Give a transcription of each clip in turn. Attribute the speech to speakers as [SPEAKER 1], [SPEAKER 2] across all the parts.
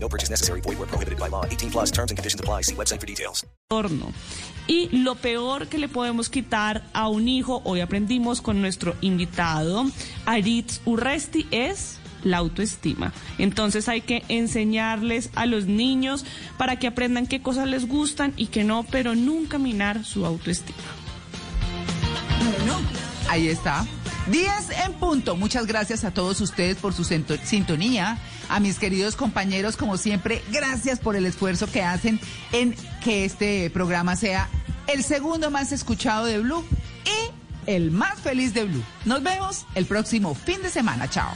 [SPEAKER 1] No purchase necessary. Void where prohibited by law. 18 plus terms and conditions apply. See website for details.
[SPEAKER 2] Y lo peor que le podemos quitar a un hijo, hoy aprendimos con nuestro invitado, Aritz Urresti, es la autoestima. Entonces hay que enseñarles a los niños para que aprendan qué cosas les gustan y qué no, pero nunca minar su autoestima.
[SPEAKER 3] Bueno, ahí está. 10 en punto. Muchas gracias a todos ustedes por su sintonía. A mis queridos compañeros, como siempre, gracias por el esfuerzo que hacen en que este programa sea el segundo más escuchado de Blue y el más feliz de Blue. Nos vemos el próximo fin de semana. Chao.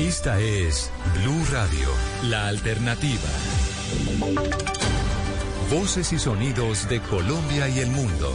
[SPEAKER 4] Esta es Blue Radio, la alternativa. Voces y sonidos de Colombia y el mundo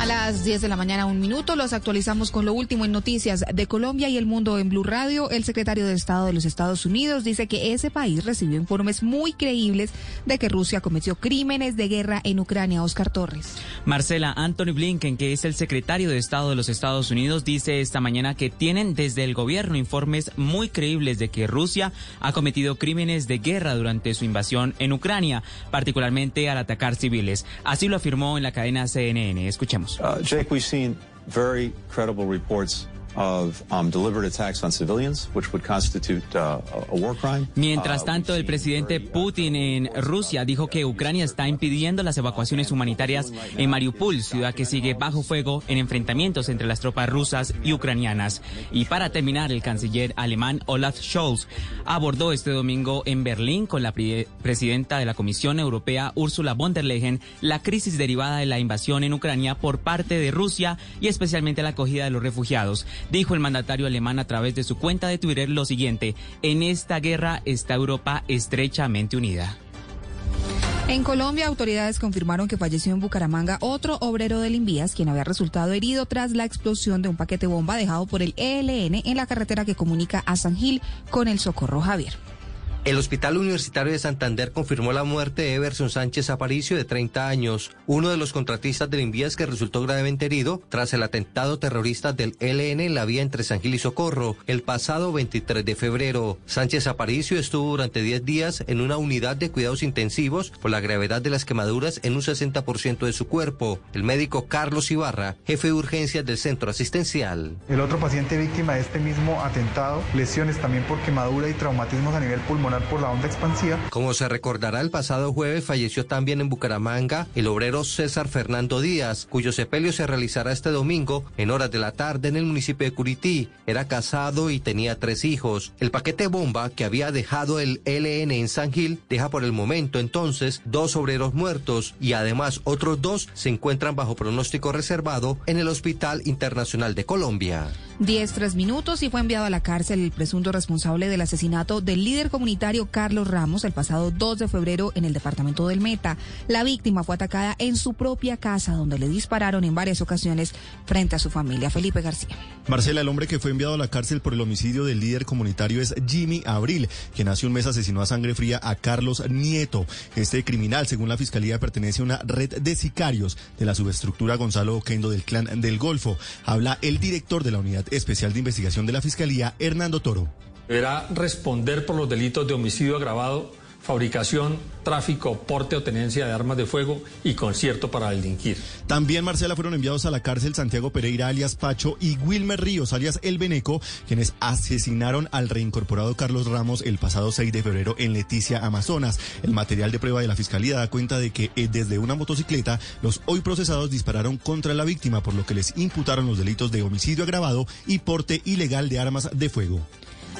[SPEAKER 5] A las 10 de la mañana, un minuto, los actualizamos con lo último en noticias de Colombia y el mundo en Blue Radio. El secretario de Estado de los Estados Unidos dice que ese país recibió informes muy creíbles de que Rusia cometió crímenes de guerra en Ucrania. Oscar Torres.
[SPEAKER 6] Marcela, Anthony Blinken, que es el secretario de Estado de los Estados Unidos, dice esta mañana que tienen desde el gobierno informes muy creíbles de que Rusia ha cometido crímenes de guerra durante su invasión en Ucrania, particularmente al atacar civiles. Así lo afirmó en la cadena CNN. Escuchemos.
[SPEAKER 7] Uh, Jake, we've seen very credible reports of deliberate attacks on civilians, which would constitute a a war crime.
[SPEAKER 6] Mientras tanto, el presidente Putin en Rusia dijo que Ucrania está impidiendo las evacuaciones humanitarias en Mariupol, ciudad que sigue bajo fuego en enfrentamientos entre las tropas rusas y ucranianas. Y para terminar, el canciller alemán Olaf Scholz abordó este domingo en Berlín con la presidenta de la Comisión Europea, Ursula von der Leyen, la crisis derivada de la invasión en Ucrania por parte de Rusia y especialmente la acogida de los refugiados. Dijo el mandatario alemán a través de su cuenta de Twitter lo siguiente, en esta guerra está Europa estrechamente unida.
[SPEAKER 5] En Colombia, autoridades confirmaron que falleció en Bucaramanga otro obrero del Invías, quien había resultado herido tras la explosión de un paquete bomba dejado por el ELN en la carretera que comunica a San Gil con el Socorro Javier.
[SPEAKER 8] El Hospital Universitario de Santander confirmó la muerte de Everson Sánchez Aparicio, de 30 años, uno de los contratistas del Invías que resultó gravemente herido tras el atentado terrorista del ELN en la vía entre San Gil y Socorro el pasado 23 de febrero. Sánchez Aparicio estuvo durante 10 días en una unidad de cuidados intensivos por la gravedad de las quemaduras en un 60% de su cuerpo. El médico Carlos Ibarra, jefe de urgencias del centro asistencial.
[SPEAKER 9] El otro paciente víctima de este mismo atentado, lesiones también por quemadura y traumatismos a nivel pulmonar por la onda expansiva.
[SPEAKER 8] Como se recordará, el pasado jueves falleció también en Bucaramanga el obrero César Fernando Díaz, cuyo sepelio se realizará este domingo en horas de la tarde en el municipio de Curití. Era casado y tenía tres hijos. El paquete bomba que había dejado el LN en San Gil deja por el momento entonces dos obreros muertos y además otros dos se encuentran bajo pronóstico reservado en el Hospital Internacional de Colombia.
[SPEAKER 5] 10, 3 minutos y fue enviado a la cárcel el presunto responsable del asesinato del líder comunitario Carlos Ramos el pasado 2 de febrero en el departamento del Meta. La víctima fue atacada en su propia casa donde le dispararon en varias ocasiones frente a su familia. Felipe García.
[SPEAKER 10] Marcela, el hombre que fue enviado a la cárcel por el homicidio del líder comunitario es Jimmy Abril, quien hace un mes asesinó a sangre fría a Carlos Nieto. Este criminal, según la fiscalía, pertenece a una red de sicarios de la subestructura Gonzalo Oquendo del clan del Golfo. Habla el director de la Unidad Especial de Investigación de la Fiscalía, Hernando Toro.
[SPEAKER 11] Deberá responder por los delitos de homicidio agravado, fabricación, tráfico, porte o tenencia de armas de fuego y concierto para delinquir.
[SPEAKER 10] También, Marcela, fueron enviados a la cárcel Santiago Pereira, alias Pacho, y Wilmer Ríos, alias El Beneco, quienes asesinaron al reincorporado Carlos Ramos el pasado 6 de febrero en Leticia, Amazonas. El material de prueba de la fiscalía da cuenta de que eh, desde una motocicleta los hoy procesados dispararon contra la víctima, por lo que les imputaron los delitos de homicidio agravado y porte ilegal de armas de fuego.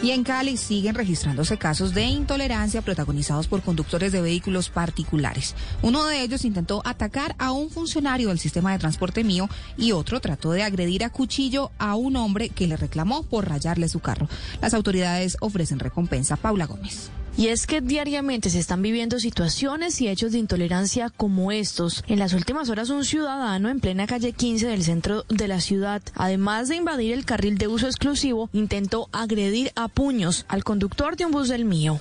[SPEAKER 5] Y en Cali siguen registrándose casos de intolerancia protagonizados por conductores de vehículos particulares. Uno de ellos intentó atacar a un funcionario del sistema de transporte mío y otro trató de agredir a cuchillo a un hombre que le reclamó por rayarle su carro. Las autoridades ofrecen recompensa. Paula Gómez.
[SPEAKER 12] Y es que diariamente se están viviendo situaciones y hechos de intolerancia como estos. En las últimas horas un ciudadano en plena calle 15 del centro de la ciudad, además de invadir el carril de uso exclusivo, intentó agredir a puños al conductor de un bus del mío.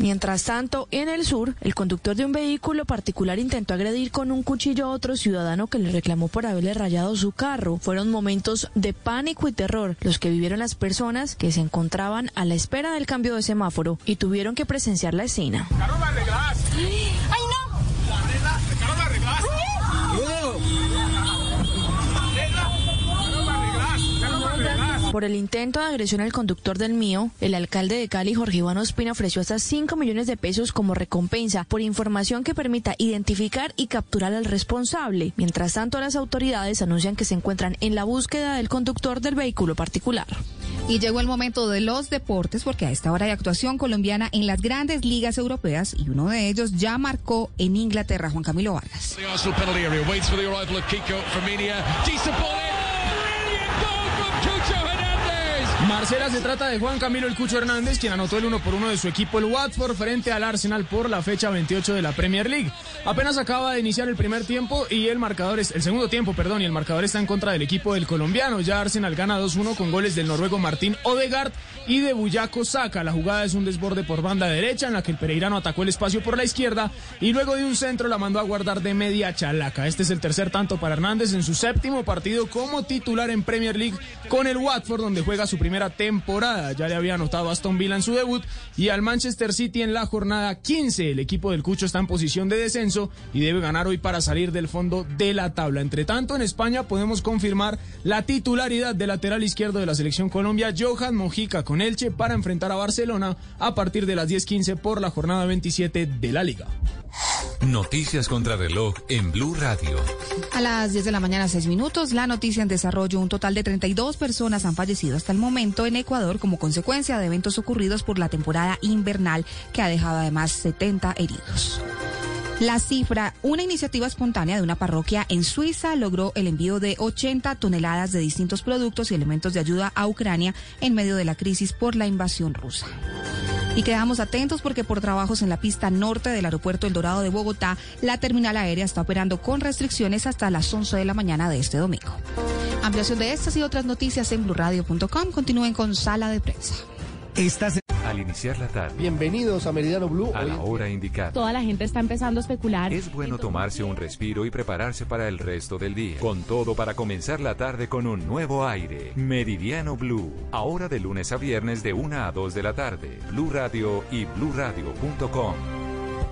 [SPEAKER 12] Mientras tanto, en el sur, el conductor de un vehículo particular intentó agredir con un cuchillo a otro ciudadano que le reclamó por haberle rayado su carro. Fueron momentos de pánico y terror los que vivieron las personas que se encontraban a la espera del cambio de semáforo y tuvieron que presenciar la escena.
[SPEAKER 13] ¡Ay,
[SPEAKER 12] Por el intento de agresión al conductor del mío, el alcalde de Cali, Jorge Iván Ospina, ofreció hasta 5 millones de pesos como recompensa por información que permita identificar y capturar al responsable. Mientras tanto, las autoridades anuncian que se encuentran en la búsqueda del conductor del vehículo particular.
[SPEAKER 5] Y llegó el momento de los deportes porque a esta hora hay actuación colombiana en las grandes ligas europeas y uno de ellos ya marcó en Inglaterra, Juan Camilo Vargas.
[SPEAKER 14] Marcela, se trata de Juan Camilo El Cucho Hernández, quien anotó el 1 por 1 de su equipo, el Watford, frente al Arsenal por la fecha 28 de la Premier League. Apenas acaba de iniciar el primer tiempo y el marcador es, el segundo tiempo, perdón, y el marcador está en contra del equipo del colombiano. Ya Arsenal gana 2-1 con goles del noruego Martín Odegaard y de Buyaco Saca. La jugada es un desborde por banda derecha en la que el pereirano atacó el espacio por la izquierda y luego de un centro la mandó a guardar de media chalaca. Este es el tercer tanto para Hernández en su séptimo partido como titular en Premier League con el Watford, donde juega su temporada. Ya le había anotado Aston Villa en su debut y al Manchester City en la jornada 15. El equipo del Cucho está en posición de descenso y debe ganar hoy para salir del fondo de la tabla. Entre tanto, en España podemos confirmar la titularidad del lateral izquierdo de la selección Colombia, Johan Mojica, con Elche para enfrentar a Barcelona a partir de las 10:15 por la jornada 27 de la Liga.
[SPEAKER 4] Noticias contra reloj en Blue Radio.
[SPEAKER 5] A las 10 de la mañana, 6 minutos, la noticia en desarrollo. Un total de 32 personas han fallecido hasta el momento en Ecuador como consecuencia de eventos ocurridos por la temporada invernal que ha dejado además 70 heridos. La cifra, una iniciativa espontánea de una parroquia en Suiza logró el envío de 80 toneladas de distintos productos y elementos de ayuda a Ucrania en medio de la crisis por la invasión rusa. Y quedamos atentos porque por trabajos en la pista norte del aeropuerto El Dorado de Bogotá, la terminal aérea está operando con restricciones hasta las 11 de la mañana de este domingo. Ampliación de estas y otras noticias en blurradio.com. Continúen con Sala de Prensa.
[SPEAKER 4] Al iniciar la tarde.
[SPEAKER 15] Bienvenidos a Meridiano Blue.
[SPEAKER 4] A la hora indicada.
[SPEAKER 16] Toda la gente está empezando a especular.
[SPEAKER 4] Es bueno tomarse un respiro y prepararse para el resto del día. Con todo para comenzar la tarde con un nuevo aire. Meridiano Blue. Ahora de lunes a viernes de 1 a 2 de la tarde. Blue Radio y bluradio.com.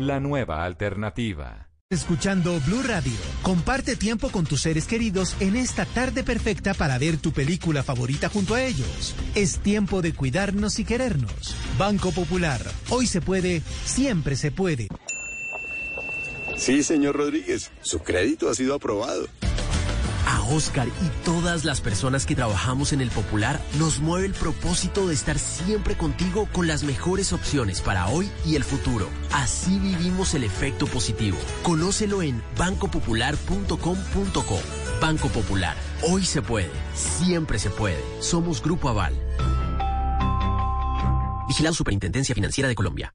[SPEAKER 4] La nueva alternativa.
[SPEAKER 17] Escuchando Blue Radio. Comparte tiempo con tus seres queridos en esta tarde perfecta para ver tu película favorita junto a ellos. Es tiempo de cuidarnos y querernos. Banco Popular. Hoy se puede, siempre se puede.
[SPEAKER 18] Sí, señor Rodríguez. Su crédito ha sido aprobado.
[SPEAKER 9] A Oscar y todas las personas que trabajamos en el Popular nos mueve el propósito de estar siempre contigo con las mejores opciones para hoy y el futuro. Así vivimos el efecto positivo. Conócelo en bancopopular.com.co. Banco Popular. Hoy se puede. Siempre se puede. Somos Grupo Aval. Vigilado Superintendencia Financiera de Colombia.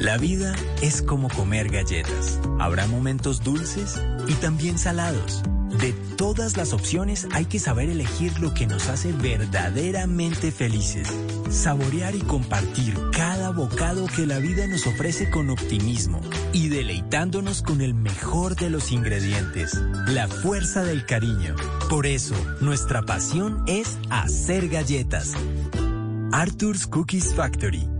[SPEAKER 19] La vida es como comer galletas. Habrá momentos dulces y también salados. De todas las opciones hay que saber elegir lo que nos hace verdaderamente felices. Saborear y compartir cada bocado que la vida nos ofrece con optimismo y deleitándonos con el mejor de los ingredientes, la fuerza del cariño. Por eso, nuestra pasión es hacer galletas. Arthur's Cookies Factory.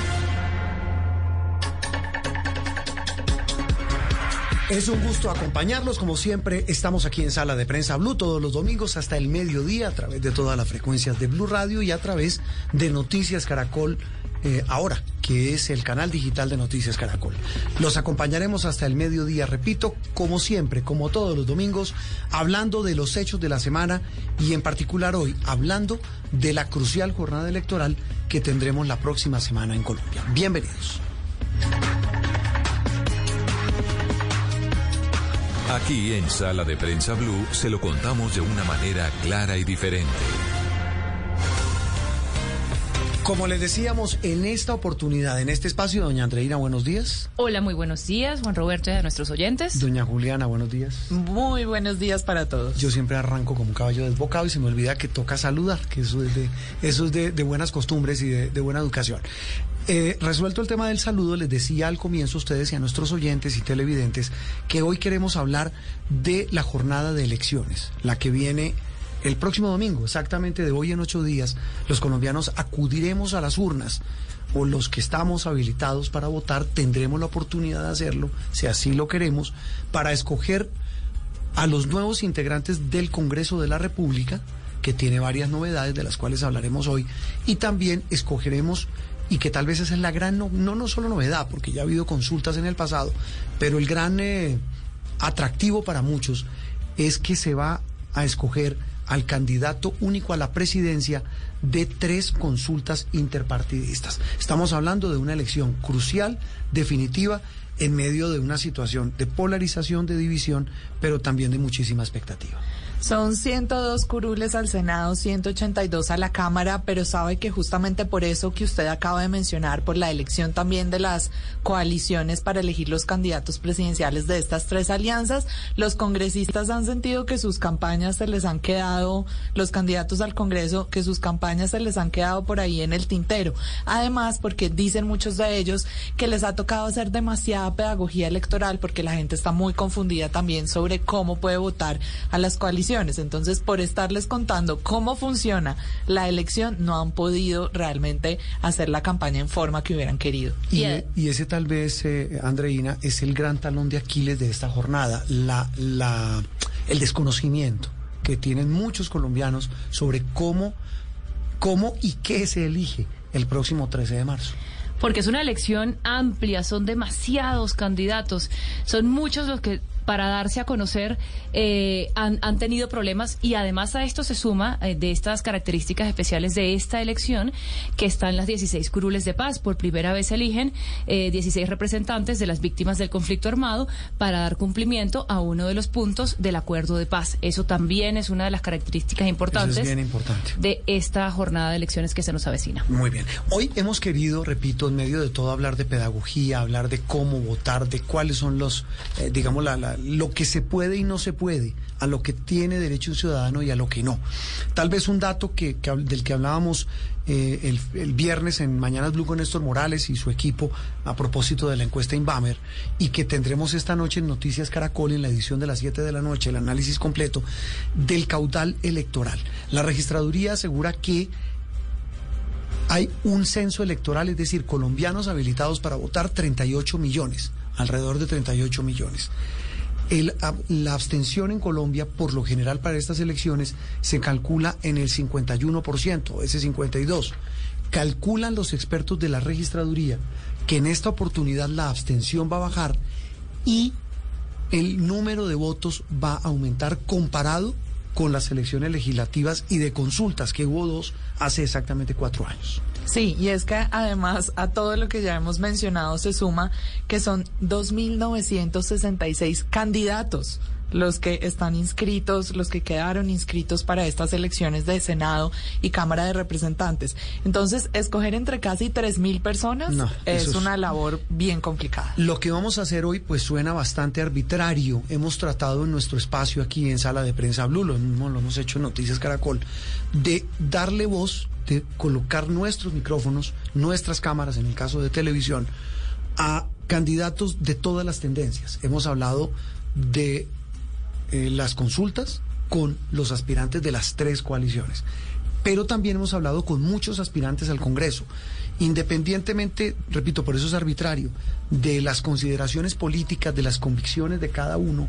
[SPEAKER 15] Es un gusto acompañarlos, como siempre, estamos aquí en Sala de Prensa Blue todos los domingos hasta el mediodía a través de todas las frecuencias de Blue Radio y a través de Noticias Caracol eh, ahora, que es el canal digital de Noticias Caracol. Los acompañaremos hasta el mediodía, repito, como siempre, como todos los domingos, hablando de los hechos de la semana y en particular hoy, hablando de la crucial jornada electoral que tendremos la próxima semana en Colombia. Bienvenidos.
[SPEAKER 4] Aquí en Sala de Prensa Blue se lo contamos de una manera clara y diferente.
[SPEAKER 15] Como les decíamos, en esta oportunidad, en este espacio, doña Andreina, buenos días.
[SPEAKER 20] Hola, muy buenos días, Juan Roberto y a nuestros oyentes.
[SPEAKER 15] Doña Juliana, buenos días.
[SPEAKER 20] Muy buenos días para todos.
[SPEAKER 15] Yo siempre arranco como un caballo desbocado y se me olvida que toca saludar, que eso es de, eso es de, de buenas costumbres y de, de buena educación. Eh, resuelto el tema del saludo, les decía al comienzo a ustedes y a nuestros oyentes y televidentes que hoy queremos hablar de la jornada de elecciones, la que viene el próximo domingo, exactamente de hoy en ocho días, los colombianos acudiremos a las urnas o los que estamos habilitados para votar tendremos la oportunidad de hacerlo, si así lo queremos, para escoger a los nuevos integrantes del Congreso de la República, que tiene varias novedades de las cuales hablaremos hoy, y también escogeremos y que tal vez esa es la gran, no, no, no solo novedad, porque ya ha habido consultas en el pasado, pero el gran eh, atractivo para muchos es que se va a escoger al candidato único a la presidencia de tres consultas interpartidistas. Estamos hablando de una elección crucial, definitiva, en medio de una situación de polarización, de división, pero también de muchísima expectativa.
[SPEAKER 21] Son 102 curules al Senado, 182 a la Cámara, pero sabe que justamente por eso que usted acaba de mencionar, por la elección también de las coaliciones para elegir los candidatos presidenciales de estas tres alianzas, los congresistas han sentido que sus campañas se les han quedado, los candidatos al Congreso, que sus campañas se les han quedado por ahí en el tintero. Además, porque dicen muchos de ellos que les ha tocado hacer demasiada pedagogía electoral porque la gente está muy confundida también sobre cómo puede votar a las coaliciones. Entonces, por estarles contando cómo funciona la elección, no han podido realmente hacer la campaña en forma que hubieran querido.
[SPEAKER 15] Y, y ese tal vez, eh, Andreina, es el gran talón de Aquiles de esta jornada, la, la, el desconocimiento que tienen muchos colombianos sobre cómo, cómo y qué se elige el próximo 13 de marzo.
[SPEAKER 20] Porque es una elección amplia, son demasiados candidatos, son muchos los que para darse a conocer eh, han, han, tenido problemas y además a esto se suma eh, de estas características especiales de esta elección que están las 16 curules de paz. Por primera vez eligen eh, 16 representantes de las víctimas del conflicto armado para dar cumplimiento a uno de los puntos del acuerdo de paz. Eso también es una de las características importantes
[SPEAKER 15] es bien importante.
[SPEAKER 20] de esta jornada de elecciones que se nos avecina.
[SPEAKER 15] Muy bien. Hoy hemos querido, repito, en medio de todo hablar de pedagogía, hablar de cómo votar, de cuáles son los, eh, digamos, la, la lo que se puede y no se puede, a lo que tiene derecho un ciudadano y a lo que no. Tal vez un dato del que hablábamos eh, el, el, viernes en Mañanas Blue con Néstor Morales y su equipo a propósito de la encuesta Inbamer y que tendremos esta noche en Noticias Caracol en la edición de las 7 de la noche, el análisis completo del caudal electoral. La registraduría asegura que hay un censo electoral, es decir, colombianos habilitados para votar 38 millones, alrededor de 38 millones. La abstención en Colombia, por lo general para estas elecciones, se calcula en el 51%, ese 52%. Calculan los expertos de la registraduría que en esta oportunidad la abstención va a bajar y el número de votos va a aumentar comparado con las elecciones legislativas y de consultas, que hubo dos hace exactamente cuatro años.
[SPEAKER 21] Sí, y es que además a todo lo que ya hemos mencionado se suma que son 2.966 candidatos los que están inscritos, los que quedaron inscritos para estas elecciones de Senado y Cámara de Representantes. Entonces, escoger entre casi 3.000 personas
[SPEAKER 15] no,
[SPEAKER 21] es,
[SPEAKER 15] es
[SPEAKER 21] una labor bien complicada.
[SPEAKER 15] Lo que vamos a hacer hoy pues suena bastante arbitrario. Hemos tratado en nuestro espacio aquí en Sala de Prensa Blue, lo mismo lo hemos hecho en Noticias Caracol, de darle voz, de colocar nuestros micrófonos, nuestras cámaras en el caso de televisión, a candidatos de todas las tendencias. Hemos hablado de eh, las consultas con los aspirantes de las tres coaliciones. Pero también hemos hablado con muchos aspirantes al Congreso. Independientemente, repito, por eso es arbitrario, de las consideraciones políticas, de las convicciones de cada uno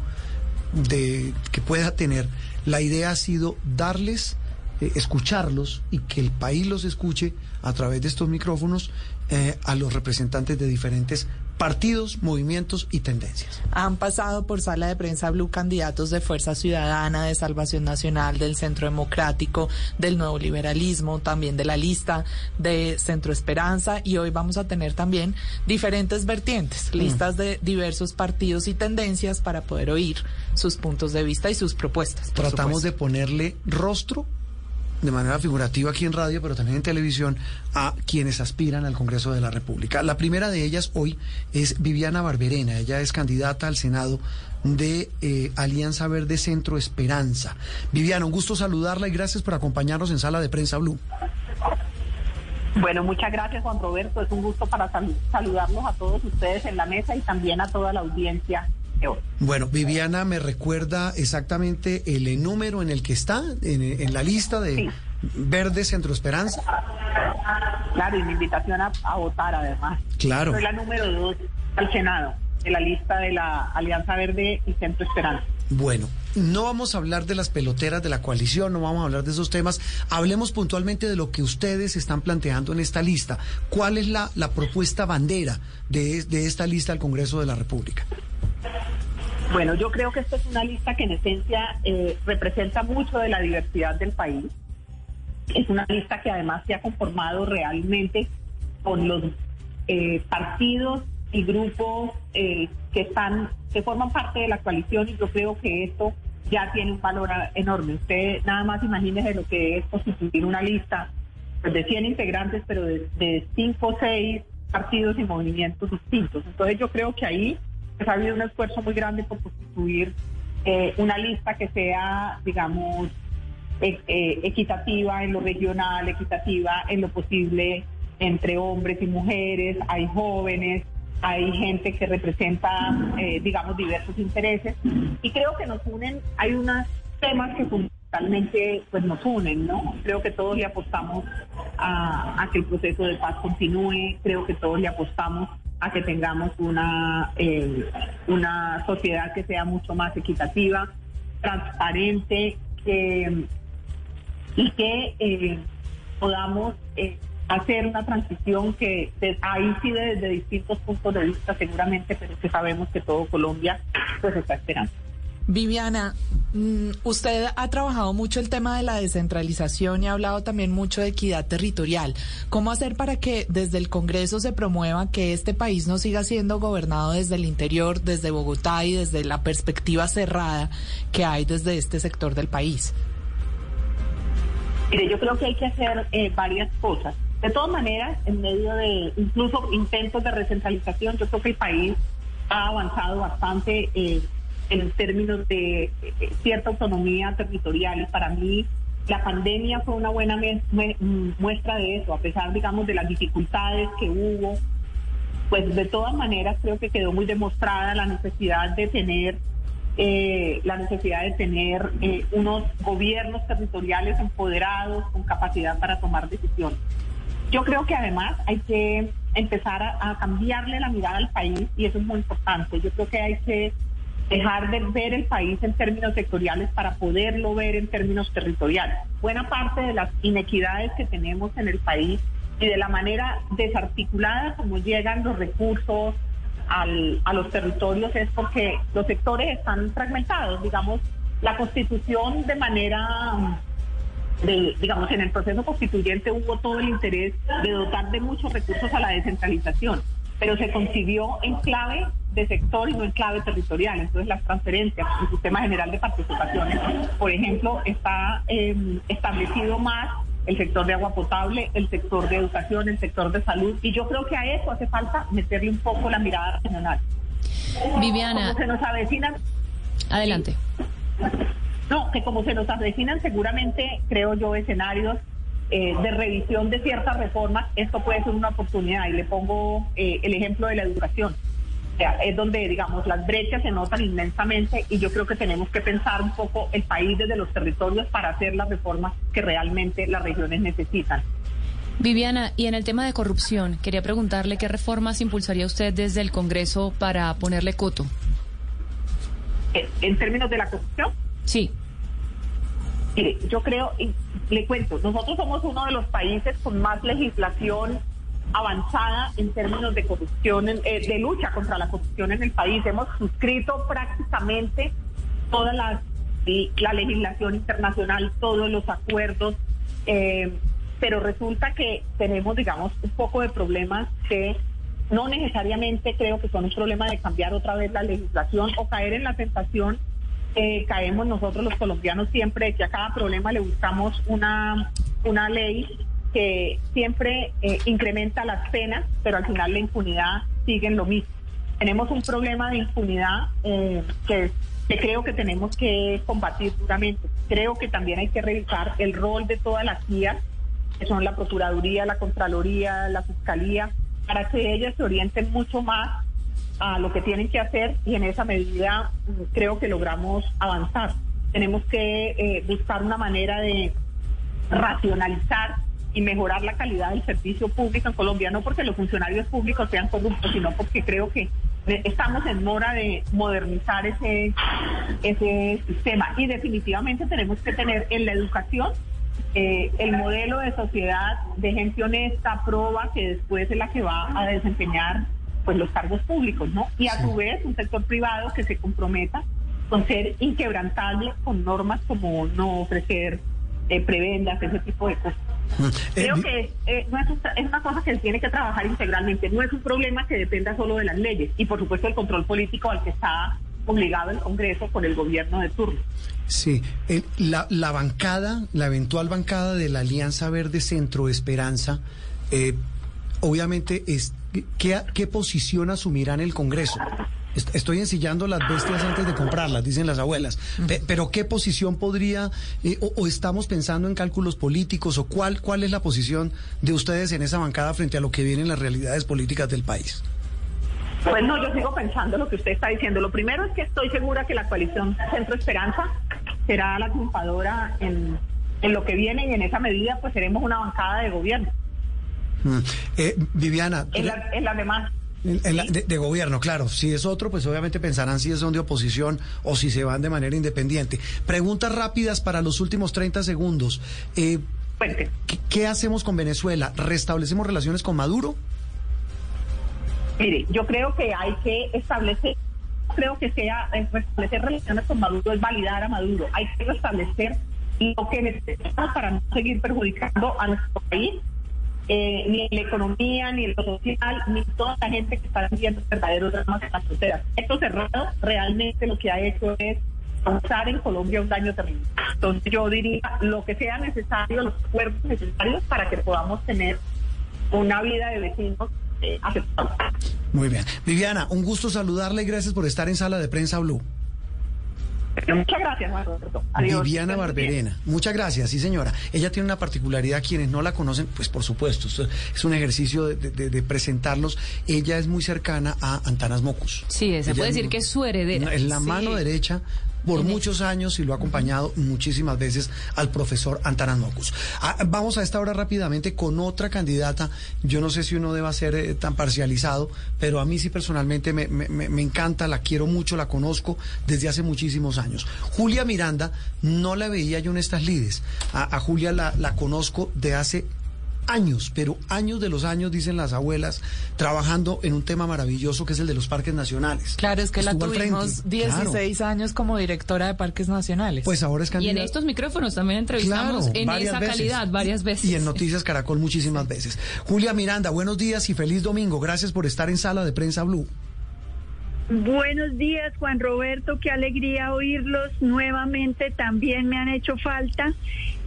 [SPEAKER 15] de, que pueda tener, la idea ha sido darles, eh, escucharlos y que el país los escuche a través de estos micrófonos eh, a los representantes de diferentes partidos, movimientos y tendencias.
[SPEAKER 21] Han pasado por sala de prensa Blue candidatos de Fuerza Ciudadana, de Salvación Nacional, del Centro Democrático, del Nuevo Liberalismo, también de la lista de Centro Esperanza y hoy vamos a tener también diferentes vertientes, listas de diversos partidos y tendencias para poder oír sus puntos de vista y sus propuestas.
[SPEAKER 15] Tratamos
[SPEAKER 21] supuesto.
[SPEAKER 15] de ponerle rostro de manera figurativa aquí en radio, pero también en televisión, a quienes aspiran al Congreso de la República. La primera de ellas hoy es Viviana Barberena. Ella es candidata al Senado de eh, Alianza Verde Centro Esperanza. Viviana, un gusto saludarla y gracias por acompañarnos en Sala de Prensa Blue.
[SPEAKER 22] Bueno, muchas gracias Juan Roberto. Es un gusto para sal saludarlos a todos ustedes en la mesa y también a toda la audiencia
[SPEAKER 15] bueno, Viviana me recuerda exactamente el número en el que está, en, en la lista de sí. Verde Centro Esperanza.
[SPEAKER 22] Claro, y mi invitación a, a votar además.
[SPEAKER 15] Claro.
[SPEAKER 22] Soy la número dos al Senado, de la lista de la Alianza Verde y Centro Esperanza.
[SPEAKER 15] Bueno, no vamos a hablar de las peloteras de la coalición, no vamos a hablar de esos temas. Hablemos puntualmente de lo que ustedes están planteando en esta lista. ¿Cuál es la, la propuesta bandera de, de esta lista al Congreso de la República?
[SPEAKER 22] Bueno, yo creo que esta es una lista que en esencia eh, representa mucho de la diversidad del país. Es una lista que además se ha conformado realmente con los eh, partidos y grupos eh, que están que forman parte de la coalición y yo creo que esto ya tiene un valor enorme. Usted nada más imagínese lo que es constituir una lista pues, de 100 integrantes, pero de, de 5 o 6 partidos y movimientos distintos. Entonces yo creo que ahí pues, ha habido un esfuerzo muy grande por constituir eh, una lista que sea, digamos, eh, eh, equitativa en lo regional, equitativa en lo posible entre hombres y mujeres, hay jóvenes, hay gente que representa, eh, digamos, diversos intereses y creo que nos unen, hay unos temas que fundamentalmente pues nos unen, ¿no? Creo que todos le apostamos a que el proceso de paz continúe, creo que todos le apostamos a que tengamos una, eh, una sociedad que sea mucho más equitativa, transparente y que eh, podamos eh, hacer una transición que ahí sí desde distintos puntos de vista seguramente, pero que sabemos que todo Colombia pues está esperando.
[SPEAKER 21] Viviana, mm, usted ha trabajado mucho el tema de la descentralización y ha hablado también mucho de equidad territorial. ¿Cómo hacer para que desde el Congreso se promueva que este país no siga siendo gobernado desde el interior, desde Bogotá y desde la perspectiva cerrada que hay desde este sector del país?
[SPEAKER 22] Mire, yo creo que hay que hacer eh, varias cosas. De todas maneras, en medio de incluso intentos de recentralización, yo creo que el país ha avanzado bastante eh, en términos de eh, cierta autonomía territorial y para mí la pandemia fue una buena muestra de eso, a pesar, digamos, de las dificultades que hubo, pues de todas maneras creo que quedó muy demostrada la necesidad de tener eh, la necesidad de tener unos gobiernos territoriales empoderados con capacidad para tomar decisiones. Yo creo que además hay que empezar a, cambiarle la mirada al país y eso es muy importante. Yo creo que hay que dejar de ver el país en términos sectoriales para poderlo ver en términos territoriales. Buena parte de las inequidades que tenemos en el país y de la manera desarticulada como llegan los recursos a los territorios es porque los sectores están fragmentados. Digamos, la constitución de manera digamos, en el proceso constituyente hubo todo el interés de dotar de muchos recursos a la descentralización, pero se concibió en clave de sector y no en clave territorial. Entonces las transferencias, el sistema general de participaciones, por ejemplo, está em, establecido más el sector de agua potable, el sector de educación, el sector de salud, y yo creo que a eso hace falta meterle un poco la mirada regional.
[SPEAKER 20] Viviana.
[SPEAKER 22] se nos avecinan.
[SPEAKER 20] Adelante.
[SPEAKER 22] No, que como se nos avecinan seguramente, creo yo, escenarios eh, de revisión de ciertas reformas, esto puede ser una oportunidad. Y le pongo eh, el ejemplo de la educación. O sea, es donde, digamos, las brechas se notan inmensamente y yo creo que tenemos que pensar un poco el país desde los territorios para hacer las reformas que realmente las regiones necesitan.
[SPEAKER 20] Viviana, y en el tema de corrupción, quería preguntarle qué reformas impulsaría usted desde el Congreso para ponerle coto.
[SPEAKER 22] Eh, ¿En términos de la corrupción?
[SPEAKER 20] Sí.
[SPEAKER 22] Mire, yo creo, le cuento, nosotros somos uno de los países con más legislación avanzada en términos de corrupción, eh, de lucha contra la corrupción en el país. Hemos suscrito prácticamente toda la, la legislación internacional, todos los acuerdos, eh, pero resulta que tenemos, digamos, un poco de problemas que no necesariamente creo que son un problema de cambiar otra vez la legislación o caer en la tentación eh, caemos nosotros los colombianos siempre que a cada problema le buscamos una, una ley que siempre eh, incrementa las penas, pero al final la impunidad sigue en lo mismo. Tenemos un problema de impunidad eh, que, que creo que tenemos que combatir duramente. Creo que también hay que revisar el rol de todas las guías, que son la Procuraduría, la Contraloría, la Fiscalía, para que ellas se orienten mucho más a lo que tienen que hacer y en esa medida mm, creo que logramos avanzar. Tenemos que eh, buscar una manera de racionalizar y mejorar la calidad del servicio público en Colombia, no porque los funcionarios públicos sean corruptos, sino porque creo que estamos en mora de modernizar ese, ese sistema. Y definitivamente tenemos que tener en la educación eh, el modelo de sociedad de gente honesta, proba, que después es la que va a desempeñar pues los cargos públicos, ¿no? Y a su vez un sector privado que se comprometa con ser inquebrantable con normas como no ofrecer eh, prebendas, ese tipo de cosas. Mm. Creo eh, que eh, es, una cosa que se tiene que trabajar integralmente, no es un problema que dependa solo de las leyes y por supuesto el control político al que está obligado el Congreso con el gobierno de turno.
[SPEAKER 15] Sí, la, la bancada, la eventual bancada de la Alianza Verde Centro Esperanza, obviamente es ¿qué, posición asumirá en el Congreso? Estoy ensillando las bestias antes de comprarlas, dicen las abuelas. Pero ¿qué posición podría, eh, o, estamos pensando en cálculos políticos, o cuál, cuál es la posición de ustedes en esa bancada frente a lo que vienen las realidades políticas del país?
[SPEAKER 22] Pues no, yo sigo pensando lo que usted está diciendo. Lo primero es que estoy segura que la coalición Centro Esperanza será la triunfadora en, en lo que viene y en esa medida pues seremos una bancada de gobierno.
[SPEAKER 15] Mm. Eh, Viviana.
[SPEAKER 22] En la, demás.
[SPEAKER 15] de, gobierno, claro. Si es otro, pues obviamente pensarán si son de oposición o si se van de manera independiente. Preguntas rápidas para los últimos 30 segundos. Eh,
[SPEAKER 22] Cuente.
[SPEAKER 15] ¿Qué, qué hacemos con Venezuela? ¿Restablecemos relaciones con Maduro?
[SPEAKER 22] Mire, yo creo que hay que establecer, creo que sea eh, restablecer relaciones con Maduro es validar a Maduro. Hay que restablecer lo que necesitamos para no seguir perjudicando a nuestro país, eh, ni en la economía, ni en lo social, ni toda la gente que está viviendo verdaderos dramas en las fronteras. Esto cerrado realmente lo que ha hecho es causar en Colombia un daño terrible. Entonces yo diría lo que sea necesario, los acuerdos necesarios para que podamos tener una vida de vecinos eh, aceptable.
[SPEAKER 15] Muy bien. Viviana, un gusto saludarle y gracias por estar en Sala de Prensa Blue.
[SPEAKER 22] Muchas gracias, Juan Roberto. Adiós.
[SPEAKER 15] Viviana. Barberena. Muchas gracias, sí señora. Ella tiene una particularidad, quienes no la conocen, pues por supuesto, esto es un ejercicio de, de- de presentarlos. Ella es muy cercana a Antanas Mocus.
[SPEAKER 20] Sí, se puede decir
[SPEAKER 15] muy-
[SPEAKER 20] que es su heredera.
[SPEAKER 15] Es la
[SPEAKER 20] Sí.
[SPEAKER 15] mano derecha por muchos años y lo ha acompañado muchísimas veces al profesor Antanas Mocus. Ah, vamos a esta hora rápidamente con otra candidata. Yo no sé si uno deba ser eh, tan parcializado, pero a mí sí personalmente me, me- encanta, la quiero mucho, la conozco desde hace muchísimos años. Julia Miranda, no la veía yo en estas lides. A, a Julia la, la conozco de hace años, pero años de los años, dicen las abuelas, trabajando en un tema maravilloso que es el de los parques nacionales.
[SPEAKER 21] Claro, es que la
[SPEAKER 15] Estuvo
[SPEAKER 21] tuvimos 16 años como directora de Parques Nacionales.
[SPEAKER 15] Pues ahora es
[SPEAKER 20] Y en
[SPEAKER 15] candidata.
[SPEAKER 20] estos micrófonos también entrevistamos
[SPEAKER 15] Claro,
[SPEAKER 20] en esa
[SPEAKER 15] veces.
[SPEAKER 20] calidad varias veces.
[SPEAKER 15] Y en Noticias Caracol muchísimas veces. Julia Miranda, buenos días y feliz domingo. Gracias por estar en Sala de Prensa Blue.
[SPEAKER 23] Buenos días, Juan Roberto. Qué alegría oírlos nuevamente. También me han hecho falta.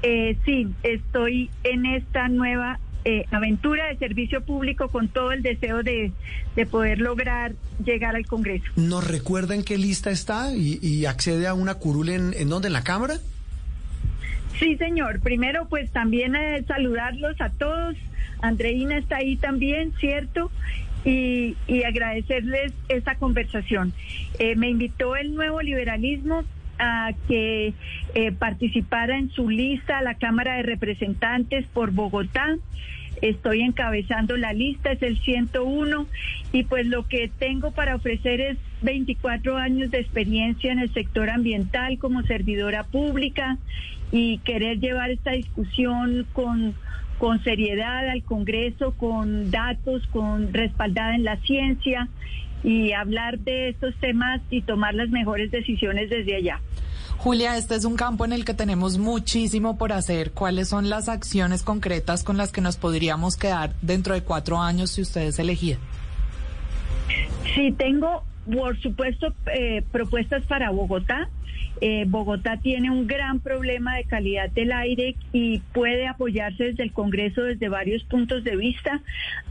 [SPEAKER 23] Eh, sí, estoy en esta nueva eh, aventura de servicio público con todo el deseo de, de poder lograr llegar al Congreso.
[SPEAKER 15] ¿Nos recuerda en qué lista está y, y accede a una curul en, en dónde? ¿En la Cámara?
[SPEAKER 23] Sí, señor. Primero, pues también eh, saludarlos a todos. Andreina está ahí también, ¿cierto? Y, y agradecerles esta conversación. Eh, me invitó el nuevo liberalismo a que eh, participara en su lista a la Cámara de Representantes por Bogotá. Estoy encabezando la lista, es el 101, y pues lo que tengo para ofrecer es 24 años de experiencia en el sector ambiental como servidora pública y querer llevar esta discusión con, con seriedad al Congreso, con datos, con respaldada en la ciencia y hablar de estos temas y tomar las mejores decisiones desde allá.
[SPEAKER 21] Julia, este es un campo en el que tenemos muchísimo por hacer. ¿Cuáles son las acciones concretas con las que nos podríamos quedar dentro de cuatro años si ustedes elegían?
[SPEAKER 23] Sí, tengo, por supuesto, eh, propuestas para Bogotá. Eh, Bogotá tiene un gran problema de calidad del aire y puede apoyarse desde el Congreso desde varios puntos de vista.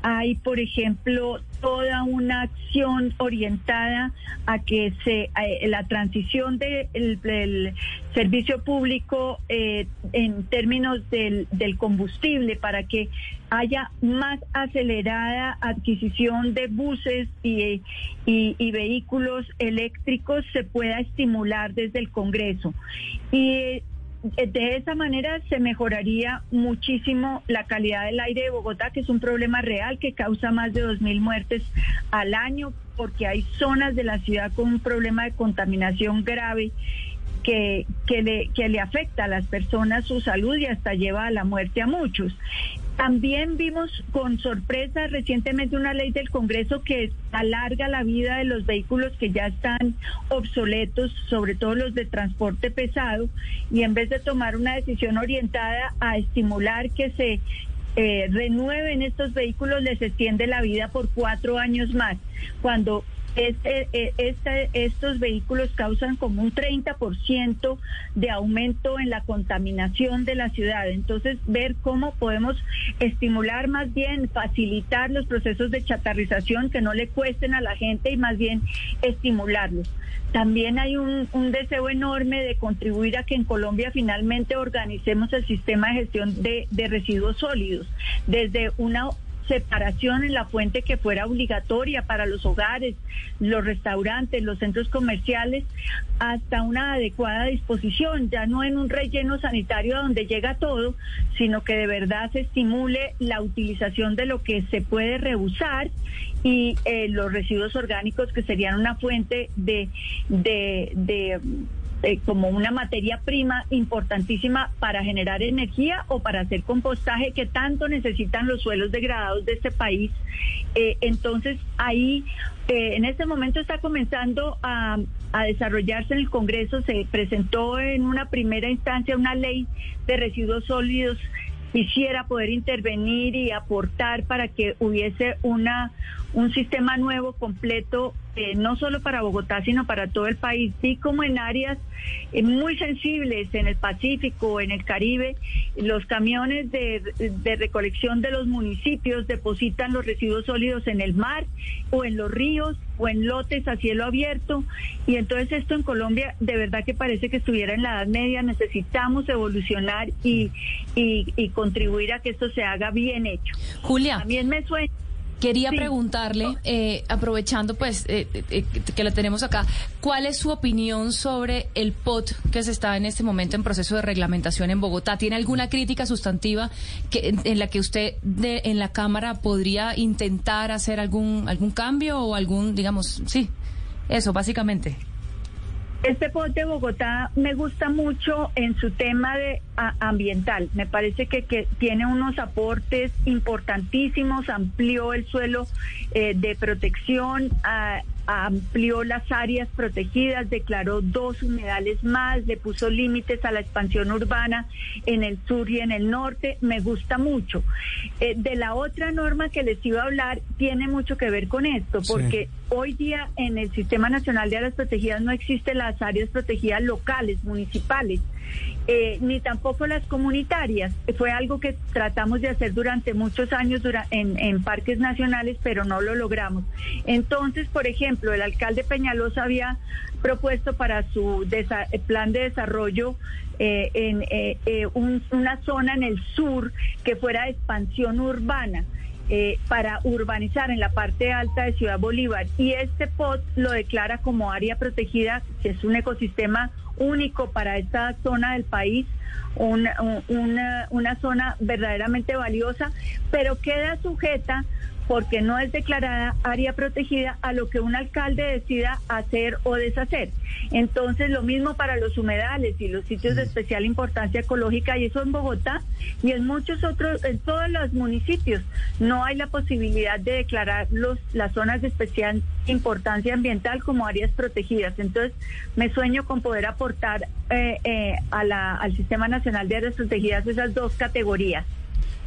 [SPEAKER 23] Hay, por ejemplo, toda una acción orientada a que se eh, la transición del servicio público eh, en términos del, del combustible para que haya más acelerada adquisición de buses y, y, y vehículos eléctricos se pueda estimular desde el Congreso. Y de esa manera se mejoraría muchísimo la calidad del aire de Bogotá, que es un problema real que causa más de 2.000 muertes al año, porque hay zonas de la ciudad con un problema de contaminación grave que, que, le, que le afecta a las personas su salud y hasta lleva a la muerte a muchos. También vimos con sorpresa recientemente una ley del Congreso que alarga la vida de los vehículos que ya están obsoletos, sobre todo los de transporte pesado, y en vez de tomar una decisión orientada a estimular que se eh, renueven estos vehículos, les extiende la vida por cuatro años más, cuando este, eh, este, estos vehículos causan como un 30% de aumento en la contaminación de la ciudad. Entonces, ver cómo podemos estimular más bien, facilitar los procesos de chatarrización que no le cuesten a la gente y más bien estimularlos. También hay un, un deseo enorme de contribuir a que en Colombia finalmente organicemos el sistema de gestión de, de residuos sólidos desde una separación en la fuente que fuera obligatoria para los hogares, los restaurantes, los centros comerciales, hasta una adecuada disposición, ya no en un relleno sanitario donde llega todo, sino que de verdad se estimule la utilización de lo que se puede reusar y eh, los residuos orgánicos que serían una fuente de, de, de eh, como una materia prima importantísima para generar energía o para hacer compostaje que tanto necesitan los suelos degradados de este país. Eh, entonces ahí eh, en este momento está comenzando a, a, desarrollarse en el Congreso, se presentó en una primera instancia una ley de residuos sólidos quisiera poder intervenir y aportar para que hubiese una un sistema nuevo completo eh, no solo para Bogotá sino para todo el país sí como en áreas eh, muy sensibles en el Pacífico en el Caribe. Los camiones de, de, recolección de los municipios depositan los residuos sólidos en el mar o en los ríos o en lotes a cielo abierto. Y entonces esto en Colombia de verdad que parece que estuviera en la Edad Media. Necesitamos evolucionar y, y, y contribuir a que esto se haga bien hecho.
[SPEAKER 20] Julia.
[SPEAKER 23] También me suena
[SPEAKER 20] Quería preguntarle, eh, aprovechando pues eh, eh, que la tenemos acá, ¿cuál es su opinión sobre el POT que se está en este momento en proceso de reglamentación en Bogotá? ¿Tiene alguna crítica sustantiva que, en, la que usted de, en la Cámara podría intentar hacer algún, algún cambio o algún, digamos, sí, eso básicamente?
[SPEAKER 23] Este POT de Bogotá me gusta mucho en su tema de ambiental. Me parece que, que, tiene unos aportes importantísimos, amplió el suelo eh, de protección, a, amplió las áreas protegidas, declaró dos humedales más, le puso límites a la expansión urbana en el sur y en el norte. Me gusta mucho. Eh, de la otra norma que les iba a hablar, tiene mucho que ver con esto, porque sí. hoy día en el Sistema Nacional de Áreas Protegidas no existen las áreas protegidas locales, municipales. Eh, ni tampoco las comunitarias. Fue algo que tratamos de hacer durante muchos años en, parques nacionales, pero no lo logramos. Entonces, por ejemplo, el alcalde Peñalosa había propuesto para su plan de desarrollo eh, en eh, eh, un, una zona en el sur que fuera de expansión urbana. Eh, para urbanizar en la parte alta de Ciudad Bolívar. Y este POT lo declara como área protegida, que es un ecosistema único para esta zona del país, una, una, una zona verdaderamente valiosa, pero queda sujeta porque no es declarada área protegida a lo que un alcalde decida hacer o deshacer. Entonces, lo mismo para los humedales y los sitios de especial importancia ecológica, y eso en Bogotá y en muchos otros, en todos los municipios, no hay la posibilidad de declarar los, las zonas de especial importancia ambiental como áreas protegidas. Entonces, me sueño con poder aportar eh, eh, a la, al Sistema Nacional de Áreas Protegidas esas dos categorías.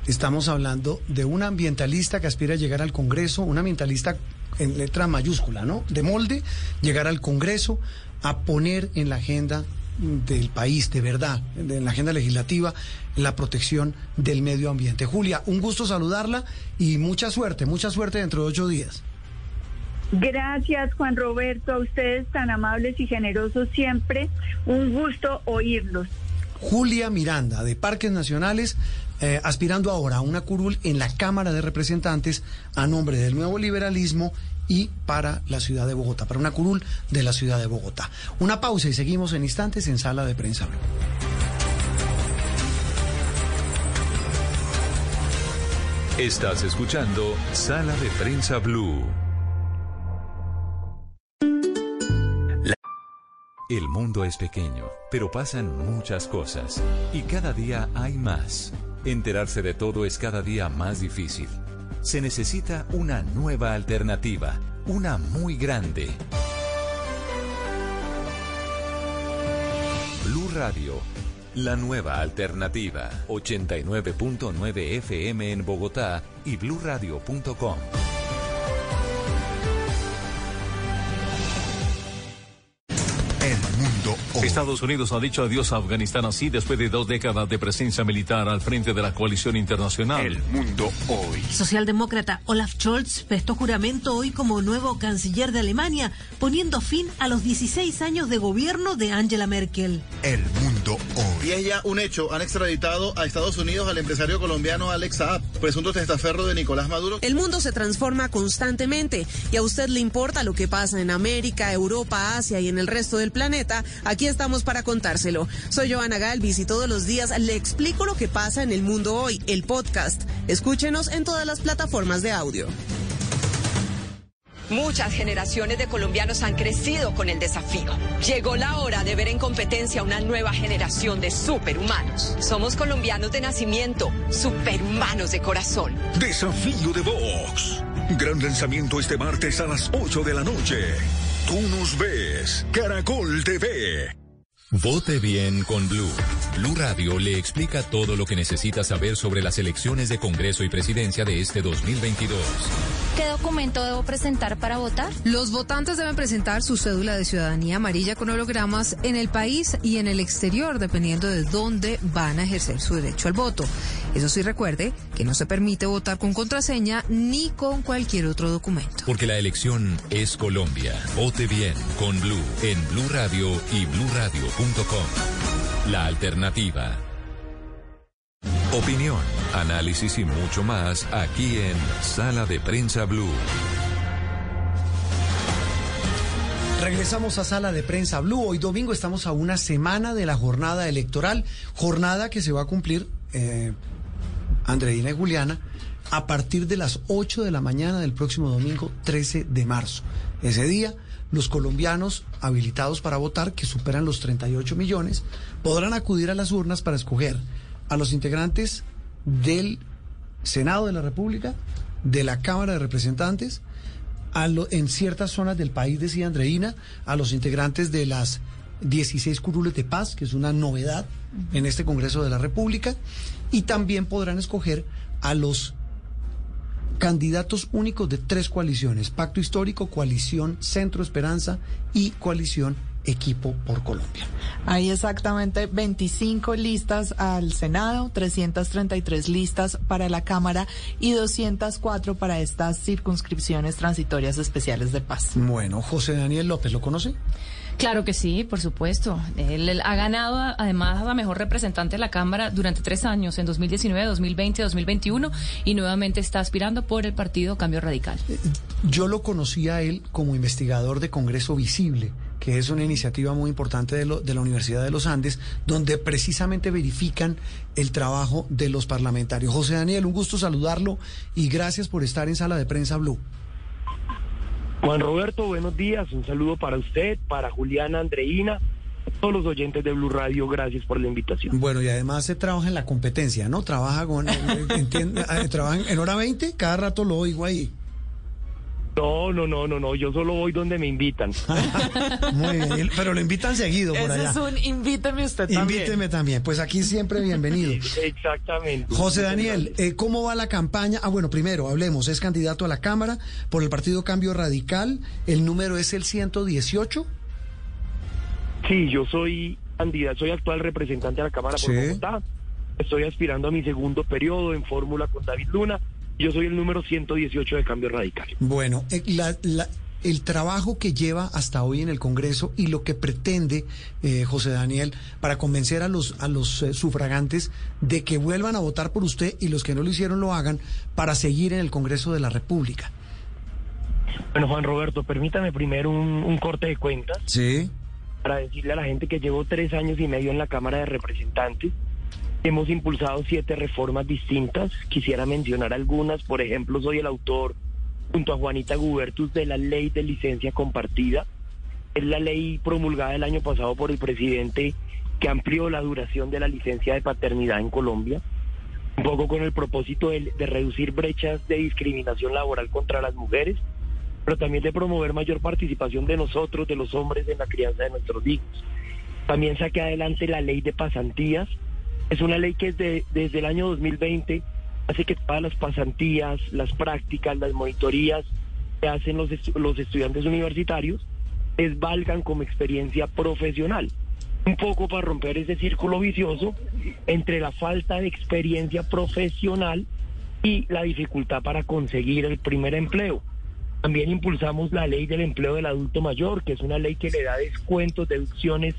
[SPEAKER 24] Estamos hablando de un ambientalista que aspira a llegar al Congreso, un ambientalista en letra mayúscula, ¿no? De molde, llegar al Congreso a poner en la agenda del país, de verdad, en la agenda legislativa, la protección del medio ambiente. Julia, un gusto saludarla y mucha suerte, mucha suerte dentro de ocho días.
[SPEAKER 23] Gracias, Juan Roberto, a ustedes tan amables y generosos siempre. Un gusto oírlos.
[SPEAKER 24] Julia Miranda, de Parques Nacionales, eh, aspirando ahora a una curul en la Cámara de Representantes a nombre del nuevo liberalismo y para la ciudad de Bogotá, para una curul de la ciudad de Bogotá. Una pausa y seguimos en instantes en Sala de Prensa Blue.
[SPEAKER 4] Estás escuchando Sala de Prensa Blue. El mundo es pequeño, pero pasan muchas cosas y cada día hay más. Enterarse de todo es cada día más difícil. Se necesita una nueva alternativa, una muy grande. Blue Radio, la nueva alternativa. 89.9 FM en Bogotá y bluradio.com.
[SPEAKER 25] Estados Unidos ha dicho adiós a Afganistán así después de dos décadas de presencia militar al frente de la coalición internacional.
[SPEAKER 26] El mundo hoy.
[SPEAKER 27] Socialdemócrata Olaf Scholz prestó juramento hoy como nuevo canciller de Alemania, poniendo fin a los 16 años de gobierno de Angela Merkel.
[SPEAKER 26] El mundo hoy.
[SPEAKER 28] Y es ya un hecho, han extraditado a Estados Unidos al empresario colombiano Alex Saab, presunto testaferro de Nicolás Maduro.
[SPEAKER 29] El mundo se transforma constantemente y a usted le importa lo que pasa en América, Europa, Asia y en el resto del planeta. Aquí estamos para contárselo. Soy Joana Galvis y todos los días le explico lo que pasa en el mundo hoy, el podcast. Escúchenos en todas las plataformas de audio.
[SPEAKER 30] Muchas generaciones de colombianos han crecido con el desafío. Llegó la hora de ver en competencia una nueva generación de superhumanos. Somos colombianos de nacimiento, superhumanos de corazón.
[SPEAKER 29] Desafío de Vox. Gran lanzamiento este martes a las 8 de la noche. Tú nos ves. Caracol TV.
[SPEAKER 4] Vote bien con Blue. Blue Radio le explica todo lo que necesita saber sobre las elecciones de Congreso y Presidencia de este 2022.
[SPEAKER 31] ¿Qué documento debo presentar para votar?
[SPEAKER 5] Los votantes deben presentar su cédula de ciudadanía amarilla con hologramas en el país y en el exterior, dependiendo de dónde van a ejercer su derecho al voto. Eso sí, recuerde que no se permite votar con contraseña ni con cualquier otro documento.
[SPEAKER 4] Porque la elección es Colombia. Vote bien con Blue en Blue Radio y La alternativa. Opinión, análisis y mucho más aquí en Sala de Prensa Blue.
[SPEAKER 15] Regresamos a Sala de Prensa Blue. Hoy domingo estamos a una semana de la jornada electoral, jornada que se va a cumplir, eh, Andreina y Juliana, a partir de las 8 de la mañana del próximo domingo 13 de marzo. Ese día, los colombianos habilitados para votar, que superan los 38 millones, podrán acudir a las urnas para escoger a los integrantes del Senado de la República, de la Cámara de Representantes, en ciertas zonas del país, decía Andreina, a los integrantes de las 16 curules de paz, que es una novedad en este Congreso de la República, y también podrán escoger a los candidatos únicos de tres coaliciones, Pacto Histórico, Coalición Centro Esperanza y Coalición Equipo por Colombia.
[SPEAKER 21] Hay exactamente 25 listas al Senado, 333 listas para la Cámara y 204 para estas circunscripciones transitorias especiales de paz.
[SPEAKER 15] Bueno, José Daniel López, ¿lo conoce?
[SPEAKER 20] Claro que sí, por supuesto. Él, ha ganado además a mejor representante de la Cámara durante tres años, en 2019, 2020, 2021, y nuevamente está aspirando por el partido Cambio Radical.
[SPEAKER 15] Yo lo conocí a él como investigador de Congreso Visible, que es una iniciativa muy importante de, lo- de la Universidad de los Andes, donde precisamente verifican el trabajo de los parlamentarios. José Daniel, un gusto saludarlo y gracias por estar en Sala de Prensa Blue.
[SPEAKER 32] Juan Roberto, buenos días. Un saludo para usted, para Juliana, Andreina, todos los oyentes de Blue Radio. Gracias por la invitación.
[SPEAKER 15] Bueno, y además se trabaja en la competencia, ¿no? Trabaja con, entiende- eh, trabaja en hora 20, cada rato lo oigo ahí.
[SPEAKER 32] No, no, no, no, no. Yo solo voy donde me invitan.
[SPEAKER 15] Muy bien, pero lo invitan seguido por
[SPEAKER 21] Ese
[SPEAKER 15] allá.
[SPEAKER 21] es un invíteme usted también.
[SPEAKER 15] Invíteme también, pues aquí siempre bienvenido.
[SPEAKER 32] Exactamente.
[SPEAKER 15] José Daniel, eh, ¿cómo va la campaña? Ah, bueno, primero hablemos, es candidato a la Cámara por el Partido Cambio Radical, el número es el 118.
[SPEAKER 32] Sí, yo soy candidato, soy actual representante de la Cámara por
[SPEAKER 15] Sí.
[SPEAKER 32] Bogotá. Estoy aspirando a mi segundo periodo en fórmula con David Luna. Yo soy el número 118 de Cambio Radical.
[SPEAKER 15] Bueno, eh, la- la- el trabajo que lleva hasta hoy en el Congreso y lo que pretende eh, José Daniel para convencer a los, a los eh, sufragantes de que vuelvan a votar por usted y los que no lo hicieron lo hagan para seguir en el Congreso de la República.
[SPEAKER 32] Bueno, Juan Roberto, permítame primero un, un corte de cuentas.
[SPEAKER 15] Sí.
[SPEAKER 32] para decirle a la gente que llevo tres años y medio en la Cámara de Representantes. Hemos impulsado siete reformas distintas. Quisiera mencionar algunas. Por ejemplo, soy el autor, junto a Juanita Gubertus, de la ley de licencia compartida. Es la ley promulgada el año pasado por el presidente que amplió la duración de la licencia de paternidad en Colombia. Un poco con el propósito de, de reducir brechas de discriminación laboral contra las mujeres pero también de promover mayor participación de nosotros, de los hombres, en la crianza de nuestros hijos. También saqué adelante la ley de pasantías. Es una ley que es de- desde el año 2020 hace que todas las pasantías, las prácticas, las monitorías que hacen los, los estudiantes universitarios es valgan como experiencia profesional. Un poco para romper ese círculo vicioso entre la falta de experiencia profesional y la dificultad para conseguir el primer empleo. También impulsamos la ley del empleo del adulto mayor, que es una ley que le da descuentos, deducciones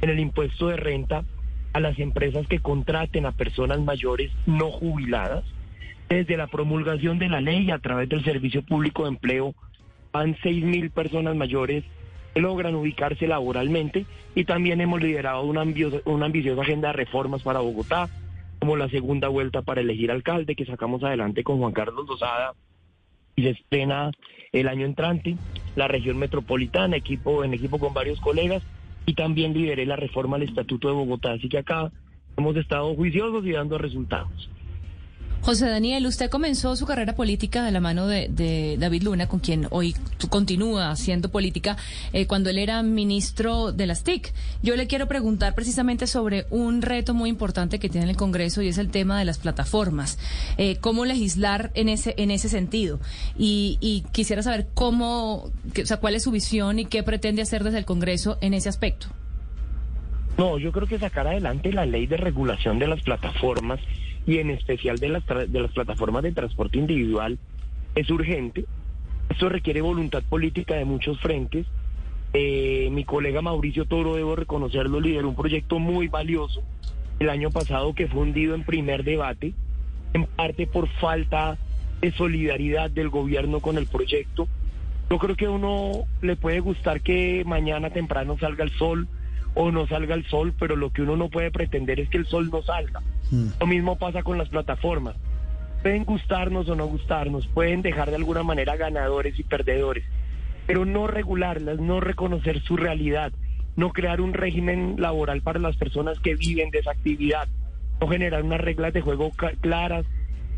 [SPEAKER 32] en el impuesto de renta a las empresas que contraten a personas mayores no jubiladas. Desde la promulgación de la ley a través del Servicio Público de Empleo van seis mil personas mayores que logran ubicarse laboralmente y también hemos liderado una, ambio- una ambiciosa agenda de reformas para Bogotá, como la segunda vuelta para elegir alcalde que sacamos adelante con Juan Carlos Lozada y se estrena el año entrante, la región metropolitana, equipo en equipo con varios colegas, y también lideré la reforma al Estatuto de Bogotá. Así que acá hemos estado juiciosos y dando resultados.
[SPEAKER 20] José Daniel, usted comenzó su carrera política de la mano de, David Luna, con quien hoy continúa haciendo política, eh, cuando él era ministro de las TIC. Yo le quiero preguntar precisamente sobre un reto muy importante que tiene el Congreso y es el tema de las plataformas. Eh, ¿Cómo legislar en ese, en ese sentido? Y, quisiera saber cómo, o sea, cuál es su visión y qué pretende hacer desde el Congreso en ese aspecto.
[SPEAKER 32] No, yo creo que sacar adelante la ley de regulación de las plataformas y en especial de las, de las plataformas de transporte individual es urgente. Esto requiere voluntad política de muchos frentes. Eh, mi colega Mauricio Toro, debo reconocerlo, lideró un proyecto muy valioso el año pasado que fue hundido en primer debate, en parte por falta de solidaridad del gobierno con el proyecto. Yo creo que a uno le puede gustar que mañana temprano salga el sol o no salga el sol, pero lo que uno no puede pretender es que el sol no salga. Mm. Lo mismo pasa con las plataformas. Pueden gustarnos o no gustarnos, pueden dejar de alguna manera ganadores y perdedores, pero no regularlas, no reconocer su realidad, no crear un régimen laboral para las personas que viven de esa actividad, no generar unas reglas de juego claras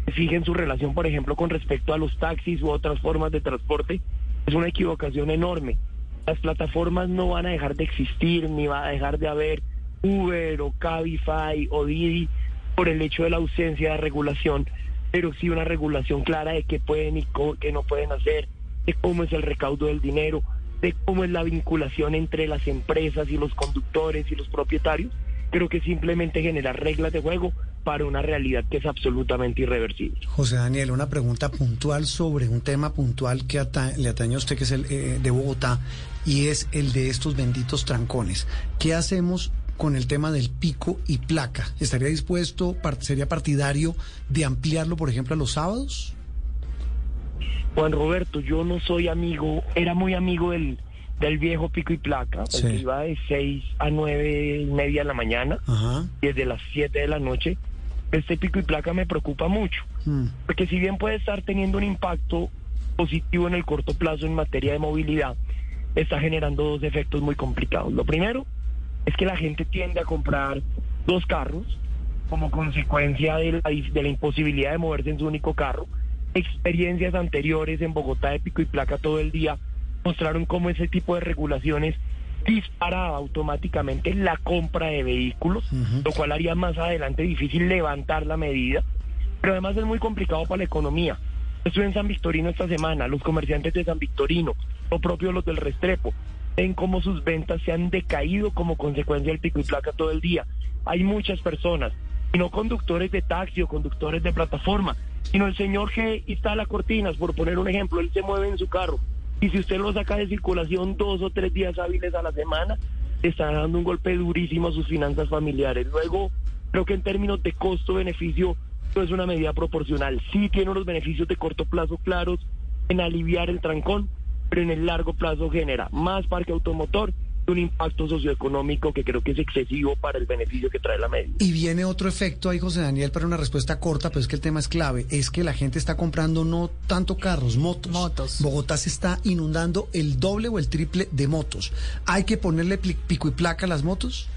[SPEAKER 32] que fijen su relación, por ejemplo, con respecto a los taxis u otras formas de transporte, es una equivocación enorme. Las plataformas no van a dejar de existir, ni va a dejar de haber Uber o Cabify o Didi por el hecho de la ausencia de regulación, pero sí una regulación clara de qué pueden y qué no pueden hacer, de cómo es el recaudo del dinero, de cómo es la vinculación entre las empresas y los conductores y los propietarios. Creo que simplemente generar reglas de juego para una realidad que es absolutamente irreversible.
[SPEAKER 24] José Daniel, una pregunta puntual sobre un tema puntual que le atañe a usted, que es el eh, de Bogotá, y es el de estos benditos trancones. ¿Qué hacemos con el tema del pico y placa? ¿Estaría dispuesto, sería partidario de ampliarlo, por ejemplo, a los sábados?
[SPEAKER 32] Juan Roberto, yo no soy amigo, era muy amigo del, del viejo pico y placa, que iba de 6 a nueve y media de la mañana, y desde las 7 de la noche. Este pico y placa me preocupa mucho, hmm. porque si bien puede estar teniendo un impacto positivo en el corto plazo en materia de movilidad, está generando dos efectos muy complicados. Lo primero, es que la gente tiende a comprar dos carros como consecuencia de la, imposibilidad de moverse en su único carro. Experiencias anteriores en Bogotá de pico y placa todo el día mostraron cómo ese tipo de regulaciones disparaba automáticamente la compra de vehículos, lo cual haría más adelante difícil levantar la medida, pero además es muy complicado para la economía. Estuve en San Victorino esta semana, los comerciantes de San Victorino, lo propio los del Restrepo, en cómo sus ventas se han decaído como consecuencia del pico y placa todo el día. Hay muchas personas, y no conductores de taxi o conductores de plataforma, sino el señor que instala cortinas, por poner un ejemplo, él se mueve en su carro. Y si usted lo saca de circulación dos o tres días hábiles a la semana, está dando un golpe durísimo a sus finanzas familiares. Luego, creo que en términos de costo-beneficio, es una medida proporcional. Sí tiene unos beneficios de corto plazo claros en aliviar el trancón, pero en el largo plazo genera más parque automotor y un impacto socioeconómico que creo que es excesivo para el beneficio que trae la medida.
[SPEAKER 24] Y viene otro efecto ahí, José Daniel, para una respuesta corta, pero es que el tema es clave, es que la gente está comprando no tanto carros, motos.
[SPEAKER 33] Motos.
[SPEAKER 24] Bogotá se está inundando el doble o el triple de motos. ¿Hay que ponerle pico y placa a las motos?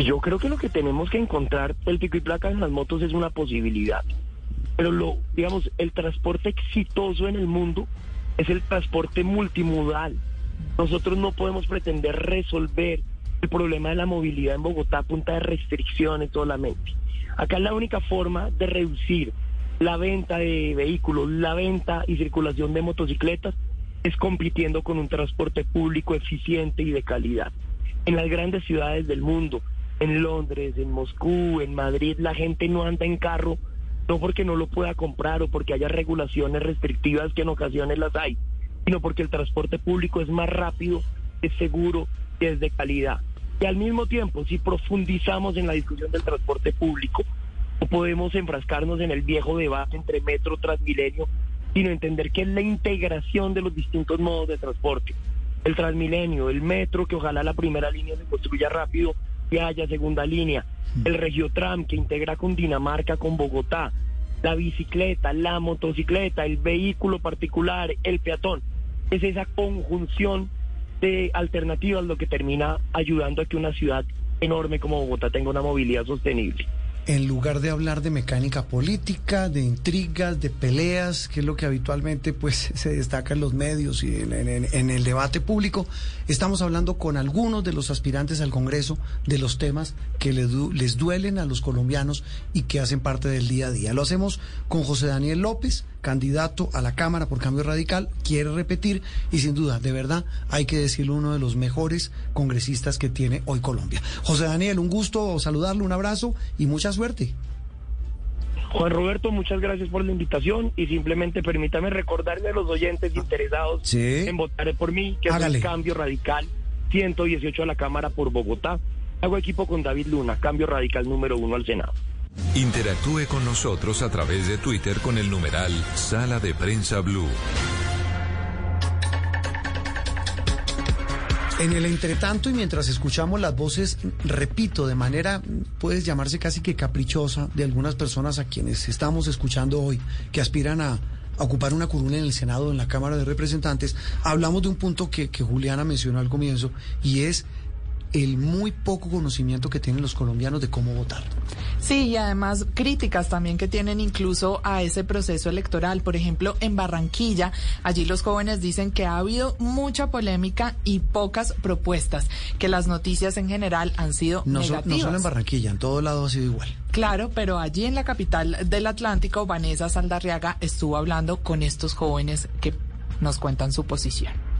[SPEAKER 32] Yo creo que lo que tenemos que encontrar, el pico y placa en las motos es una posibilidad. Pero lo, digamos, el transporte exitoso en el mundo es el transporte multimodal. Nosotros no podemos pretender resolver el problema de la movilidad en Bogotá a punta de restricciones solamente. Acá es la única forma de reducir la venta de vehículos, la venta y circulación de motocicletas es compitiendo con un transporte público eficiente y de calidad. En las grandes ciudades del mundo, en Londres, en Moscú, en Madrid, la gente no anda en carro no porque no lo pueda comprar o porque haya regulaciones restrictivas que en ocasiones las hay, sino porque el transporte público es más rápido, es seguro y es de calidad. Y al mismo tiempo, si profundizamos en la discusión del transporte público, no podemos enfrascarnos en el viejo debate entre metro, transmilenio, sino entender que es la integración de los distintos modos de transporte. El transmilenio, el metro, que ojalá la primera línea se construya rápido haya segunda línea, el Regiotram que integra con Dinamarca, con Bogotá, la bicicleta, la motocicleta, el vehículo particular, el peatón. Es esa conjunción de alternativas lo que termina ayudando a que una ciudad enorme como Bogotá tenga una movilidad sostenible
[SPEAKER 15] en lugar de hablar de mecánica política, de intrigas, de peleas, que es lo que habitualmente pues se destaca en los medios y en, el debate público, estamos hablando con algunos de los aspirantes al Congreso de los temas que les, les duelen a los colombianos y que hacen parte del día a día. Lo hacemos con José Daniel López, candidato a la Cámara por Cambio Radical, quiere repetir y sin duda, de verdad, hay que decirlo, uno de los mejores congresistas que tiene hoy Colombia. José Daniel, un gusto saludarlo, un abrazo y muchas suerte.
[SPEAKER 32] Juan Roberto, muchas gracias por la invitación y simplemente permítame recordarle a los oyentes interesados en votar por mí, que es el cambio radical 118 a la Cámara por Bogotá. Hago equipo con David Luna, cambio radical número uno al Senado.
[SPEAKER 4] Interactúe con nosotros a través de Twitter con el numeral Sala de Prensa Blue.
[SPEAKER 15] En el entretanto y mientras escuchamos las voces, repito, de manera, puede llamarse casi que caprichosa, de algunas personas a quienes estamos escuchando hoy, que aspiran a, ocupar una curul en el Senado, en la Cámara de Representantes, hablamos de un punto que, que Juliana mencionó al comienzo, y es el muy poco conocimiento que tienen los colombianos de cómo votar.
[SPEAKER 21] Sí, y además críticas también que tienen incluso a ese proceso electoral. Por ejemplo, en Barranquilla, allí los jóvenes dicen que ha habido mucha polémica y pocas propuestas, que las noticias en general han sido
[SPEAKER 15] no
[SPEAKER 21] negativas.
[SPEAKER 15] no solo en Barranquilla, en todo lado ha sido igual.
[SPEAKER 21] Claro, pero allí en la capital del Atlántico, Vanessa Saldarriaga estuvo hablando con estos jóvenes que nos cuentan su posición.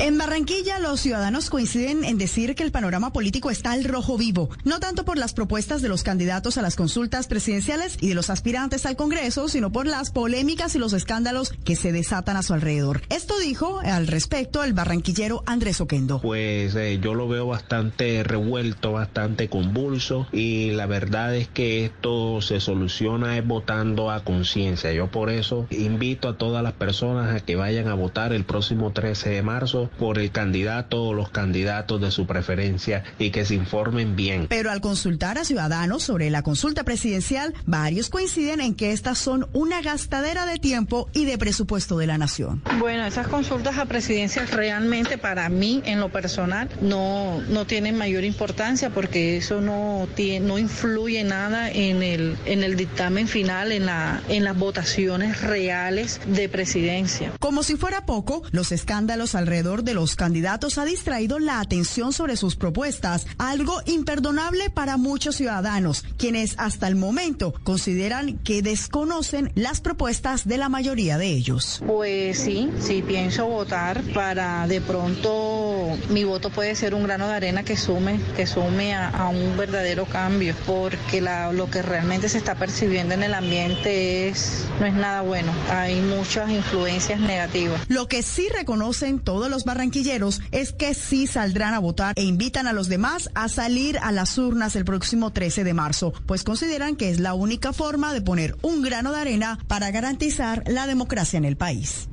[SPEAKER 34] En Barranquilla, los ciudadanos coinciden en decir que el panorama político está al rojo vivo, no tanto por las propuestas de los candidatos a las consultas presidenciales y de los aspirantes al Congreso, sino por las polémicas y los escándalos que se desatan a su alrededor. Esto dijo al respecto el barranquillero Andrés Oquendo.
[SPEAKER 35] Pues eh, yo lo veo bastante revuelto, bastante convulso y la verdad es que esto se soluciona votando a conciencia. Yo por eso invito a todas las personas a que vayan a votar el próximo 13 de marzo por el candidato o los candidatos de su preferencia y que se informen bien.
[SPEAKER 34] Pero al consultar a ciudadanos sobre la consulta presidencial, varios coinciden en que estas son una gastadera de tiempo y de presupuesto de la nación.
[SPEAKER 36] Bueno, esas consultas a presidencia realmente para mí en lo personal no, no tienen mayor importancia porque eso no, tiene, no influye nada en el, en el dictamen final, en, la, en las votaciones reales de presidencia.
[SPEAKER 34] Como si fuera poco, los escándalos alrededor de los candidatos ha distraído la atención sobre sus propuestas, algo imperdonable para muchos ciudadanos, quienes hasta el momento consideran que desconocen las propuestas de la mayoría de ellos.
[SPEAKER 36] Pues sí, sí pienso votar para de pronto mi voto puede ser un grano de arena que sume, que sume a, un verdadero cambio, porque lo que realmente se está percibiendo en el ambiente es no es nada bueno. Hay muchas influencias negativas.
[SPEAKER 34] Lo que sí reconocen todos los barranquilleros es que sí saldrán a votar e invitan a los demás a salir a las urnas el próximo 13 de marzo, pues consideran que es la única forma de poner un grano de arena para garantizar la democracia en el país.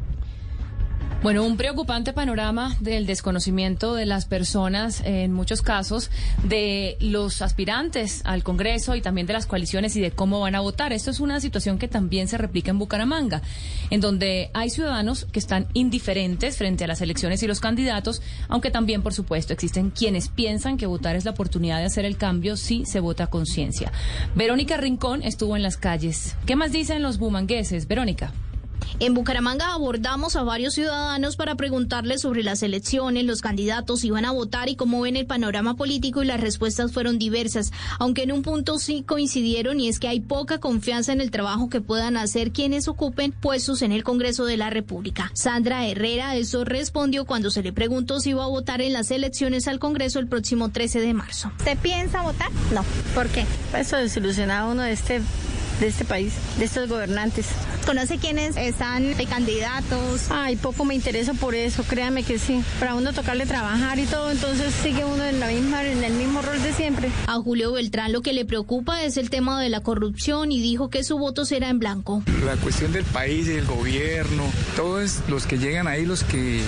[SPEAKER 20] Bueno, un preocupante panorama del desconocimiento de las personas, en muchos casos, de los aspirantes al Congreso y también de las coaliciones y de cómo van a votar. Esto es una situación que también se replica en Bucaramanga, en donde hay ciudadanos que están indiferentes frente a las elecciones y los candidatos, aunque también, por supuesto, existen quienes piensan que votar es la oportunidad de hacer el cambio si se vota a conciencia. Verónica Rincón estuvo en las calles. ¿Qué más dicen los bumangueses? Verónica.
[SPEAKER 37] En Bucaramanga abordamos a varios ciudadanos para preguntarles sobre las elecciones, los candidatos iban a votar y cómo ven el panorama político y las respuestas fueron diversas, aunque en un punto sí coincidieron y es que hay poca confianza en el trabajo que puedan hacer quienes ocupen puestos en el Congreso de la República. Sandra Herrera eso respondió cuando se le preguntó si iba a votar en las elecciones al Congreso el próximo 13 de marzo.
[SPEAKER 38] ¿Usted piensa votar?
[SPEAKER 37] No.
[SPEAKER 38] ¿Por qué? Eso desilusionado uno de este de este país, de estos gobernantes.
[SPEAKER 37] ¿Conoce quiénes están de candidatos?
[SPEAKER 38] Ay, poco me interesa por eso, créame que sí. Para uno tocarle trabajar y todo, entonces sigue uno en la misma, en el mismo rol de siempre.
[SPEAKER 37] A Julio Beltrán lo que le preocupa es el tema de la corrupción y dijo que su voto será en blanco.
[SPEAKER 39] La cuestión del país, del gobierno, todos los que llegan ahí, los que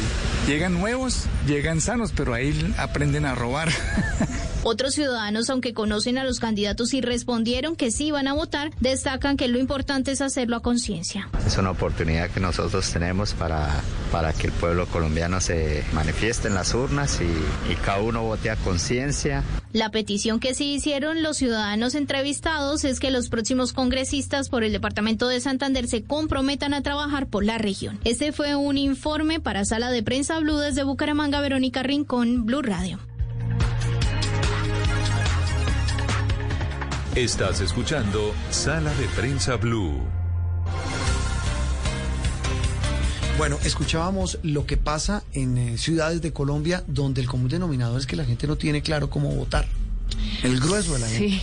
[SPEAKER 39] llegan nuevos, llegan sanos, pero ahí aprenden a robar.
[SPEAKER 37] Otros ciudadanos, aunque conocen a los candidatos y respondieron que sí van a votar, destacan que lo importante es hacerlo a conciencia.
[SPEAKER 40] Es una oportunidad que nosotros tenemos para, para que el pueblo colombiano se manifieste en las urnas y, y cada uno vote a conciencia.
[SPEAKER 37] La petición que sí hicieron los ciudadanos entrevistados es que los próximos congresistas por el departamento de Santander se comprometan a trabajar por la región. Este fue un informe para Sala de Prensa Blue desde Bucaramanga, Verónica Rincón, Blue Radio.
[SPEAKER 4] Estás escuchando Sala de Prensa Blue.
[SPEAKER 15] Bueno, escuchábamos lo que pasa en eh, ciudades de Colombia donde el común denominador es que la gente no tiene claro cómo votar. El grueso de la gente.
[SPEAKER 20] Sí,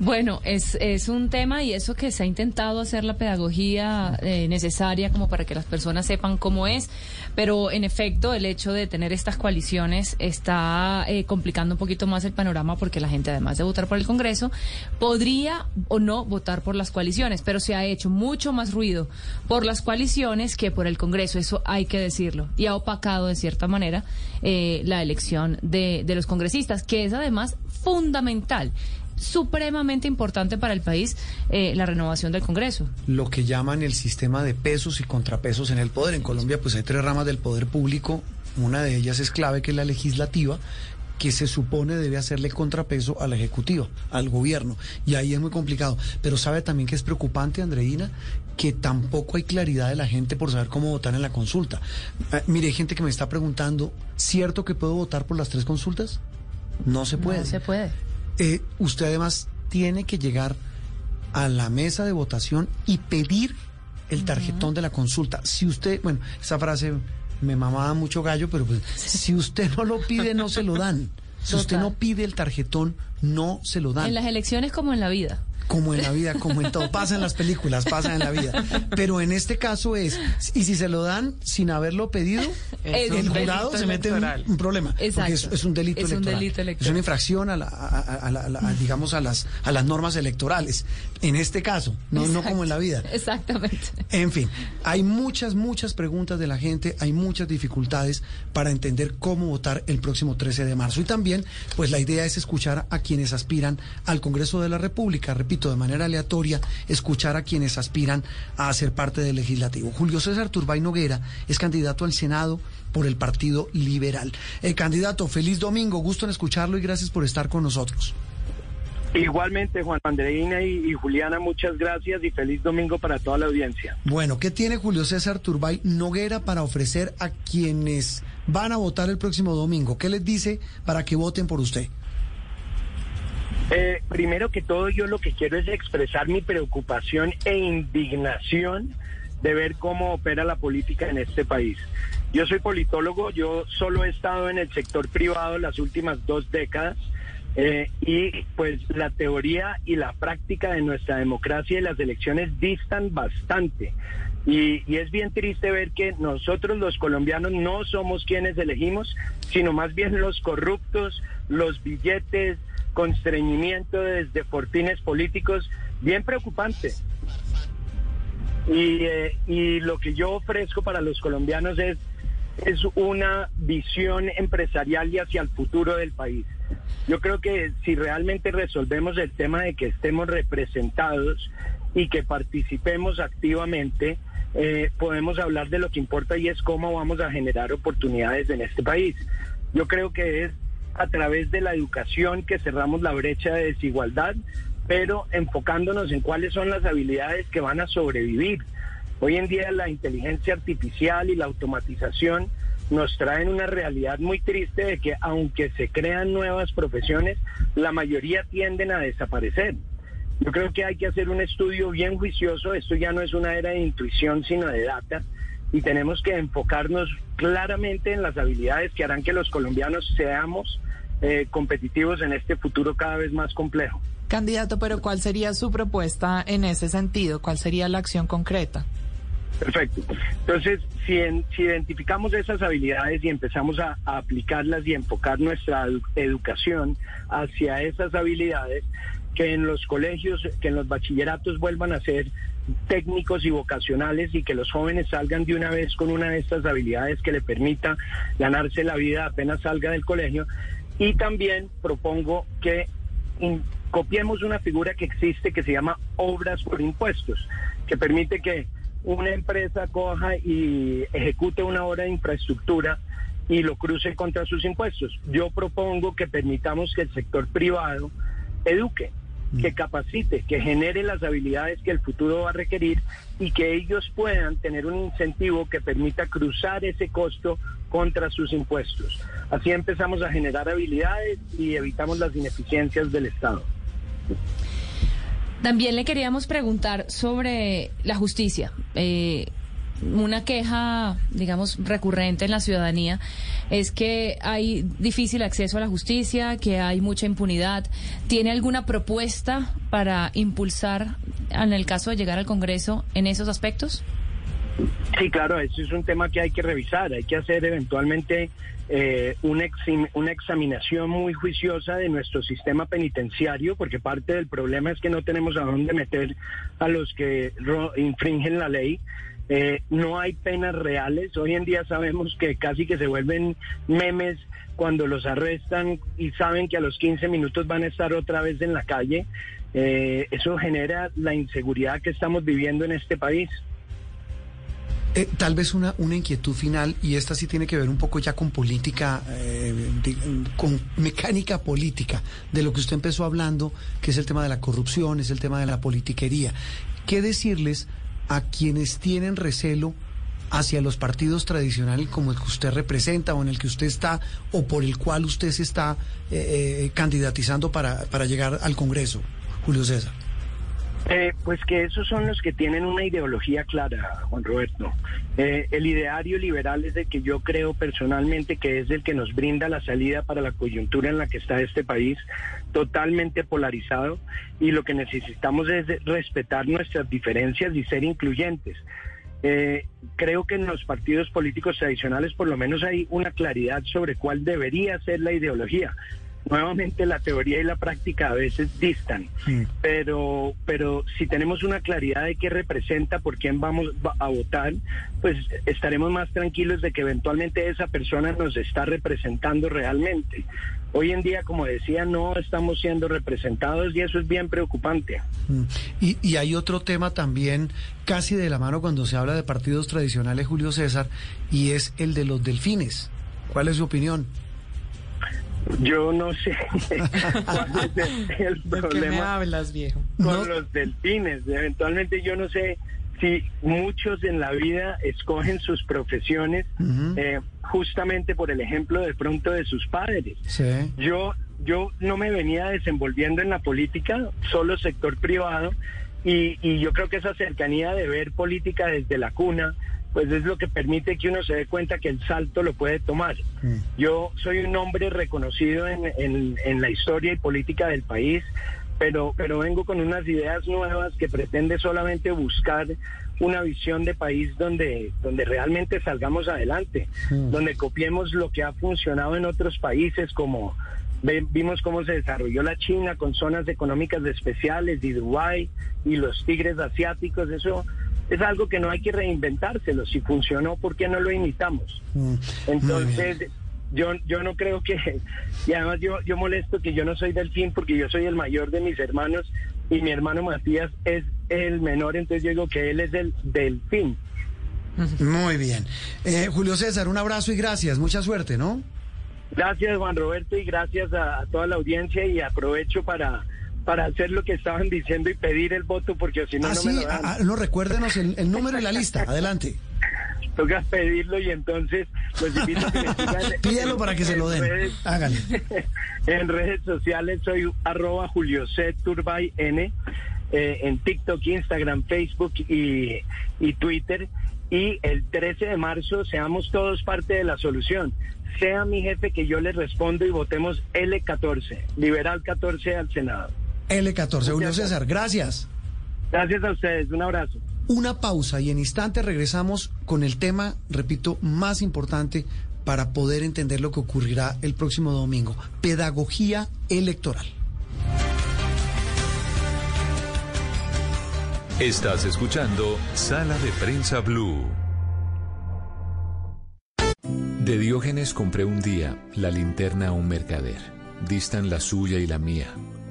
[SPEAKER 20] bueno, es, es un tema y eso que se ha intentado hacer la pedagogía eh, necesaria como para que las personas sepan cómo es, pero en efecto el hecho de tener estas coaliciones está eh, complicando un poquito más el panorama porque la gente además de votar por el Congreso podría o no votar por las coaliciones, pero se ha hecho mucho más ruido por las coaliciones que por el Congreso, eso hay que decirlo, y ha opacado de cierta manera eh, la elección de, de los congresistas, que es además fundamental supremamente importante para el país eh, la renovación del Congreso.
[SPEAKER 15] Lo que llaman el sistema de pesos y contrapesos en el poder. En Colombia pues hay tres ramas del poder público, una de ellas es clave que es la legislativa que se supone debe hacerle contrapeso al Ejecutivo, al gobierno. Y ahí es muy complicado. Pero sabe también que es preocupante, Andreina, que tampoco hay claridad de la gente por saber cómo votar en la consulta. Eh, mire, hay gente que me está preguntando, ¿cierto que puedo votar por las tres consultas? No se puede.
[SPEAKER 20] No se puede.
[SPEAKER 15] Eh, usted además tiene que llegar a la mesa de votación y pedir el tarjetón de la consulta. Si usted, bueno, esa frase me mamaba mucho gallo, pero pues si usted no lo pide, no se lo dan. Si usted no pide el tarjetón, no se lo dan.
[SPEAKER 20] En las elecciones como en la vida.
[SPEAKER 15] Como en la vida, como en todo. Pasa en las películas, pasa en la vida. Pero en este caso es, y si se lo dan sin haberlo pedido,
[SPEAKER 20] Es
[SPEAKER 15] el
[SPEAKER 20] un
[SPEAKER 15] jurado
[SPEAKER 20] delito
[SPEAKER 15] se mete en un, un problema. Porque es,
[SPEAKER 20] Exacto.
[SPEAKER 15] es un delito
[SPEAKER 20] Es un
[SPEAKER 15] electoral.
[SPEAKER 20] delito
[SPEAKER 15] Es
[SPEAKER 20] electoral.
[SPEAKER 15] una infracción a, la, a- a- a la- a la- a, digamos, a las, a las normas electorales. En este caso, no, no como en la vida.
[SPEAKER 20] Exactamente.
[SPEAKER 15] En fin, hay muchas, muchas preguntas de la gente, hay muchas dificultades para entender cómo votar el próximo 13 de marzo. Y también, pues la idea es escuchar a quienes aspiran al Congreso de la República, repito, de manera aleatoria, escuchar a quienes aspiran a ser parte del legislativo. Julio César Turbay Noguera es candidato al Senado por el Partido Liberal. El candidato, feliz domingo, gusto en escucharlo y gracias por estar con nosotros.
[SPEAKER 24] Igualmente, Juan Andreina y, y Juliana, muchas gracias y feliz domingo para toda la audiencia.
[SPEAKER 15] Bueno, ¿qué tiene Julio César Turbay Noguera para ofrecer a quienes van a votar el próximo domingo? ¿Qué les dice para que voten por usted?
[SPEAKER 24] Eh, primero que todo, yo lo que quiero es expresar mi preocupación e indignación de ver cómo opera la política en este país. Yo soy politólogo, yo solo he estado en el sector privado las últimas dos décadas eh, y pues la teoría y la práctica de nuestra democracia y las elecciones distan bastante. Y, y es bien triste ver que nosotros los colombianos no somos quienes elegimos, sino más bien los corruptos, los billetes, constreñimiento desde fortines políticos, bien preocupante. Y, eh, y lo que yo ofrezco para los colombianos es, es una visión empresarial y hacia el futuro del país. Yo creo que si realmente resolvemos el tema de que estemos representados y que participemos activamente, eh, podemos hablar de lo que importa y es cómo vamos a generar oportunidades en este país. Yo creo que es a través de la educación que cerramos la brecha de desigualdad, pero enfocándonos en cuáles son las habilidades que van a sobrevivir. Hoy en día la inteligencia artificial y la automatización nos traen una realidad muy triste de que aunque se crean nuevas profesiones, la mayoría tienden a desaparecer. Yo creo que hay que hacer un estudio bien juicioso, esto ya no es una era de intuición, sino de data, y tenemos que enfocarnos claramente en las habilidades que harán que los colombianos seamos eh, competitivos en este futuro cada vez más complejo.
[SPEAKER 21] Candidato, pero ¿cuál sería su propuesta en ese sentido? ¿Cuál sería la acción concreta?
[SPEAKER 24] Perfecto. Entonces, si, en- si identificamos esas habilidades y empezamos a, a aplicarlas y enfocar nuestra edu- educación hacia esas habilidades, que en los colegios, que en los bachilleratos vuelvan a ser técnicos y vocacionales y que los jóvenes salgan de una vez con una de estas habilidades que le permita ganarse la vida apenas salga del colegio, Y también propongo que copiemos una figura que existe que se llama obras por impuestos, que permite que una empresa coja y ejecute una obra de infraestructura y lo cruce contra sus impuestos. Yo propongo que permitamos que el sector privado eduque, que capacite, que genere las habilidades que el futuro va a requerir y que ellos puedan tener un incentivo que permita cruzar ese costo contra sus impuestos. Así empezamos a generar habilidades y evitamos las ineficiencias del Estado.
[SPEAKER 20] También le queríamos preguntar sobre la justicia. Eh, una queja, digamos, recurrente en la ciudadanía es que hay difícil acceso a la justicia, que hay mucha impunidad. ¿Tiene alguna propuesta para impulsar, en el caso de llegar al Congreso, en esos aspectos?
[SPEAKER 24] Sí, claro, eso es un tema que hay que revisar. Hay que hacer eventualmente eh, una, una examinación muy juiciosa de nuestro sistema penitenciario, porque parte del problema es que no tenemos a dónde meter a los que infringen la ley. Eh, no hay penas reales. Hoy en día sabemos que casi que se vuelven memes cuando los arrestan y saben que a los 15 minutos van a estar otra vez en la calle. Eh, eso genera la inseguridad que estamos viviendo en este país.
[SPEAKER 15] Eh, tal vez una, una inquietud final, y esta sí tiene que ver un poco ya con política, con mecánica política, de lo que usted empezó hablando, que es el tema de la corrupción, es el tema de la politiquería. ¿Qué decirles a quienes tienen recelo hacia los partidos tradicionales como el que usted representa o en el que usted está o por el cual usted se está eh, eh, candidatizando para, para llegar al Congreso, Julio César?
[SPEAKER 24] Eh, pues que esos son los que tienen una ideología clara, Juan Roberto. el ideario liberal es el que yo creo personalmente que es el que nos brinda la salida para la coyuntura en la que está este país, totalmente polarizado, y lo que necesitamos es respetar nuestras diferencias y ser incluyentes. Eh, creo que en los partidos políticos tradicionales por lo menos hay una claridad sobre cuál debería ser la ideología nuevamente la teoría y la práctica a veces distan, pero, pero si tenemos una claridad de qué representa, por quién vamos a votar, pues estaremos más tranquilos de que eventualmente esa persona nos está representando realmente. Hoy en día, como decía, no estamos siendo representados y eso es bien preocupante.
[SPEAKER 15] Y, y hay otro tema también casi de la mano cuando se habla de partidos tradicionales, Julio César, y es el de los delfines. ¿Cuál es su opinión?
[SPEAKER 24] Yo no sé cuál es el, problema
[SPEAKER 21] hablas, viejo?
[SPEAKER 24] con los delfines. Eventualmente yo no sé si muchos en la vida escogen sus profesiones eh, justamente por el ejemplo de pronto de sus padres. Yo, yo no me venía desenvolviendo en la política, solo sector privado, y, y yo creo que esa cercanía de ver política desde la cuna, pues es lo que permite que uno se dé cuenta que el salto lo puede tomar. Mm. Yo soy un hombre reconocido en, en, la historia y política del país, pero, pero vengo con unas ideas nuevas que pretende solamente buscar una visión de país donde, donde realmente salgamos adelante, mm. donde copiemos lo que ha funcionado en otros países como vimos cómo se desarrolló la China con zonas económicas especiales y Dubái y los tigres asiáticos, eso es algo que no hay que reinventárselo. Si funcionó, ¿por qué no lo imitamos? Mm, Entonces, yo, yo no creo que, y además yo, yo molesto que yo no soy delfín porque yo soy el mayor de mis hermanos y mi hermano Matías es el menor, entonces yo digo que él es el delfín.
[SPEAKER 15] Muy bien. Eh, Julio César, un abrazo y gracias. Mucha suerte, ¿no?
[SPEAKER 24] Gracias, Juan Roberto, y gracias a toda la audiencia y aprovecho para para hacer lo que estaban diciendo y pedir el voto, porque si no, no me lo dan.
[SPEAKER 15] Ah, no, recuérdenos el, número y la lista. Adelante.
[SPEAKER 24] Toca pedirlo y entonces los invito a que me sigan.
[SPEAKER 15] Para que se lo den. Háganlo.
[SPEAKER 24] en redes sociales soy arroba Julio C. Turbay N. Eh, en TikTok, Instagram, Facebook y, y Twitter. Y el 13 de marzo seamos todos parte de la solución sea mi jefe que yo le respondo y votemos L14, liberal 14 al Senado.
[SPEAKER 15] L14. Julio César, gracias.
[SPEAKER 24] Gracias a ustedes, un abrazo.
[SPEAKER 15] Una pausa y en instante regresamos con el tema, repito, más importante para poder entender lo que ocurrirá el próximo domingo, pedagogía electoral.
[SPEAKER 4] Estás escuchando Sala de Prensa Blue. De Diógenes compré un día la linterna a un mercader. Distan la suya y la mía.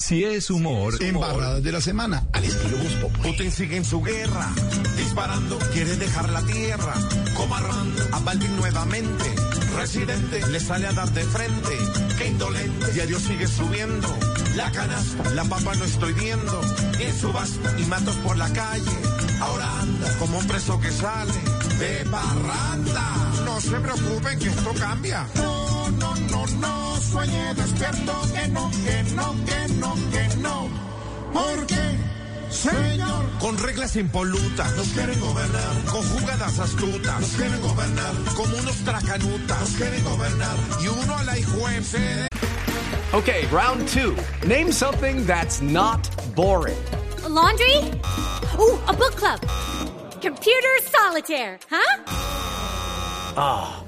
[SPEAKER 4] Si es humor.
[SPEAKER 15] Embarradas de la semana, al estilo Buspo.
[SPEAKER 18] Putin sigue en su guerra, disparando, quiere dejar la tierra, comarrando a Balvin nuevamente. Residente le sale a dar de frente, qué indolente. Diario sigue subiendo, la canasta, la papa no estoy viendo. Y en subasta y matos por la calle, ahora anda como un preso que sale de barranda. No se preocupen que esto cambia. No, no, no, no, sueñe despierto que no, que no, que no, que no. Porque Señor, con reglas impolutas, nos quieren gobernar, con jugadas astutas, nos quieren gobernar, como unos tracanutas, nos quieren gobernar, y uno a la hijuepe.
[SPEAKER 7] Okay, round two. Name something that's not boring.
[SPEAKER 41] A laundry? Ooh, a book club. Computer solitaire, huh?
[SPEAKER 7] Ah, oh,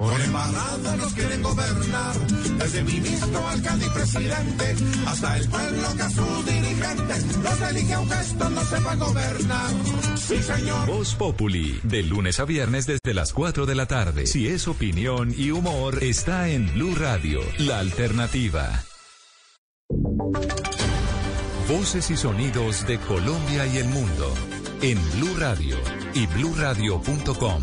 [SPEAKER 18] Por embarrada nos quieren gobernar, desde ministro, alcalde y presidente, hasta el pueblo que a sus dirigentes los elige aunque estos no sepan gobernar. Sí, señor.
[SPEAKER 4] Voz Populi, de lunes a viernes desde las 4 de la tarde. Si es opinión y humor, está en Blue Radio, la alternativa. Voces y sonidos de Colombia y el mundo en Blue Radio y bluradio.com,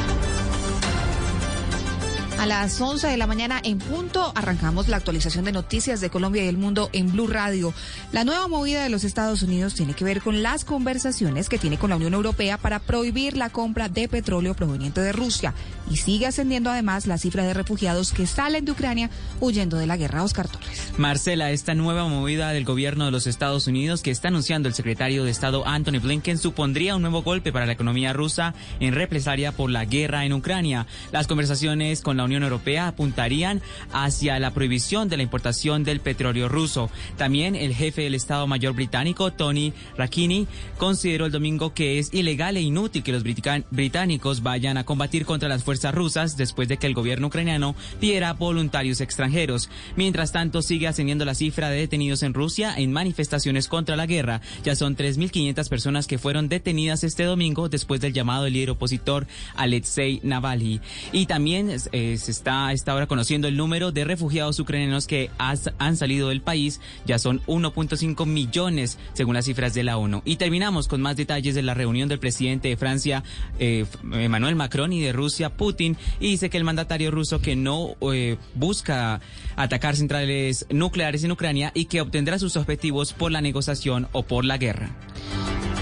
[SPEAKER 5] A las 11 de la mañana en punto arrancamos la actualización de noticias de Colombia y el mundo en Blue Radio. La nueva movida de los Estados Unidos tiene que ver con las conversaciones que tiene con la Unión Europea para prohibir la compra de petróleo proveniente de Rusia y sigue ascendiendo además la cifra de refugiados que salen de Ucrania huyendo de la guerra. Oscar Torres.
[SPEAKER 6] Marcela, esta nueva movida del gobierno de los Estados Unidos que está anunciando el secretario de Estado Anthony Blinken supondría un nuevo golpe para la economía rusa en represalia por la guerra en Ucrania. Las conversaciones con la Unión Europea apuntarían hacia la prohibición de la importación del petróleo ruso. También el jefe del Estado Mayor británico, Tony Rakini, consideró el domingo que es ilegal e inútil que los británicos vayan a combatir contra las fuerzas rusas después de que el gobierno ucraniano pidiera voluntarios extranjeros. Mientras tanto, sigue ascendiendo la cifra de detenidos en Rusia en manifestaciones contra la guerra. Ya son 3.500 personas que fueron detenidas este domingo después del llamado del líder opositor Alexei Navalny. Y también eh, se está a esta hora conociendo el número de refugiados ucranianos que han salido del país. Ya son 1.5 millones según las cifras de la ONU. Y terminamos con más detalles de la reunión del presidente de Francia, eh, Emmanuel Macron, y de Rusia, Putin. Y dice que el mandatario ruso que no eh, busca atacar centrales nucleares en Ucrania y que obtendrá sus objetivos por la negociación o por la guerra.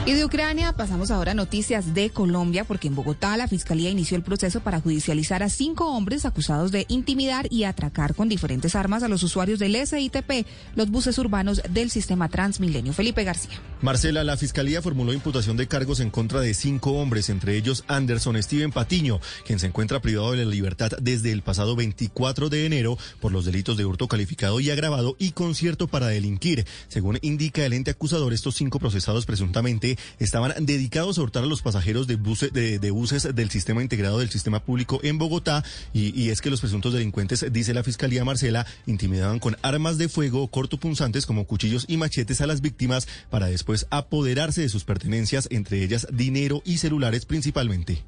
[SPEAKER 5] Y de Ucrania pasamos ahora a noticias de Colombia, porque en Bogotá la Fiscalía inició el proceso para judicializar a cinco hombres acusados de intimidar y atracar con diferentes armas a los usuarios del SITP, los buses urbanos del sistema Transmilenio. Felipe García.
[SPEAKER 10] Marcela, la Fiscalía formuló imputación de cargos en contra de cinco hombres, entre ellos Anderson Steven Patiño, quien se encuentra privado de la libertad desde el pasado 24 de enero por los delitos de hurto calificado y agravado y concierto para delinquir. Según indica el ente acusador, estos cinco procesados presuntamente estaban dedicados a hurtar a los pasajeros de, buses, de, buses del sistema integrado del sistema público en Bogotá y, y, es que los presuntos delincuentes, dice la Fiscalía Marcela, intimidaban con armas de fuego cortopunzantes como cuchillos y machetes a las víctimas para después apoderarse de sus pertenencias, entre ellas dinero y celulares principalmente.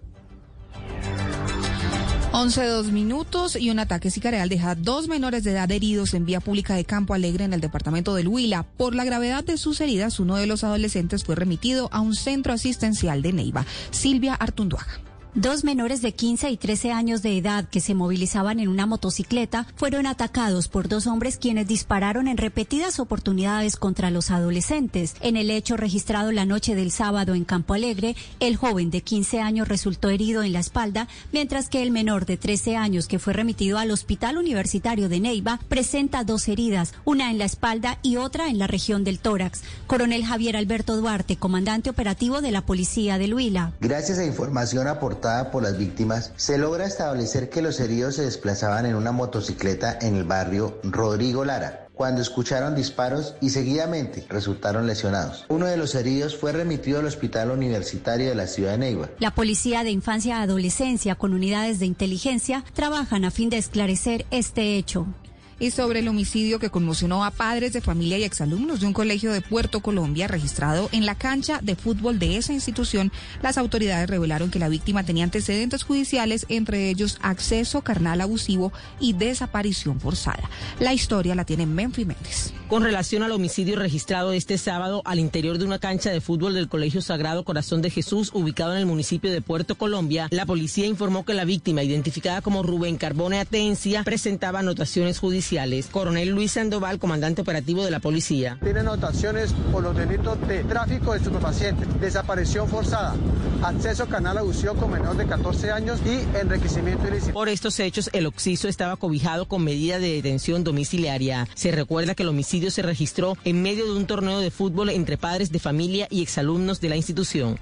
[SPEAKER 5] 11 dos minutos y un ataque sicarial deja dos menores de edad heridos en vía pública de Campo Alegre en el departamento del Huila. Por la gravedad de sus heridas, uno de los adolescentes fue remitido a un centro asistencial de Neiva. Silvia Artunduaga.
[SPEAKER 42] Dos menores de 15 y 13 años de edad que se movilizaban en una motocicleta fueron atacados por dos hombres quienes dispararon en repetidas oportunidades contra los adolescentes. En el hecho registrado la noche del sábado en Campo Alegre, el joven de 15 años resultó herido en la espalda, mientras que el menor de 13 años que fue remitido al Hospital Universitario de Neiva presenta dos heridas, una en la espalda y otra en la región del tórax. Coronel Javier Alberto Duarte, comandante operativo de la Policía de Luila.
[SPEAKER 43] Gracias a información aportada por las víctimas, se logra establecer que los heridos se desplazaban en una motocicleta en el barrio Rodrigo Lara cuando escucharon disparos y seguidamente resultaron lesionados. Uno de los heridos fue remitido al Hospital Universitario de la ciudad de Neiva.
[SPEAKER 42] La Policía de Infancia y Adolescencia con unidades de inteligencia trabajan a fin de esclarecer este hecho
[SPEAKER 5] y sobre el homicidio que conmocionó a padres de familia y exalumnos de un colegio de Puerto Colombia registrado en la cancha de fútbol de esa institución, las autoridades revelaron que la víctima tenía antecedentes judiciales, entre ellos acceso carnal abusivo y desaparición forzada. La historia la tiene Menfi Méndez.
[SPEAKER 44] Con relación al homicidio registrado este sábado al interior de una cancha de fútbol del Colegio Sagrado Corazón de Jesús, ubicado en el municipio de Puerto Colombia, la policía informó que la víctima, identificada como Rubén Carbone Atencia, presentaba anotaciones judiciales Coronel Luis Sandoval, comandante operativo de la policía.
[SPEAKER 45] Tiene anotaciones por los delitos de tráfico de estupefacientes, desaparición forzada, acceso canal abusivo con menor de 14 años y enriquecimiento ilícito.
[SPEAKER 44] Por estos hechos, el occiso estaba cobijado con medida de detención domiciliaria. Se recuerda que el homicidio se registró en medio de un torneo de fútbol entre padres de familia y exalumnos de la institución.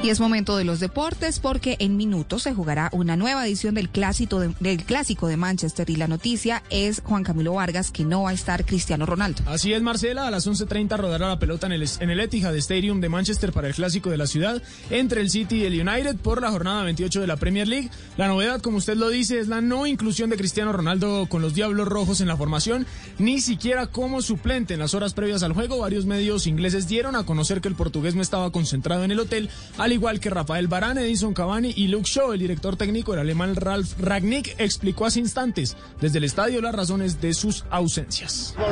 [SPEAKER 5] Y es momento de los deportes porque en minutos se jugará una nueva edición del clásico de, Manchester y la noticia es Juan Camilo Vargas que no va a estar Cristiano Ronaldo.
[SPEAKER 14] Así es Marcela, a las 11:30 rodará la pelota en el, Etihad Stadium de Manchester para el clásico de la ciudad entre el City y el United por la jornada 28 de la Premier League. La novedad, como usted lo dice, es la no inclusión de Cristiano Ronaldo con los Diablos Rojos en la formación, ni siquiera como suplente en las horas previas al juego. Varios medios ingleses dieron a conocer que el portugués no estaba concentrado en el hotel igual que Rafael Varane, Edison Cavani y Luke Shaw, el director técnico, el alemán Ralf Ragnick, explicó hace instantes desde el estadio las razones de sus ausencias.
[SPEAKER 45] Uh,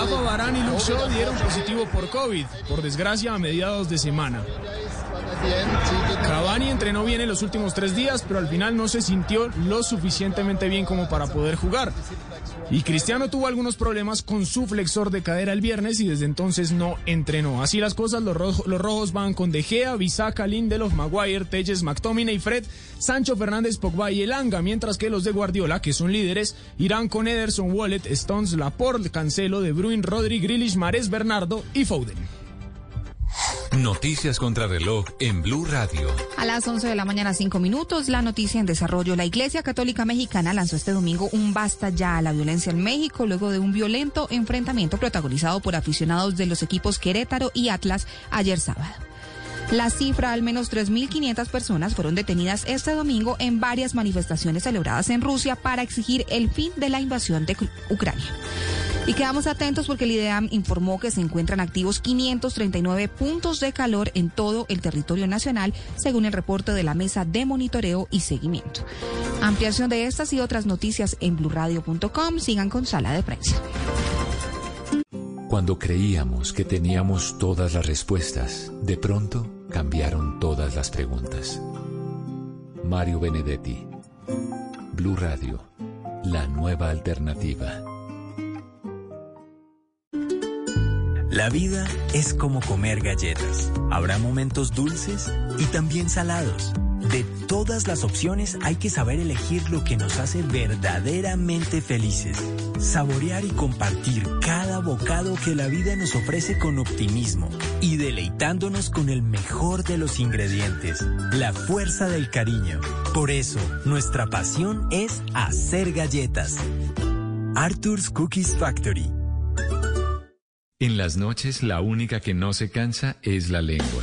[SPEAKER 14] Rafa Varane y Luke Shaw dieron positivo por COVID, por desgracia a mediados de semana. Cavani entrenó bien en los últimos tres días, pero al final no se sintió lo suficientemente bien como para poder jugar. Y Cristiano tuvo algunos problemas con su flexor de cadera el viernes y desde entonces no entrenó. Así las cosas, los, rojos van con De Gea, Bisaca, Lindelof, Maguire, Telles, McTominay, Fred, Sancho Fernández, Pogba y Elanga, mientras que los de Guardiola, que son líderes, irán con Ederson, Wallet, Stones, Laporte, Cancelo, De Bruyne, Rodri, Grealish, Mares, Bernardo y Foden.
[SPEAKER 4] Noticias contra reloj en Blue Radio.
[SPEAKER 5] A las 11 de la mañana, 5 minutos, la noticia en desarrollo. La Iglesia Católica Mexicana lanzó este domingo un basta ya a la violencia en México luego de un violento enfrentamiento protagonizado por aficionados de los equipos Querétaro y Atlas ayer sábado. La cifra, al menos 3.500 personas fueron detenidas este domingo en varias manifestaciones celebradas en Rusia para exigir el fin de la invasión de Ucrania. Y quedamos atentos porque el IDEAM informó que se encuentran activos 539 puntos de calor en todo el territorio nacional, según el reporte de la Mesa de Monitoreo y Seguimiento. Ampliación de estas y otras noticias en blurradio.com. Sigan con Sala de Prensa.
[SPEAKER 4] Cuando creíamos que teníamos todas las respuestas, de pronto cambiaron todas las preguntas. Mario Benedetti, Blue Radio, la nueva alternativa.
[SPEAKER 19] La vida es como comer galletas. Habrá momentos dulces y también salados. De todas las opciones hay que saber elegir lo que nos hace verdaderamente felices. Saborear y compartir cada bocado que la vida nos ofrece con optimismo y deleitándonos con el mejor de los ingredientes, la fuerza del cariño. Por eso, nuestra pasión es hacer galletas. Arthur's Cookies Factory
[SPEAKER 4] en las noches la única que no se cansa es la lengua.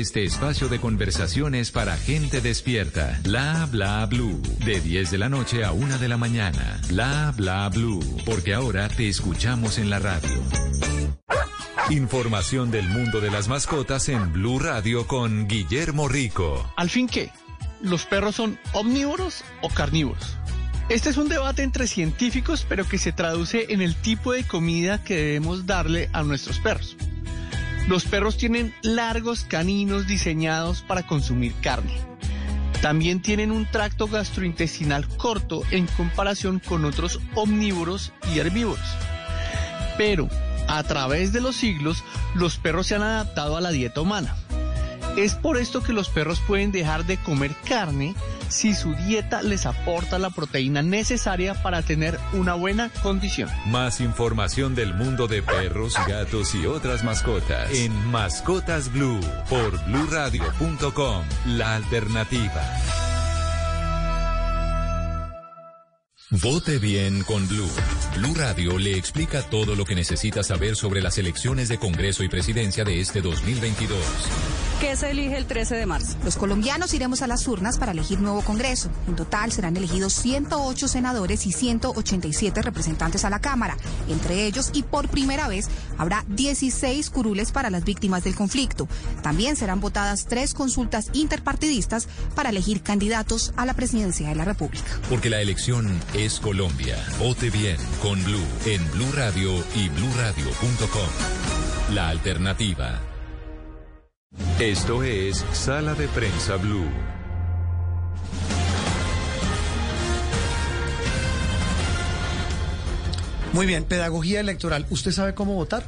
[SPEAKER 4] este espacio de conversaciones para gente despierta. Bla bla blue. De 10 de la noche a 1 de la mañana. Bla bla blue. Porque ahora te escuchamos en la radio. Información del mundo de las mascotas en Blue Radio con Guillermo Rico.
[SPEAKER 46] ¿Al fin qué? ¿Los perros son omnívoros o carnívoros? Este es un debate entre científicos, pero que se traduce en el tipo de comida que debemos darle a nuestros perros. Los perros tienen largos caninos diseñados para consumir carne. También tienen un tracto gastrointestinal corto en comparación con otros omnívoros y herbívoros. Pero a través de los siglos, los perros se han adaptado a la dieta humana. Es por esto que los perros pueden dejar de comer carne si su dieta les aporta la proteína necesaria para tener una buena condición.
[SPEAKER 4] Más información del mundo de perros, gatos y otras mascotas en Mascotas Blue por bluradio.com. La alternativa. Vote bien con Blue. Blue Radio le explica todo lo que necesita saber sobre las elecciones de Congreso y Presidencia de este 2022.
[SPEAKER 47] ¿Qué se elige el 13 de marzo?
[SPEAKER 5] Los colombianos iremos a las urnas para elegir nuevo Congreso. En total serán elegidos 108 senadores y 187 representantes a la Cámara. Entre ellos, y por primera vez, habrá 16 curules para las víctimas del conflicto. También serán votadas tres consultas interpartidistas para elegir candidatos a la presidencia de la República.
[SPEAKER 4] Porque la elección es Colombia. Vote bien con Blue en Blue Radio y bluradio.com. La alternativa. Esto es Sala de Prensa Blue.
[SPEAKER 15] Muy bien, pedagogía electoral. ¿Usted sabe cómo votar?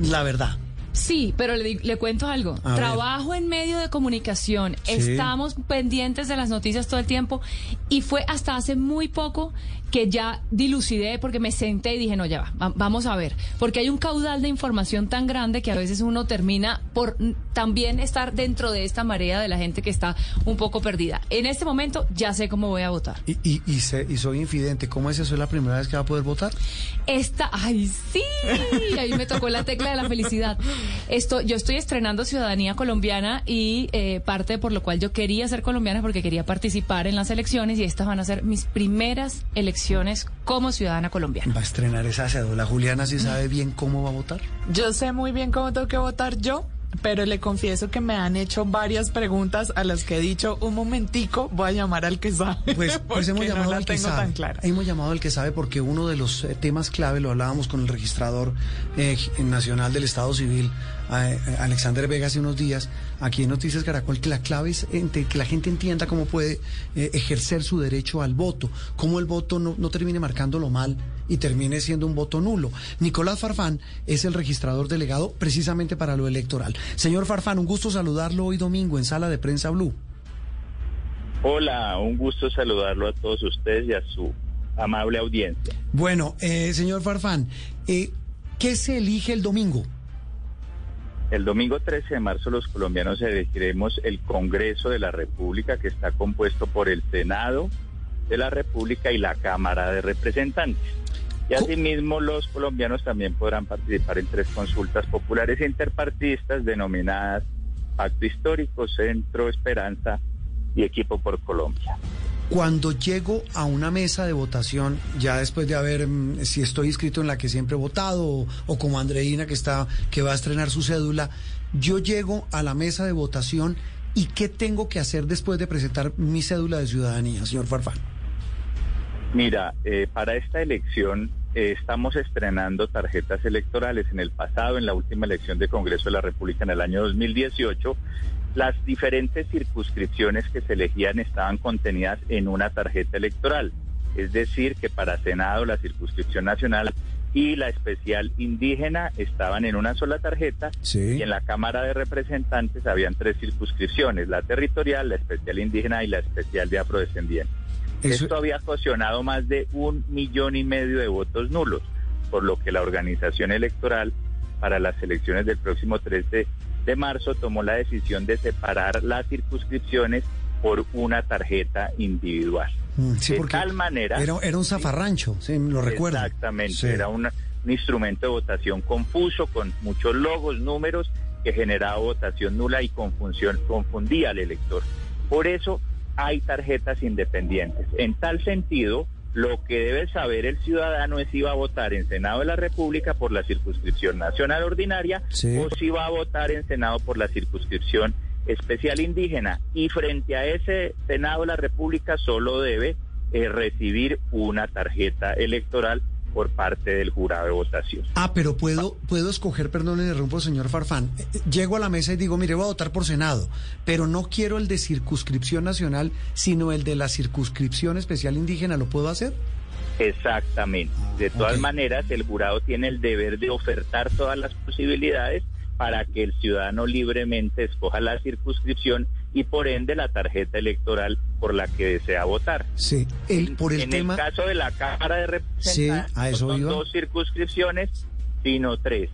[SPEAKER 15] La verdad.
[SPEAKER 20] Sí, pero le, le cuento algo.
[SPEAKER 15] A ver.
[SPEAKER 20] Trabajo en medio de comunicación.
[SPEAKER 15] Sí.
[SPEAKER 20] Estamos pendientes de las noticias todo el tiempo. Y fue hasta hace muy poco que ya dilucidé porque me senté y dije, no, ya va, va- vamos a ver. Porque hay un caudal de información tan grande que a veces uno termina por también estar dentro de esta marea de la gente que está un poco perdida. En este momento ya sé cómo voy a votar.
[SPEAKER 15] Y, y, y, se- y soy infidente. ¿Cómo es eso? ¿Es la primera vez que va a poder votar?
[SPEAKER 20] Esta, ay, sí, ahí me tocó la tecla de la felicidad. Esto, yo estoy estrenando ciudadanía colombiana y eh, parte por lo cual yo quería ser colombiana porque quería participar en las elecciones y estas van a ser mis primeras elecciones como ciudadana colombiana.
[SPEAKER 15] Va a estrenar esa cédula. Juliana sí sabe bien cómo va a votar.
[SPEAKER 21] Yo sé muy bien cómo tengo que votar yo, pero le confieso que me han hecho varias preguntas a las que he dicho, un momentico, voy a llamar al que sabe.
[SPEAKER 15] Pues, pues hemos llamado
[SPEAKER 21] no
[SPEAKER 15] al que sabe.
[SPEAKER 21] tan clara.
[SPEAKER 15] Hemos llamado al que sabe porque uno de los eh, temas clave, lo hablábamos con el registrador eh, nacional del Estado Civil, eh, Alexander Vega, hace unos días, aquí en Noticias Caracol, que la clave es ente- que la gente entienda cómo puede eh, ejercer su derecho al voto, cómo el voto no, no termine marcándolo mal y termine siendo un voto nulo. Nicolás Farfán es el registrador delegado precisamente para lo electoral. Señor Farfán, un gusto saludarlo hoy domingo en Sala de Prensa Blue.
[SPEAKER 48] Hola, un gusto saludarlo a todos ustedes y a su amable audiencia.
[SPEAKER 15] Bueno, eh, señor Farfán, eh, ¿qué se elige el domingo?
[SPEAKER 48] El domingo 13 de marzo los colombianos elegiremos el Congreso de la República que está compuesto por el Senado de la República y la Cámara de Representantes. Y asimismo los colombianos también podrán participar en tres consultas populares interpartidistas denominadas Pacto Histórico, Centro Esperanza y Equipo por Colombia.
[SPEAKER 15] Cuando llego a una mesa de votación, ya después de haber, mm, si estoy inscrito en la que siempre he votado, o, o como Andreina que está, que va a estrenar su cédula, yo llego a la mesa de votación y qué tengo que hacer después de presentar mi cédula de ciudadanía, señor Farfán.
[SPEAKER 48] Mira, eh, para esta elección eh, estamos estrenando tarjetas electorales. En el pasado, en la última elección de Congreso de la República en el año 2018, las diferentes circunscripciones que se elegían estaban contenidas en una tarjeta electoral. Es decir, que para Senado la circunscripción nacional y la especial indígena estaban en una sola tarjeta y en la Cámara de Representantes habían tres circunscripciones, la territorial, la especial indígena y la especial de afrodescendientes.
[SPEAKER 15] Eso-
[SPEAKER 48] Esto había ocasionado más de un millón y medio de votos nulos, por lo que la organización electoral para las elecciones del próximo 13 de marzo tomó la decisión de separar las circunscripciones por una tarjeta individual.
[SPEAKER 15] Mm, sí,
[SPEAKER 48] de tal manera...
[SPEAKER 15] Era, era un zafarrancho, sí, lo recuerdo.
[SPEAKER 48] Exactamente,
[SPEAKER 15] Sí.
[SPEAKER 48] era una, un instrumento de votación confuso con muchos logos, números que generaba votación nula y confusión, confundía al elector. Por eso hay tarjetas independientes. En tal sentido, lo que debe saber el ciudadano es si va a votar en Senado de la República por la circunscripción nacional ordinaria o si va a votar en Senado por la circunscripción especial indígena. Y frente a ese Senado de la República solo debe eh, recibir una tarjeta electoral por parte del jurado de votación.
[SPEAKER 15] Ah, pero puedo, puedo escoger, perdón, le interrumpo, señor Farfán. Eh, eh, llego a la mesa y digo, mire, voy a votar por Senado, pero no quiero el de circunscripción nacional, sino el de la circunscripción especial indígena, ¿lo puedo hacer?
[SPEAKER 48] Exactamente. De todas maneras, el jurado tiene el deber de ofertar todas las posibilidades para que el ciudadano libremente escoja la circunscripción y por ende la tarjeta electoral por la que desea votar.
[SPEAKER 15] Sí, el, por el
[SPEAKER 48] en
[SPEAKER 15] tema...
[SPEAKER 48] el caso de la Cámara de Representantes,
[SPEAKER 15] Sí, a eso
[SPEAKER 48] no son
[SPEAKER 15] iba.
[SPEAKER 48] dos circunscripciones, sino tres.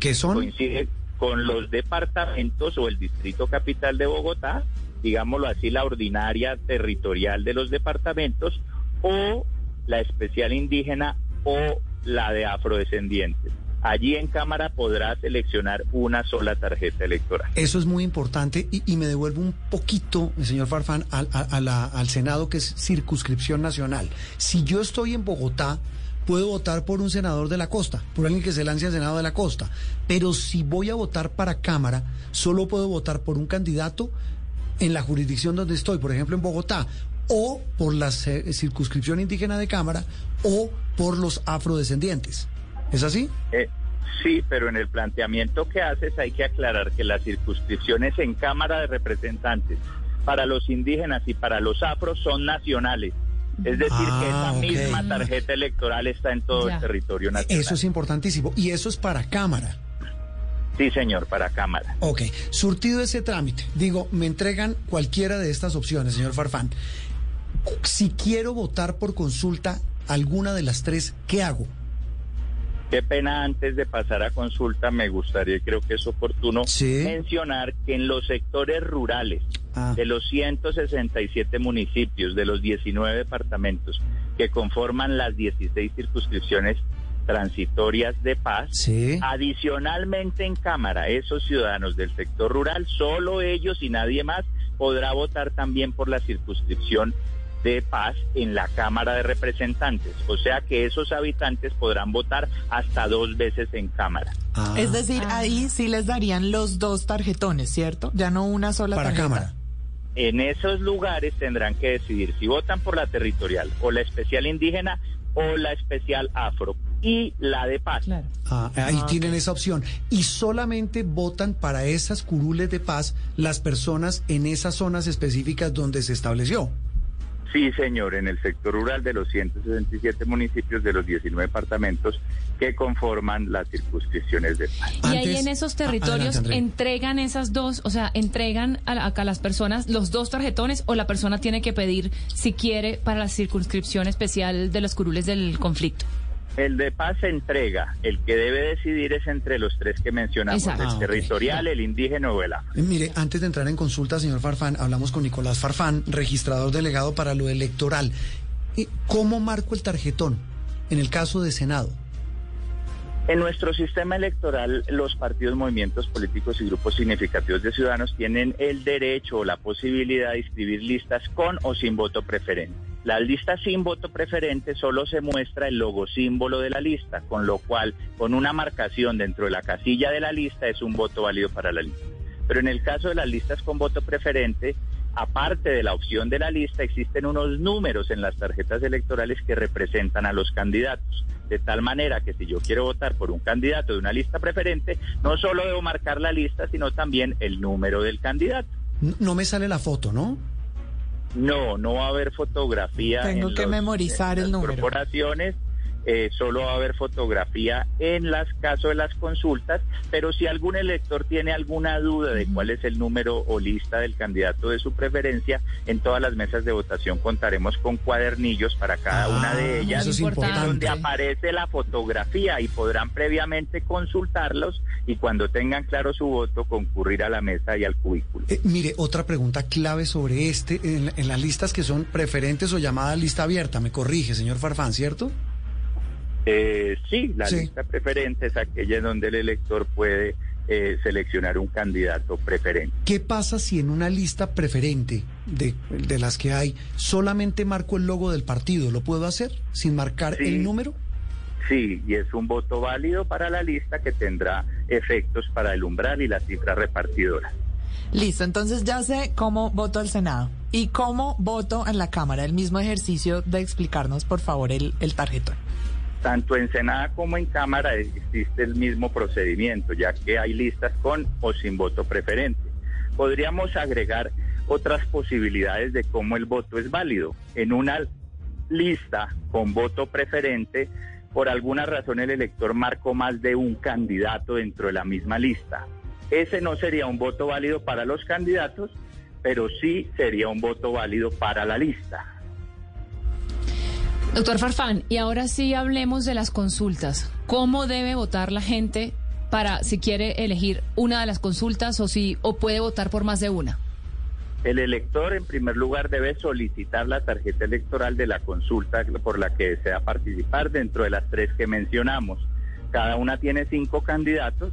[SPEAKER 15] ¿Qué son?
[SPEAKER 48] Coincide con los departamentos o el distrito capital de Bogotá, digámoslo así, la ordinaria territorial de los departamentos, o la especial indígena o la de afrodescendientes. Allí en Cámara podrá seleccionar una sola tarjeta electoral.
[SPEAKER 15] Eso es muy importante y, me devuelvo un poquito, señor Farfán, al, al Senado, que es circunscripción nacional. Si yo estoy en Bogotá, puedo votar por un senador de la costa, por alguien que se lance al Senado de la costa. Pero si voy a votar para Cámara, solo puedo votar por un candidato en la jurisdicción donde estoy, por ejemplo en Bogotá, o por la ce- circunscripción indígena de Cámara, o por los afrodescendientes. ¿Es así?
[SPEAKER 48] Eh, sí, pero en el planteamiento que haces hay que aclarar que las circunscripciones en Cámara de Representantes para los indígenas y para los afros son nacionales. Es decir, que esa
[SPEAKER 15] Ah,
[SPEAKER 48] misma tarjeta electoral está en todo
[SPEAKER 15] Ya.
[SPEAKER 48] el territorio nacional.
[SPEAKER 15] Eso es importantísimo. Y eso es para Cámara.
[SPEAKER 48] Sí, señor, para Cámara.
[SPEAKER 15] Ok, surtido ese trámite, digo, me entregan cualquiera de estas opciones, señor Farfán. Si quiero votar por consulta alguna de las tres, ¿qué hago?
[SPEAKER 48] Qué pena antes de pasar a consulta, me gustaría, y creo que es oportuno, mencionar que en los sectores rurales
[SPEAKER 15] Ah.
[SPEAKER 48] de los 167 municipios, de los 19 departamentos que conforman las 16 circunscripciones transitorias de paz, adicionalmente en Cámara, esos ciudadanos del sector rural, solo ellos y nadie más podrá votar también por la circunscripción de paz en la Cámara de Representantes. O sea que esos habitantes podrán votar hasta dos veces en Cámara.
[SPEAKER 21] Es decir, ahí sí les darían los dos tarjetones, ¿cierto? Ya no una sola tarjeta.
[SPEAKER 48] En esos lugares tendrán que decidir si votan por la territorial o la especial indígena o la especial afro y la de paz.
[SPEAKER 15] Ah, ahí tienen esa opción. Y solamente votan para esas curules de paz las personas en esas zonas específicas donde se estableció.
[SPEAKER 48] Sí, señor, en el sector rural de los 167 municipios de los 19 departamentos que conforman las circunscripciones de paz.
[SPEAKER 49] Y ahí en esos territorios entregan esas dos, o sea, entregan a, la- a las personas los dos tarjetones o la persona tiene que pedir si quiere para la circunscripción especial de los curules del conflicto.
[SPEAKER 48] El de paz se entrega. El que debe decidir es entre los tres que mencionamos,
[SPEAKER 15] Exacto.
[SPEAKER 48] el
[SPEAKER 15] Ah,
[SPEAKER 48] territorial, el indígena o el afro.
[SPEAKER 15] Eh, Mire, antes de entrar en consulta, señor Farfán, hablamos con Nicolás Farfán, registrador delegado para lo electoral. Eh, ¿Cómo marco el tarjetón en el caso de Senado?
[SPEAKER 48] En nuestro sistema electoral, los partidos, movimientos políticos y grupos significativos de ciudadanos tienen el derecho o la posibilidad de inscribir listas con o sin voto preferente. Las listas sin voto preferente solo se muestra el logo símbolo de la lista, con lo cual, con una marcación dentro de la casilla de la lista es un voto válido para la lista. Pero en el caso de las listas con voto preferente, aparte de la opción de la lista, existen unos números en las tarjetas electorales que representan a los candidatos. De tal manera que si yo quiero votar por un candidato de una lista preferente, no solo debo marcar la lista, sino también el número del candidato.
[SPEAKER 15] No me sale la foto, ¿no?
[SPEAKER 48] No, no va a haber fotografía.
[SPEAKER 21] Tengo
[SPEAKER 48] en
[SPEAKER 21] que
[SPEAKER 48] los-
[SPEAKER 21] memorizar
[SPEAKER 48] en
[SPEAKER 21] el
[SPEAKER 48] las
[SPEAKER 21] número.
[SPEAKER 48] corporaciones. Eh, solo va a haber fotografía en las casos de las consultas, pero si algún elector tiene alguna duda de cuál es el número o lista del candidato de su preferencia, en todas las mesas de votación contaremos con cuadernillos para cada una de ellas,
[SPEAKER 15] es
[SPEAKER 48] en
[SPEAKER 15] importante.
[SPEAKER 48] donde aparece la fotografía y podrán previamente consultarlos y cuando tengan claro su voto concurrir a la mesa y al cubículo.
[SPEAKER 15] Eh, mire, otra pregunta clave sobre este, en, en las listas que son preferentes o llamadas lista abierta, me corrige, señor Farfán, ¿cierto?
[SPEAKER 48] Eh, sí, la
[SPEAKER 15] Sí.
[SPEAKER 48] lista preferente es aquella en donde el elector puede eh, seleccionar un candidato preferente.
[SPEAKER 15] ¿Qué pasa si en una lista preferente de, de las que hay solamente marco el logo del partido? ¿Lo puedo hacer sin marcar
[SPEAKER 48] Sí.
[SPEAKER 15] el número?
[SPEAKER 48] Sí, y es un voto válido para la lista que tendrá efectos para el umbral y la cifra repartidora.
[SPEAKER 21] Listo, entonces ya sé cómo voto al Senado y cómo voto en la Cámara. El mismo ejercicio de explicarnos, por favor, el, el tarjetón.
[SPEAKER 48] Tanto en Senada como en Cámara existe el mismo procedimiento, ya que hay listas con o sin voto preferente. Podríamos agregar otras posibilidades de cómo el voto es válido. En una lista con voto preferente, por alguna razón el elector marcó más de un candidato dentro de la misma lista. Ese no sería un voto válido para los candidatos, pero sí sería un voto válido para la lista.
[SPEAKER 49] Doctor Farfán, y ahora sí hablemos de las consultas. ¿Cómo debe votar la gente para si quiere elegir una de las consultas o si o puede votar por más de una?
[SPEAKER 48] El elector, en primer lugar, debe solicitar la tarjeta electoral de la consulta por la que desea participar dentro de las tres que mencionamos. Cada una tiene cinco candidatos.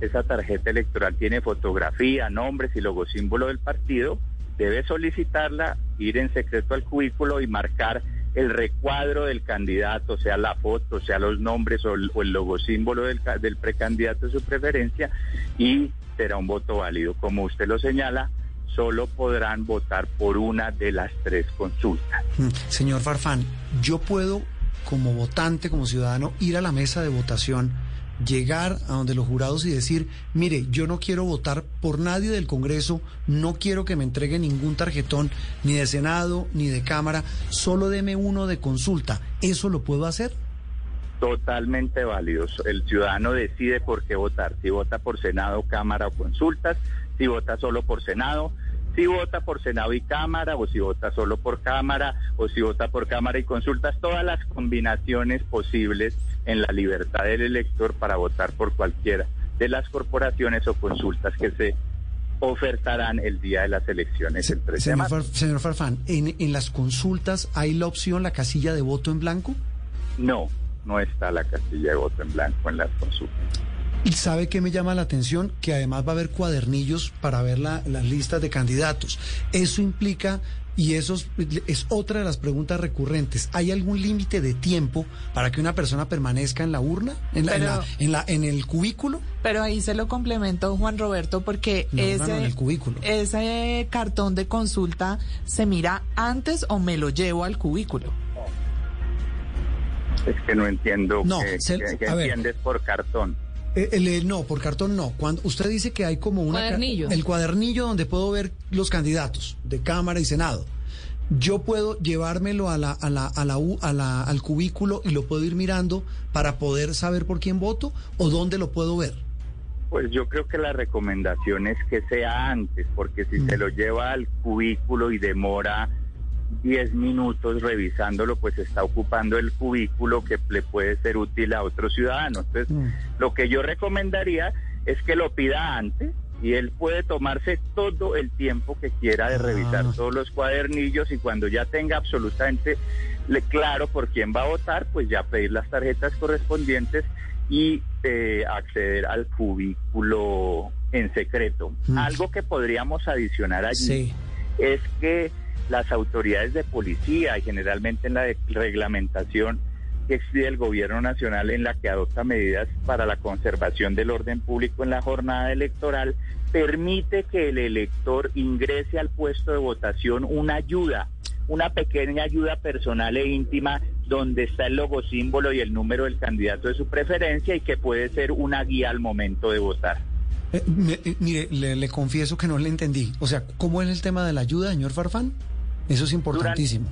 [SPEAKER 48] Esa tarjeta electoral tiene fotografía, nombres y logosímbolo del partido. Debe solicitarla, ir en secreto al cubículo y marcar el recuadro del candidato, sea la foto, sea los nombres o el, o el logosímbolo del, del precandidato de su preferencia y será un voto válido. Como usted lo señala, solo podrán votar por una de las tres consultas.
[SPEAKER 15] Mm, Señor Farfán, yo puedo, como votante, como ciudadano, ir a la mesa de votación, llegar a donde los jurados y decir, mire, yo no quiero votar por nadie del Congreso, no quiero que me entregue ningún tarjetón, ni de Senado, ni de Cámara, solo deme uno de consulta. ¿Eso lo puedo hacer?
[SPEAKER 48] Totalmente válidos. El ciudadano decide por qué votar, si vota por Senado, Cámara o consultas, si vota solo por Senado, si vota por Senado y Cámara, o si vota solo por Cámara, o si vota por Cámara y consultas, todas las combinaciones posibles en la libertad del elector para votar por cualquiera de las corporaciones o consultas que se ofertarán el día de las elecciones el 13 de
[SPEAKER 15] Señor,
[SPEAKER 48] marzo.
[SPEAKER 15] Far- señor Farfán, ¿en, en las consultas hay la opción, la casilla de voto en blanco?
[SPEAKER 48] No, no está la casilla de voto en blanco en las consultas.
[SPEAKER 15] ¿Y sabe qué me llama la atención? Que además va a haber cuadernillos para ver la- las listas de candidatos. Eso implica, y eso es, es otra de las preguntas recurrentes, ¿hay algún límite de tiempo para que una persona permanezca en la urna, en, la- en, la- en, la- en el cubículo?
[SPEAKER 21] Pero ahí se lo complemento, Juan Roberto, porque
[SPEAKER 15] No,
[SPEAKER 21] ese,
[SPEAKER 15] no, en el cubículo.
[SPEAKER 21] ese cartón de consulta se mira antes o me lo llevo al cubículo.
[SPEAKER 48] Es que no entiendo
[SPEAKER 15] No,
[SPEAKER 48] qué,
[SPEAKER 15] se-
[SPEAKER 48] qué- qué
[SPEAKER 15] a ver.
[SPEAKER 48] entiendes por cartón.
[SPEAKER 15] Eh, el- eh, no, por cartón no. Cuando usted dice que hay como una ca-
[SPEAKER 49] Cuadernillo.
[SPEAKER 15] el cuadernillo donde puedo ver los candidatos de Cámara y Senado. Yo puedo llevármelo a la, a la, a la, U- a la- al cubículo y lo puedo ir mirando para poder saber por quién voto o dónde lo puedo ver.
[SPEAKER 48] Pues yo creo que la recomendación es que sea antes, porque si se lo lleva al cubículo y demora 10 minutos revisándolo, pues está ocupando el cubículo que le puede ser útil a otro ciudadano. Entonces, lo que yo recomendaría es que lo pida antes y él puede tomarse todo el tiempo que quiera de revisar todos los cuadernillos y cuando ya tenga absolutamente claro por quién va a votar, pues ya pedir las tarjetas correspondientes y eh, acceder al cubículo en secreto.
[SPEAKER 50] Mm.
[SPEAKER 48] Algo que podríamos adicionar allí
[SPEAKER 50] Sí.
[SPEAKER 48] es que las autoridades de policía y generalmente en la reglamentación que exige el gobierno nacional en la que adopta medidas para la conservación del orden público en la jornada electoral, permite que el elector ingrese al puesto de votación una ayuda, una pequeña ayuda personal e íntima donde está el logo símbolo y el número del candidato de su preferencia y que puede ser una guía al momento de votar.
[SPEAKER 15] Eh, eh, mire, le confieso que no le entendí. O sea, ¿cómo es el tema de la ayuda, señor Farfán? Eso es importantísimo.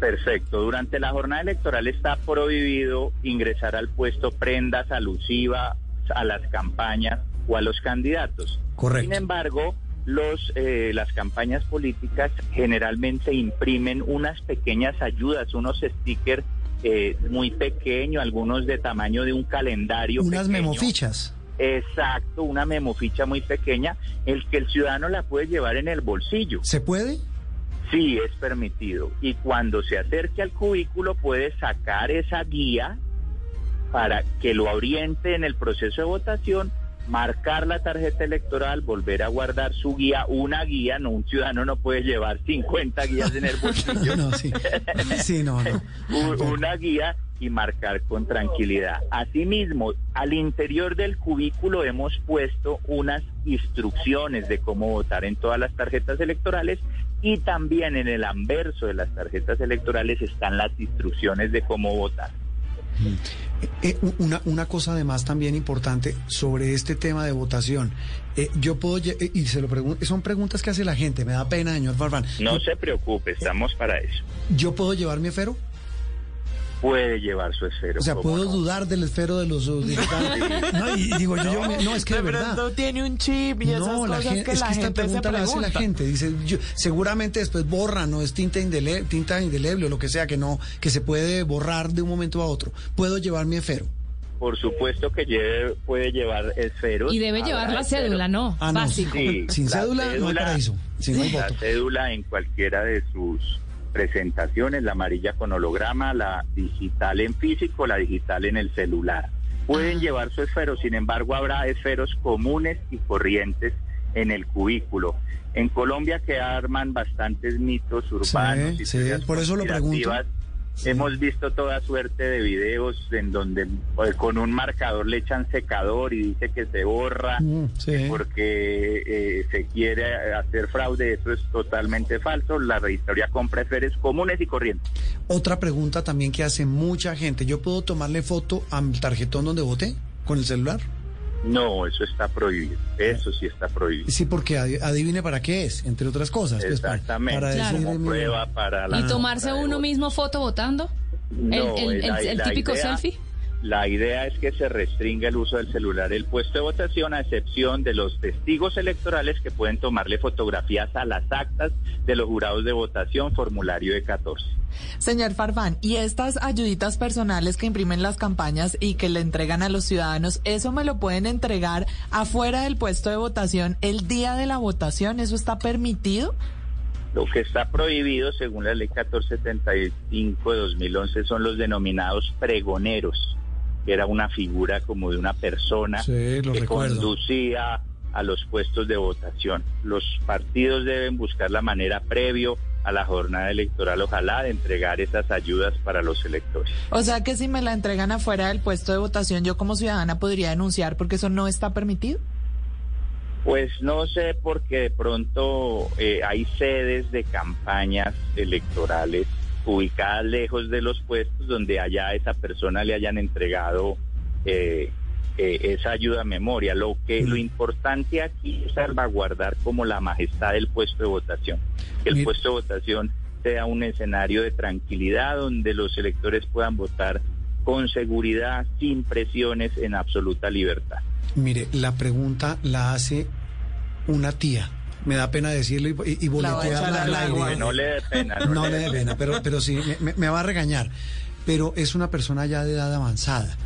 [SPEAKER 48] Perfecto. Durante la jornada electoral está prohibido ingresar al puesto prendas alusivas a las campañas o a los candidatos.
[SPEAKER 15] Correcto.
[SPEAKER 48] Sin embargo, los, eh, las campañas políticas generalmente imprimen unas pequeñas ayudas, unos stickers eh, muy pequeños, algunos de tamaño de un calendario.
[SPEAKER 15] Unas
[SPEAKER 48] pequeño.
[SPEAKER 15] memofichas.
[SPEAKER 48] Exacto, una memoficha muy pequeña, el que el ciudadano la puede llevar en el bolsillo.
[SPEAKER 15] ¿Se puede?
[SPEAKER 48] Sí, es permitido. Y cuando se acerque al cubículo puede sacar esa guía para que lo oriente en el proceso de votación, marcar la tarjeta electoral, volver a guardar su guía, una guía, no un ciudadano no puede llevar 50 guías en el bolsillo.
[SPEAKER 15] no, sí. Sí, no, no.
[SPEAKER 48] una guía y marcar con tranquilidad. Asimismo, al interior del cubículo hemos puesto unas instrucciones de cómo votar en todas las tarjetas electorales y también en el anverso de las tarjetas electorales están las instrucciones de cómo votar.
[SPEAKER 15] Eh, eh, una, una cosa además también importante sobre este tema de votación. Eh, yo puedo, y se lo pregunto, son preguntas que hace la gente, me da pena, señor Farfán.
[SPEAKER 48] No se preocupe, estamos para eso.
[SPEAKER 15] ¿Yo puedo llevar mi esfero?
[SPEAKER 48] Puede llevar su esfero.
[SPEAKER 15] O sea, puedo dudar del esfero de los digitales. no, y digo yo, yo no, es que de, verdad.
[SPEAKER 21] No tiene un chip y esas no, la gente, que es que esta pregunta la hace
[SPEAKER 15] la gente. Dice, yo, seguramente después borra, no es tinta indeleble, tinta indeleble o lo que sea que no, que se puede borrar de un momento a otro. Puedo llevar mi esfero.
[SPEAKER 48] Por supuesto que lleve, puede llevar esferos.
[SPEAKER 49] Y debe llevar la cédula, ¿no?
[SPEAKER 15] Ah,
[SPEAKER 49] Básico.
[SPEAKER 15] Sin cédula, no hay paraíso. Sin no hay
[SPEAKER 48] la cédula en cualquiera de sus presentaciones, la amarilla con holograma, la digital en físico, la digital en el celular. Pueden llevar su esfero, sin embargo habrá esferos comunes y corrientes en el cubículo. En Colombia que arman bastantes mitos urbanos
[SPEAKER 15] y por eso lo pregunto.
[SPEAKER 48] Hemos visto toda suerte de videos en donde pues, con un marcador le echan secador y dice que se borra mm, porque eh, se quiere hacer fraude. Eso es totalmente falso. La registraría compra esferes comunes y corrientes.
[SPEAKER 15] Otra pregunta también que hace mucha gente. ¿Yo puedo tomarle foto al tarjetón donde voté con el celular?
[SPEAKER 48] No, eso está prohibido. Eso sí está prohibido.
[SPEAKER 15] Sí, porque adivine para qué es, entre otras cosas.
[SPEAKER 48] Pues, Exactamente. para, prueba para la,
[SPEAKER 49] ¿Y tomarse uno mismo foto votando?
[SPEAKER 48] No,
[SPEAKER 49] ¿El, típico selfie?
[SPEAKER 48] La idea es que se restringa el uso del celular el puesto de votación a excepción de los testigos electorales que pueden tomarle fotografías a las actas de los jurados de votación, formulario de 14.
[SPEAKER 21] Señor Farfán, ¿y estas ayuditas personales que imprimen las campañas y que le entregan a los ciudadanos, eso me lo pueden entregar afuera del puesto de votación el día de la votación? ¿Eso está permitido?
[SPEAKER 48] Lo que está prohibido, según la ley 1475 de 2011, son los denominados pregoneros que era una figura como de una persona que conducía a los puestos de votación. Los partidos deben buscar la manera previo a la jornada electoral, ojalá, de entregar esas ayudas para los electores.
[SPEAKER 21] O sea que si me la entregan afuera del puesto de votación, yo como ciudadana podría denunciar porque eso no está permitido.
[SPEAKER 48] Pues no sé, porque de pronto eh, hay sedes de campañas electorales ubicadas lejos de los puestos donde allá a esa persona le hayan entregado eh, eh, esa ayuda a memoria. Lo que lo importante aquí es salvaguardar como la majestad del puesto de votación. Que el puesto de votación sea un escenario de tranquilidad donde los electores puedan votar con seguridad, sin presiones, en absoluta libertad.
[SPEAKER 15] Mire, la pregunta la hace una tía me da pena decirlo y, y, boletearla al
[SPEAKER 48] aire. No le dé pena.
[SPEAKER 15] No, le dé pena, pero, pero sí, me, va a regañar. Pero es una persona ya de edad avanzada.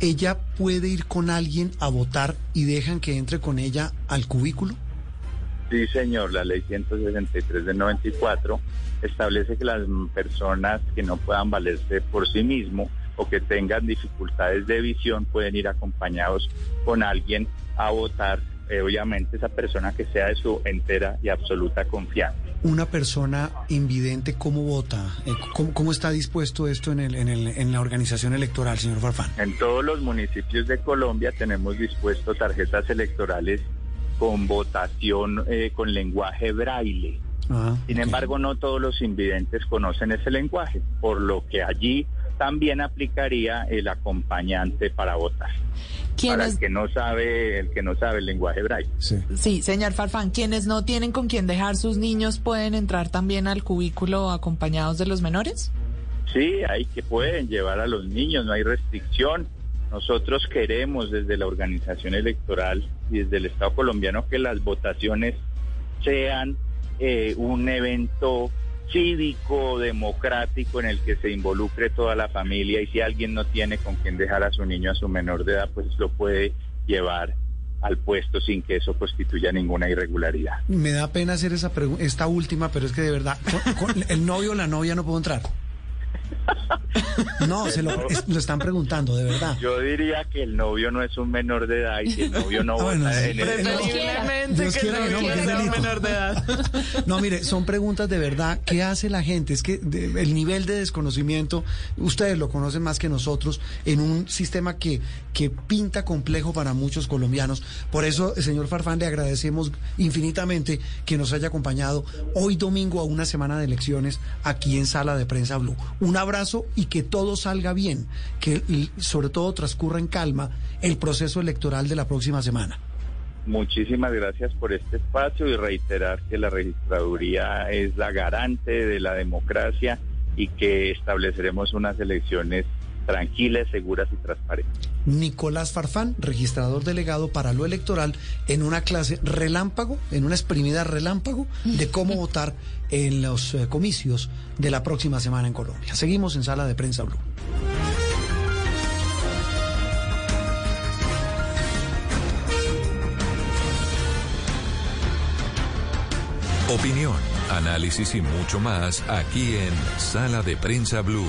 [SPEAKER 15] ¿Ella puede ir con alguien a votar y dejan que entre con ella al cubículo?
[SPEAKER 48] Sí, señor. La ley 163 del 94 establece que las personas que no puedan valerse por sí mismos o que tengan dificultades de visión pueden ir acompañados con alguien a votar eh, obviamente esa persona que sea de su entera y absoluta confianza.
[SPEAKER 15] Una persona invidente, ¿cómo vota? Eh, ¿Cómo, está dispuesto esto en, el, en, el, en la organización electoral, señor Farfán?
[SPEAKER 48] En todos los municipios de Colombia tenemos dispuesto tarjetas electorales con votación eh, con lenguaje braille. Ah, Sin embargo, no todos los invidentes conocen ese lenguaje, por lo que allí también aplicaría el acompañante para votar. Para el que no sabe, el que no sabe el lenguaje braille.
[SPEAKER 21] Sí. señor Farfán, quienes no tienen con quién dejar sus niños pueden entrar también al cubículo acompañados de los menores.
[SPEAKER 48] Sí, hay que pueden llevar a los niños, no hay restricción. Nosotros queremos desde la organización electoral y desde el Estado colombiano que las votaciones sean eh, un evento cívico, democrático, en el que se involucre toda la familia y si alguien no tiene con quién dejar a su niño a su menor de edad, pues lo puede llevar al puesto sin que eso constituya ninguna irregularidad.
[SPEAKER 15] Me da pena hacer esa esta última, pero es que de verdad, el novio o la novia no puedo entrar. No, se lo, es- lo están preguntando, de verdad.
[SPEAKER 48] Yo diría que el novio no es un menor de edad y si el novio no
[SPEAKER 15] Ah, bueno,
[SPEAKER 48] vota
[SPEAKER 15] sí.
[SPEAKER 48] en el...
[SPEAKER 21] Preferiblemente que
[SPEAKER 15] quiera
[SPEAKER 21] no
[SPEAKER 15] que no, porque es
[SPEAKER 21] sea un menor de edad.
[SPEAKER 15] No, mire, son preguntas de verdad. ¿Qué hace la gente? Es que de- el nivel de desconocimiento, ustedes lo conocen más que nosotros, en un sistema que, que pinta complejo para muchos colombianos. Por eso, señor Farfán, le agradecemos infinitamente que nos haya acompañado hoy domingo a una semana de elecciones aquí en Sala de Prensa Blue. Un abrazo y que todo salga bien, que sobre todo transcurra en calma el proceso electoral de la próxima semana.
[SPEAKER 48] Muchísimas gracias por este espacio y reiterar que la registraduría es la garante de la democracia y que estableceremos unas elecciones tranquilas, seguras y transparentes.
[SPEAKER 15] Nicolás Farfán, registrador delegado para lo electoral, en una clase relámpago, en una exprimida relámpago de cómo votar en los eh, comicios de la próxima semana en Colombia. Seguimos en Sala de Prensa Blue.
[SPEAKER 4] Opinión, análisis y mucho más aquí en Sala de Prensa Blue.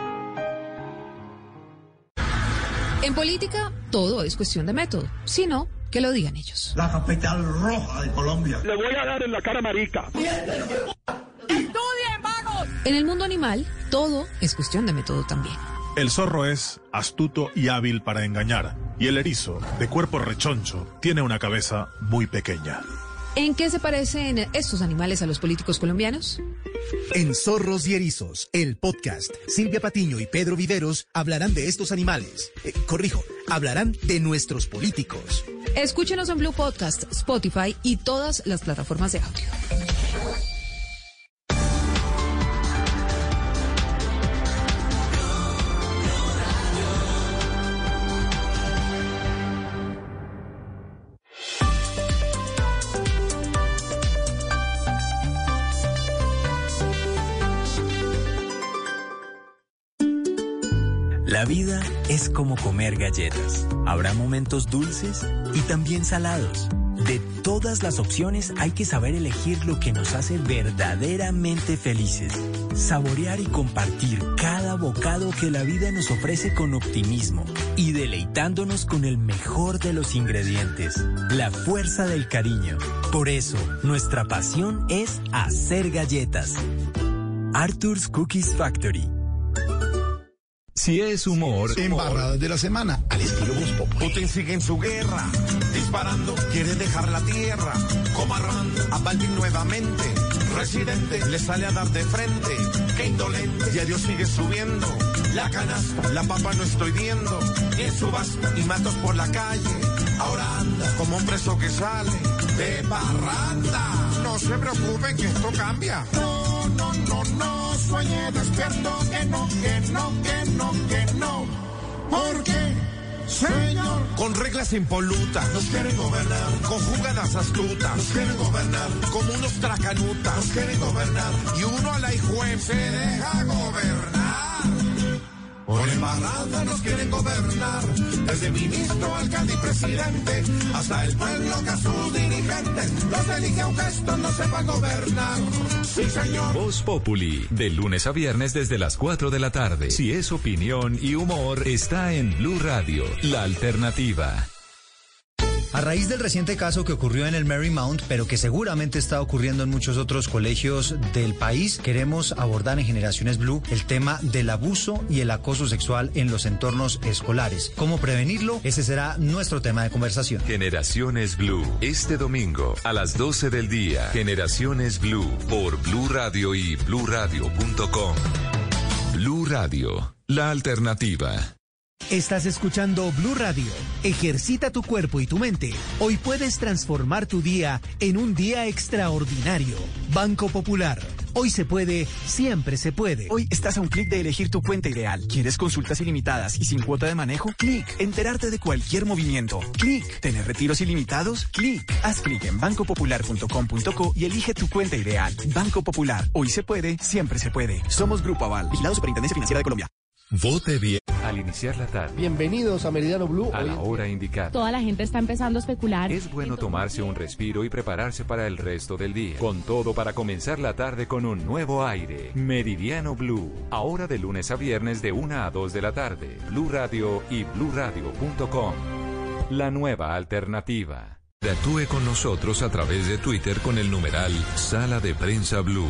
[SPEAKER 51] En política, todo es cuestión de método. Si no, que lo digan ellos.
[SPEAKER 50] La capital roja de Colombia.
[SPEAKER 52] Le voy a dar en la cara marica.
[SPEAKER 51] ¡Estudien, vagos! En el mundo animal, todo es cuestión de método también.
[SPEAKER 53] El zorro es astuto y hábil para engañar, y el erizo, de cuerpo rechoncho, tiene una cabeza muy pequeña.
[SPEAKER 51] ¿En qué se parecen estos animales a los políticos colombianos?
[SPEAKER 54] En Zorros y Erizos, el podcast, Silvia Patiño y Pedro Viveros hablarán de estos animales. Eh, corrijo, hablarán de nuestros políticos.
[SPEAKER 51] Escúchenos en Blue Podcast, Spotify y todas las plataformas de audio.
[SPEAKER 19] Vida es como comer galletas. Habrá momentos dulces y también salados. De todas las opciones hay que saber elegir lo que nos hace verdaderamente felices. Saborear y compartir cada bocado que la vida nos ofrece con optimismo y deleitándonos con el mejor de los ingredientes, la fuerza del cariño. Por eso, nuestra pasión es hacer galletas. Arthur's Cookies Factory.
[SPEAKER 4] Si es humor,
[SPEAKER 18] Embarradas de la semana, al estilo Populi. Putin sigue en su guerra, disparando, quiere dejar la tierra. Como armando a Balvin nuevamente. Residente le sale a dar de frente. Qué indolente, y a Dios sigue subiendo. La canasta, la papa no estoy viendo. Y en subasta y matos por la calle. Ahora anda como un preso que sale de barranda. No se preocupen que esto cambia. No, no, no, no, sueñe despierto que no, que no, que no, que no. Porque, señor, con reglas impolutas. nos quieren gobernar, con jugadas astutas. Nos quieren gobernar, como unos tracanutas. Nos quieren gobernar, y uno a la hijuem se deja gobernar. Por embarrada nos quieren gobernar, desde ministro, alcalde y presidente, hasta el pueblo que a sus dirigentes los elige aunque estos no sepan gobernar. Sí, señor.
[SPEAKER 4] Voz Populi, de lunes a viernes desde las 4 de la tarde. Si es opinión y humor, está en Blue Radio, la alternativa.
[SPEAKER 55] A raíz del reciente caso que ocurrió en el Marymount, pero que seguramente está ocurriendo en muchos otros colegios del país, queremos abordar en Generaciones Blue el tema del abuso y el acoso sexual en los entornos escolares. ¿Cómo prevenirlo? Ese será nuestro tema de conversación.
[SPEAKER 4] Generaciones Blue, este domingo a las 12 del día. Generaciones Blue por Blue Radio y bluradio.com. Blue Radio, la alternativa.
[SPEAKER 54] Estás escuchando Blue Radio. Ejercita tu cuerpo y tu mente. Hoy puedes transformar tu día en un día extraordinario. Banco Popular. Hoy se puede, siempre se puede.
[SPEAKER 56] Hoy estás a un clic de elegir tu cuenta ideal. ¿Quieres consultas ilimitadas y sin cuota de manejo? Clic. Enterarte de cualquier movimiento. Clic. ¿Tener retiros ilimitados? Clic. Haz clic en bancopopular.com.co y elige tu cuenta ideal. Banco Popular. Hoy se puede, siempre se puede. Somos Grupo Aval. Vigilado Superintendencia Financiera de Colombia.
[SPEAKER 4] Vote bien al iniciar la tarde.
[SPEAKER 57] Bienvenidos a Meridiano Blue.
[SPEAKER 4] A la hora indicada.
[SPEAKER 49] Toda la gente está empezando a especular.
[SPEAKER 4] Es bueno tomarse un respiro y prepararse para el resto del día. Con todo para comenzar la tarde con un nuevo aire. Meridiano Blue. Ahora de lunes a viernes de 1 a 2 de la tarde. Blue Radio y bluradio.com. La nueva alternativa. Actúe con nosotros a través de Twitter con el numeral Sala de Prensa Blue.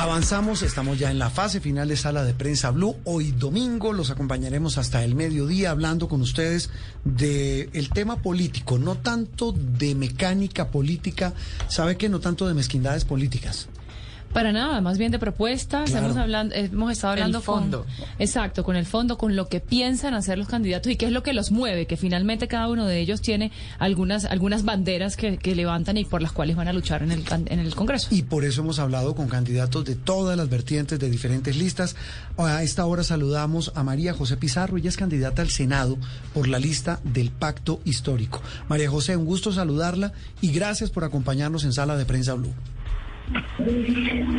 [SPEAKER 15] Avanzamos, estamos ya en la fase final de Sala de Prensa Blue. Hoy domingo los acompañaremos hasta el mediodía hablando con ustedes del el tema político, no tanto de mecánica política, sabe que no tanto de mezquindades políticas.
[SPEAKER 49] Para nada, más bien de propuestas. Hemos, hablando, hemos estado hablando
[SPEAKER 21] el fondo.
[SPEAKER 49] con. Exacto, con el fondo, con lo que piensan hacer los candidatos y qué es lo que los mueve, que finalmente cada uno de ellos tiene algunas, algunas banderas que, que levantan y por las cuales van a luchar en el, en el Congreso.
[SPEAKER 15] Y por eso hemos hablado con candidatos de todas las vertientes, de diferentes listas. A esta hora saludamos a María José Pizarro, ella es candidata al Senado por la lista del Pacto Histórico. María José, un gusto saludarla y gracias por acompañarnos en Sala de Prensa Blue.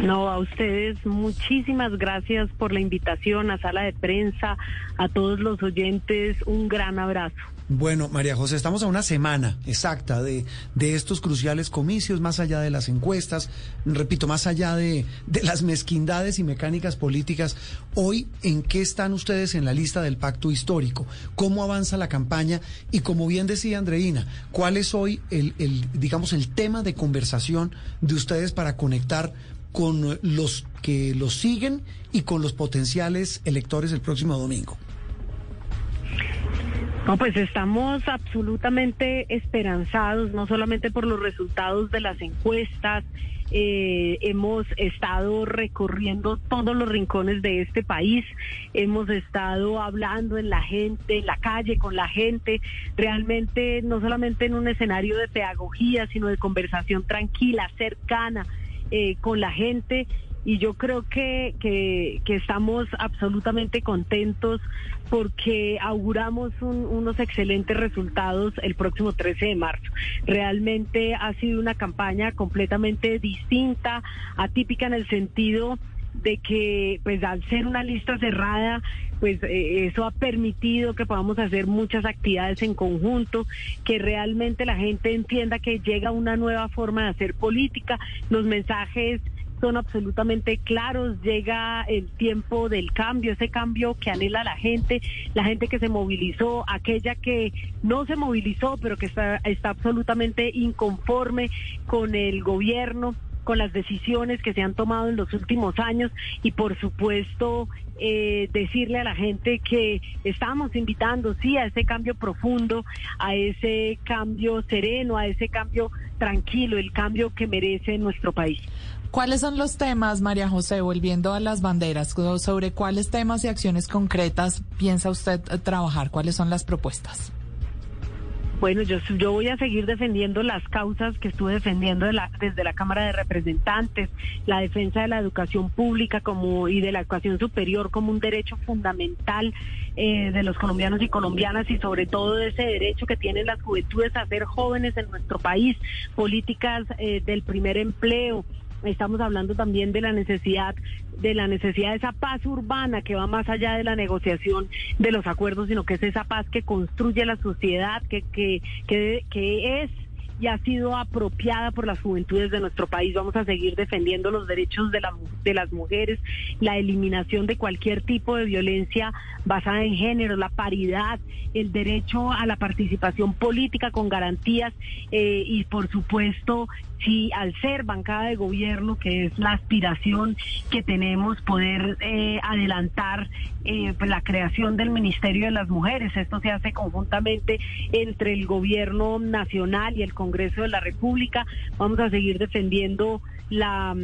[SPEAKER 58] No, a ustedes muchísimas gracias por la invitación a sala de prensa, a todos los oyentes, un gran abrazo.
[SPEAKER 15] Bueno, María José, estamos a una semana exacta de, de estos cruciales comicios, más allá de las encuestas, repito, más allá de, de las mezquindades y mecánicas políticas. Hoy, ¿en qué están ustedes en la lista del pacto histórico? ¿Cómo avanza la campaña? Y como bien decía Andreina, ¿cuál es hoy el, el digamos, el tema de conversación de ustedes para conectar con los que los siguen y con los potenciales electores el próximo domingo?
[SPEAKER 58] No, pues estamos absolutamente esperanzados, no solamente por los resultados de las encuestas, eh, hemos estado recorriendo todos los rincones de este país, hemos estado hablando en la gente, en la calle, con la gente, realmente no solamente en un escenario de pedagogía, sino de conversación tranquila, cercana eh, con la gente y yo creo que, que, estamos absolutamente contentos porque auguramos unos excelentes resultados el próximo 13 de marzo. Realmente ha sido una campaña completamente distinta, atípica en el sentido de que pues al ser una lista cerrada pues eh, eso ha permitido que podamos hacer muchas actividades en conjunto, que realmente la gente entienda que llega una nueva forma de hacer política, los mensajes son absolutamente claros, llega el tiempo del cambio, ese cambio que anhela la gente, la gente que se movilizó, aquella que no se movilizó, pero que está, está absolutamente inconforme con el gobierno con las decisiones que se han tomado en los últimos años y por supuesto eh, decirle a la gente que estamos invitando sí a ese cambio profundo, a ese cambio sereno, a ese cambio tranquilo, el cambio que merece nuestro país.
[SPEAKER 21] ¿Cuáles son los temas, María José, volviendo a las banderas, sobre cuáles temas y acciones concretas piensa usted eh, trabajar? ¿Cuáles son las propuestas?
[SPEAKER 58] Bueno, yo, yo voy a seguir defendiendo las causas que estuve defendiendo desde la Cámara de Representantes, la defensa de la educación pública como y de la educación superior como un derecho fundamental eh, de los colombianos y colombianas y sobre todo ese derecho que tienen las juventudes a ser jóvenes en nuestro país, políticas eh, del primer empleo, estamos hablando también de la necesidad de la necesidad de esa paz urbana que va más allá de la negociación de los acuerdos, sino que es esa paz que construye la sociedad, que, que, que, es y ha sido apropiada por las juventudes de nuestro país. Vamos a seguir defendiendo los derechos de, la, de las mujeres, la eliminación de cualquier tipo de violencia basada en género, la paridad, el derecho a la participación política con garantías eh, y, por supuesto, si al ser bancada de gobierno, que es la aspiración que tenemos, poder eh, adelantar eh, pues, la creación del Ministerio de las Mujeres. Esto se hace conjuntamente entre el gobierno nacional y el Congreso de la República. Vamos a seguir defendiendo la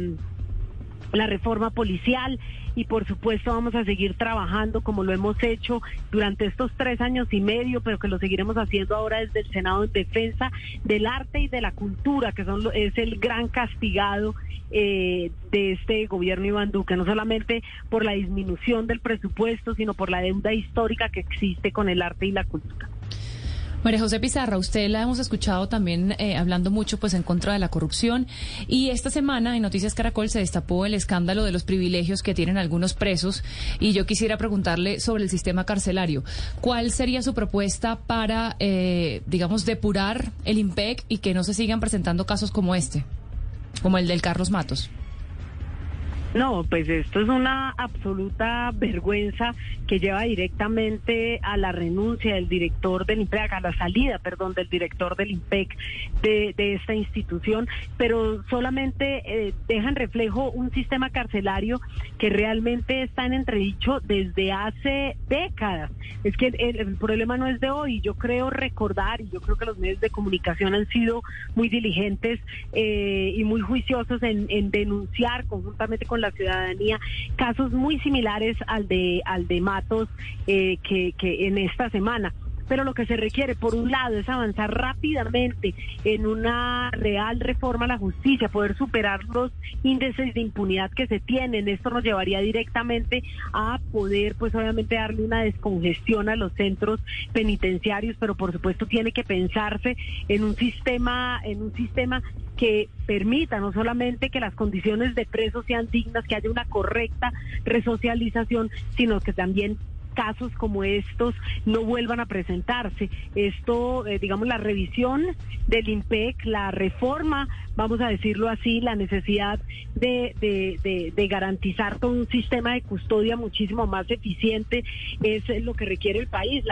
[SPEAKER 58] la reforma policial y por supuesto vamos a seguir trabajando como lo hemos hecho durante estos tres años y medio, pero que lo seguiremos haciendo ahora desde el Senado en defensa del arte y de la cultura, que son es el gran castigado eh, de este gobierno Iván Duque, no solamente por la disminución del presupuesto, sino por la deuda histórica que existe con el arte y la cultura.
[SPEAKER 49] María José Pizarra, usted la hemos escuchado también eh, hablando mucho pues en contra de la corrupción y esta semana en Noticias Caracol se destapó el escándalo de los privilegios que tienen algunos presos y yo quisiera preguntarle sobre el sistema carcelario. ¿Cuál sería su propuesta para, eh, digamos, depurar el IMPEC y que no se sigan presentando casos como este, como el del Carlos Matos?
[SPEAKER 58] No, pues esto es una absoluta vergüenza que lleva directamente a la renuncia del director del IMPEC, a la salida, perdón, del director del IMPEC de, esta institución, pero solamente eh, dejan reflejo un sistema carcelario que realmente está en entredicho desde hace décadas. Es que el, problema no es de hoy, yo creo recordar, y yo creo que los medios de comunicación han sido muy diligentes eh, y muy juiciosos en, en denunciar conjuntamente con la ciudadanía casos muy similares al de al de Matos eh, que, que en esta semana pero lo que se requiere, por un lado, es avanzar rápidamente en una real reforma a la justicia, poder superar los índices de impunidad que se tienen. Esto nos llevaría directamente a poder, pues obviamente, darle una descongestión a los centros penitenciarios, pero por supuesto tiene que pensarse en un sistema, en un sistema que permita no solamente que las condiciones de presos sean dignas, que haya una correcta resocialización, sino que también casos como estos no vuelvan a presentarse. Esto, eh, digamos, la revisión del IMPEC, la reforma, vamos a decirlo así, la necesidad de, de, garantizar todo un sistema de custodia muchísimo más eficiente es lo que requiere el país.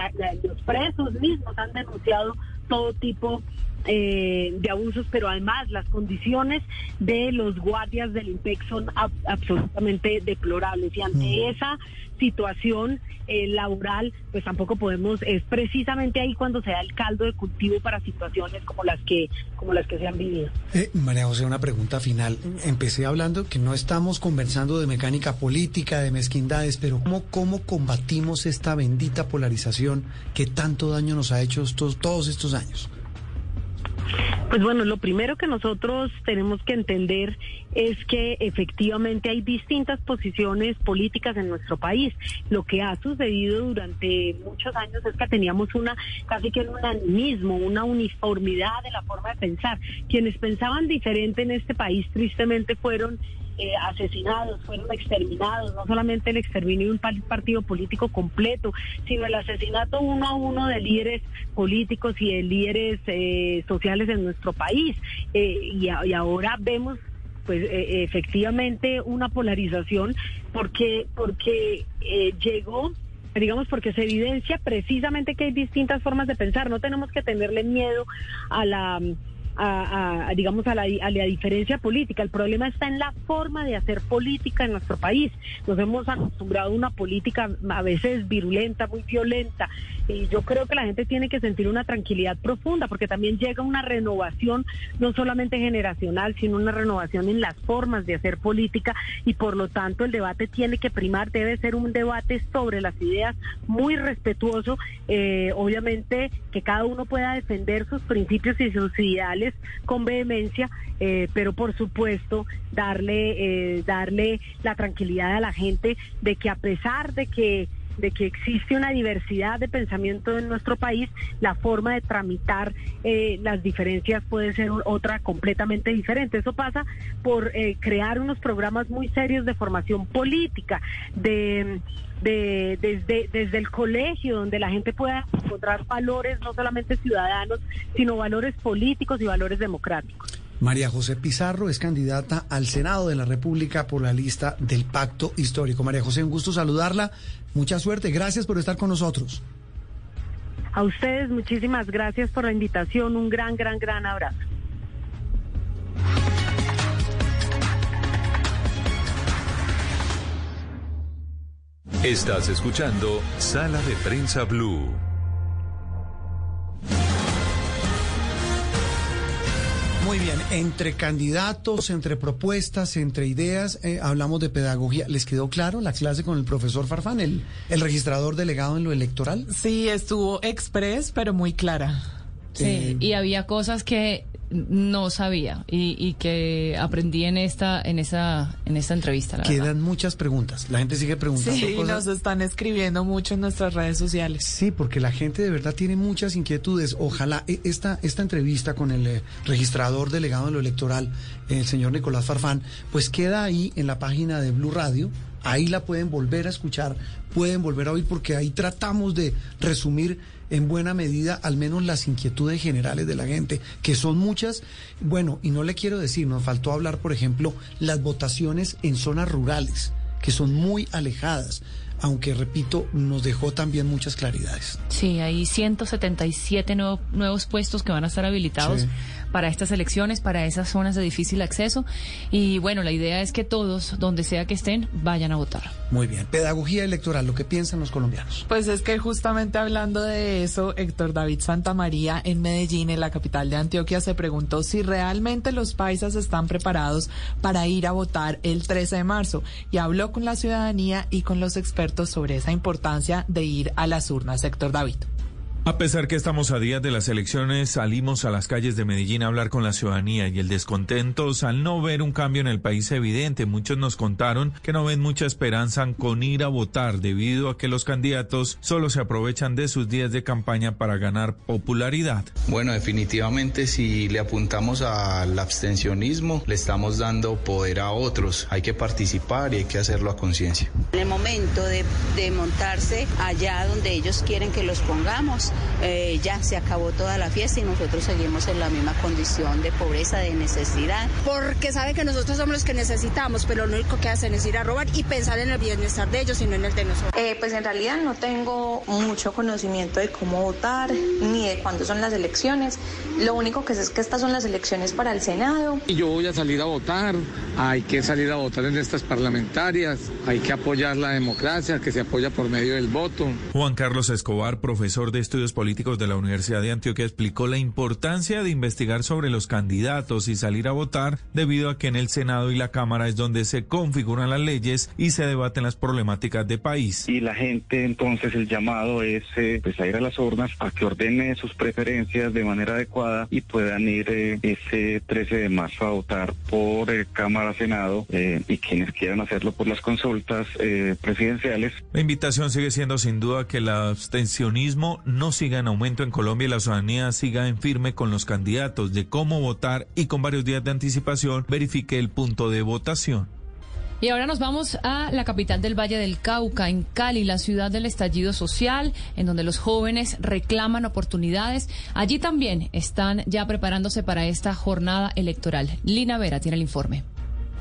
[SPEAKER 58] los presos mismos han denunciado todo tipo eh, de abusos, pero además las condiciones de los guardias del IMPEC son absolutamente deplorables. Y ante mm. esa situación eh, laboral, pues tampoco podemos, es precisamente ahí cuando se da el caldo de cultivo para situaciones como las que, como las que se han vivido.
[SPEAKER 15] Eh, María José, una pregunta final. Empecé hablando que no estamos conversando de mecánica política, de mezquindades, pero ¿cómo, cómo combatimos esta bendita polarización que tanto daño nos ha hecho todos estos años?
[SPEAKER 58] Pues bueno, lo primero que nosotros tenemos que entender es que efectivamente hay distintas posiciones políticas en nuestro país. Lo que ha sucedido durante muchos años es que teníamos una casi que un unanimismo, una uniformidad de la forma de pensar. Quienes pensaban diferente en este país tristemente fueron eh, asesinados, fueron exterminados, no solamente el exterminio de un partido político completo, sino el asesinato uno a uno de líderes políticos y de líderes eh, sociales en nuestro país. Eh, y, ahora vemos pues efectivamente una polarización porque porque llegó digamos porque se evidencia precisamente que hay distintas formas de pensar no tenemos que tenerle miedo a la a, digamos, a la, a la diferencia política. El problema está en la forma de hacer política en nuestro país. Nos hemos acostumbrado a una política a veces virulenta, muy violenta. Y yo creo que la gente tiene que sentir una tranquilidad profunda, porque también llega una renovación, no solamente generacional, sino una renovación en las formas de hacer política. Y por lo tanto, el debate tiene que primar, debe ser un debate sobre las ideas muy respetuoso. Eh, obviamente, que cada uno pueda defender sus principios y sus ideales con vehemencia, eh, pero por supuesto darle, eh, darle la tranquilidad a la gente de que a pesar de que de que existe una diversidad de pensamiento en nuestro país, la forma de tramitar eh, las diferencias puede ser otra completamente diferente. Eso pasa por crear unos programas muy serios de formación política, de de, desde, desde el colegio, donde la gente pueda encontrar valores no solamente ciudadanos, sino valores políticos y valores democráticos.
[SPEAKER 15] María José Pizarro es candidata al Senado de la República por la lista del Pacto Histórico. María José, un gusto saludarla. Mucha suerte. Gracias por estar con nosotros.
[SPEAKER 58] A ustedes muchísimas gracias por la invitación. Un gran, gran, gran abrazo.
[SPEAKER 4] Estás escuchando Sala de Prensa Blue.
[SPEAKER 15] Muy bien, entre candidatos, entre propuestas, entre ideas, eh, hablamos de pedagogía. ¿Les quedó claro la clase con el profesor Farfán, el, el registrador delegado en lo electoral?
[SPEAKER 21] Sí, estuvo express, pero muy clara.
[SPEAKER 20] Sí,
[SPEAKER 15] Eh,
[SPEAKER 20] y había cosas que no sabía y, y que aprendí en esta en esa en esta entrevista. La verdad.
[SPEAKER 15] Quedan muchas preguntas. La gente sigue preguntando
[SPEAKER 21] Sí,
[SPEAKER 15] cosas.
[SPEAKER 21] nos están escribiendo mucho en nuestras redes sociales.
[SPEAKER 15] Sí, porque la gente de verdad tiene muchas inquietudes. Ojalá eh, esta, esta entrevista con el eh, registrador delegado de lo electoral, el señor Nicolás Farfán, pues queda ahí en la página de Blue Radio. Ahí la pueden volver a escuchar, pueden volver a oír, porque ahí tratamos de resumir en buena medida al menos las inquietudes generales de la gente, que son muchas. Bueno, y no le quiero decir, nos faltó hablar, por ejemplo, las votaciones en zonas rurales, que son muy alejadas, aunque, repito, nos dejó también muchas claridades.
[SPEAKER 20] Sí, hay 177 nuevo- nuevos puestos que van a estar habilitados
[SPEAKER 15] Sí.
[SPEAKER 20] Para estas elecciones, para esas zonas de difícil acceso. Y bueno, la idea es que todos, donde sea que estén, vayan a votar.
[SPEAKER 15] Muy bien, pedagogía electoral, lo que piensan los colombianos.
[SPEAKER 21] Pues es que justamente hablando de eso, Héctor David Santamaría en Medellín, en la capital de Antioquia, se preguntó si realmente los paisas están preparados para ir a votar el 13 de marzo y habló con la ciudadanía y con los expertos sobre esa importancia de ir a las urnas. Héctor David.
[SPEAKER 57] A pesar que estamos a días de las elecciones, salimos a las calles de Medellín a hablar con la ciudadanía y el descontento al no ver un cambio en el país evidente. Muchos nos contaron que no ven mucha esperanza con ir a votar debido a que los candidatos solo se aprovechan de sus días de campaña para ganar popularidad.
[SPEAKER 59] Bueno, definitivamente si le apuntamos al abstencionismo, le estamos dando poder a otros. Hay que participar y hay que hacerlo a conciencia.
[SPEAKER 60] En el momento de, de montarse allá donde ellos quieren que los pongamos, eh, ya se acabó toda la fiesta y nosotros seguimos en la misma condición de pobreza, de necesidad.
[SPEAKER 61] Porque sabe que nosotros somos los que necesitamos, pero lo único que hacen es ir a robar y pensar en el bienestar de ellos y no en el de nosotros.
[SPEAKER 62] Eh, pues en realidad no tengo mucho conocimiento de cómo votar ni de cuándo son las elecciones. Lo único que sé es que estas son las elecciones para el Senado.
[SPEAKER 63] Y yo voy a salir a votar, hay que salir a votar en estas parlamentarias, hay que apoyar la democracia que se apoya por medio del voto.
[SPEAKER 57] Juan Carlos Escobar, profesor de estudios políticos de la Universidad de Antioquia, explicó la importancia de investigar sobre los candidatos y salir a votar debido a que en el Senado y la Cámara es donde se configuran las leyes y se debaten las problemáticas de país.
[SPEAKER 41] Y la gente entonces el llamado es eh, pues a ir a las urnas a que ordene sus preferencias de manera adecuada y puedan ir eh, ese 13 de marzo a votar por eh, Cámara Senado eh, y quienes quieran hacerlo por las consultas eh, presidenciales.
[SPEAKER 57] La invitación sigue siendo sin duda que el abstencionismo no siga en aumento en Colombia y la ciudadanía siga en firme con los candidatos de cómo votar y con varios días de anticipación verifique el punto de votación.
[SPEAKER 20] Y ahora nos vamos a la capital del Valle del Cauca, en Cali, la ciudad del estallido social, en donde los jóvenes reclaman oportunidades. Allí también están ya preparándose para esta jornada electoral. Lina Vera tiene el informe.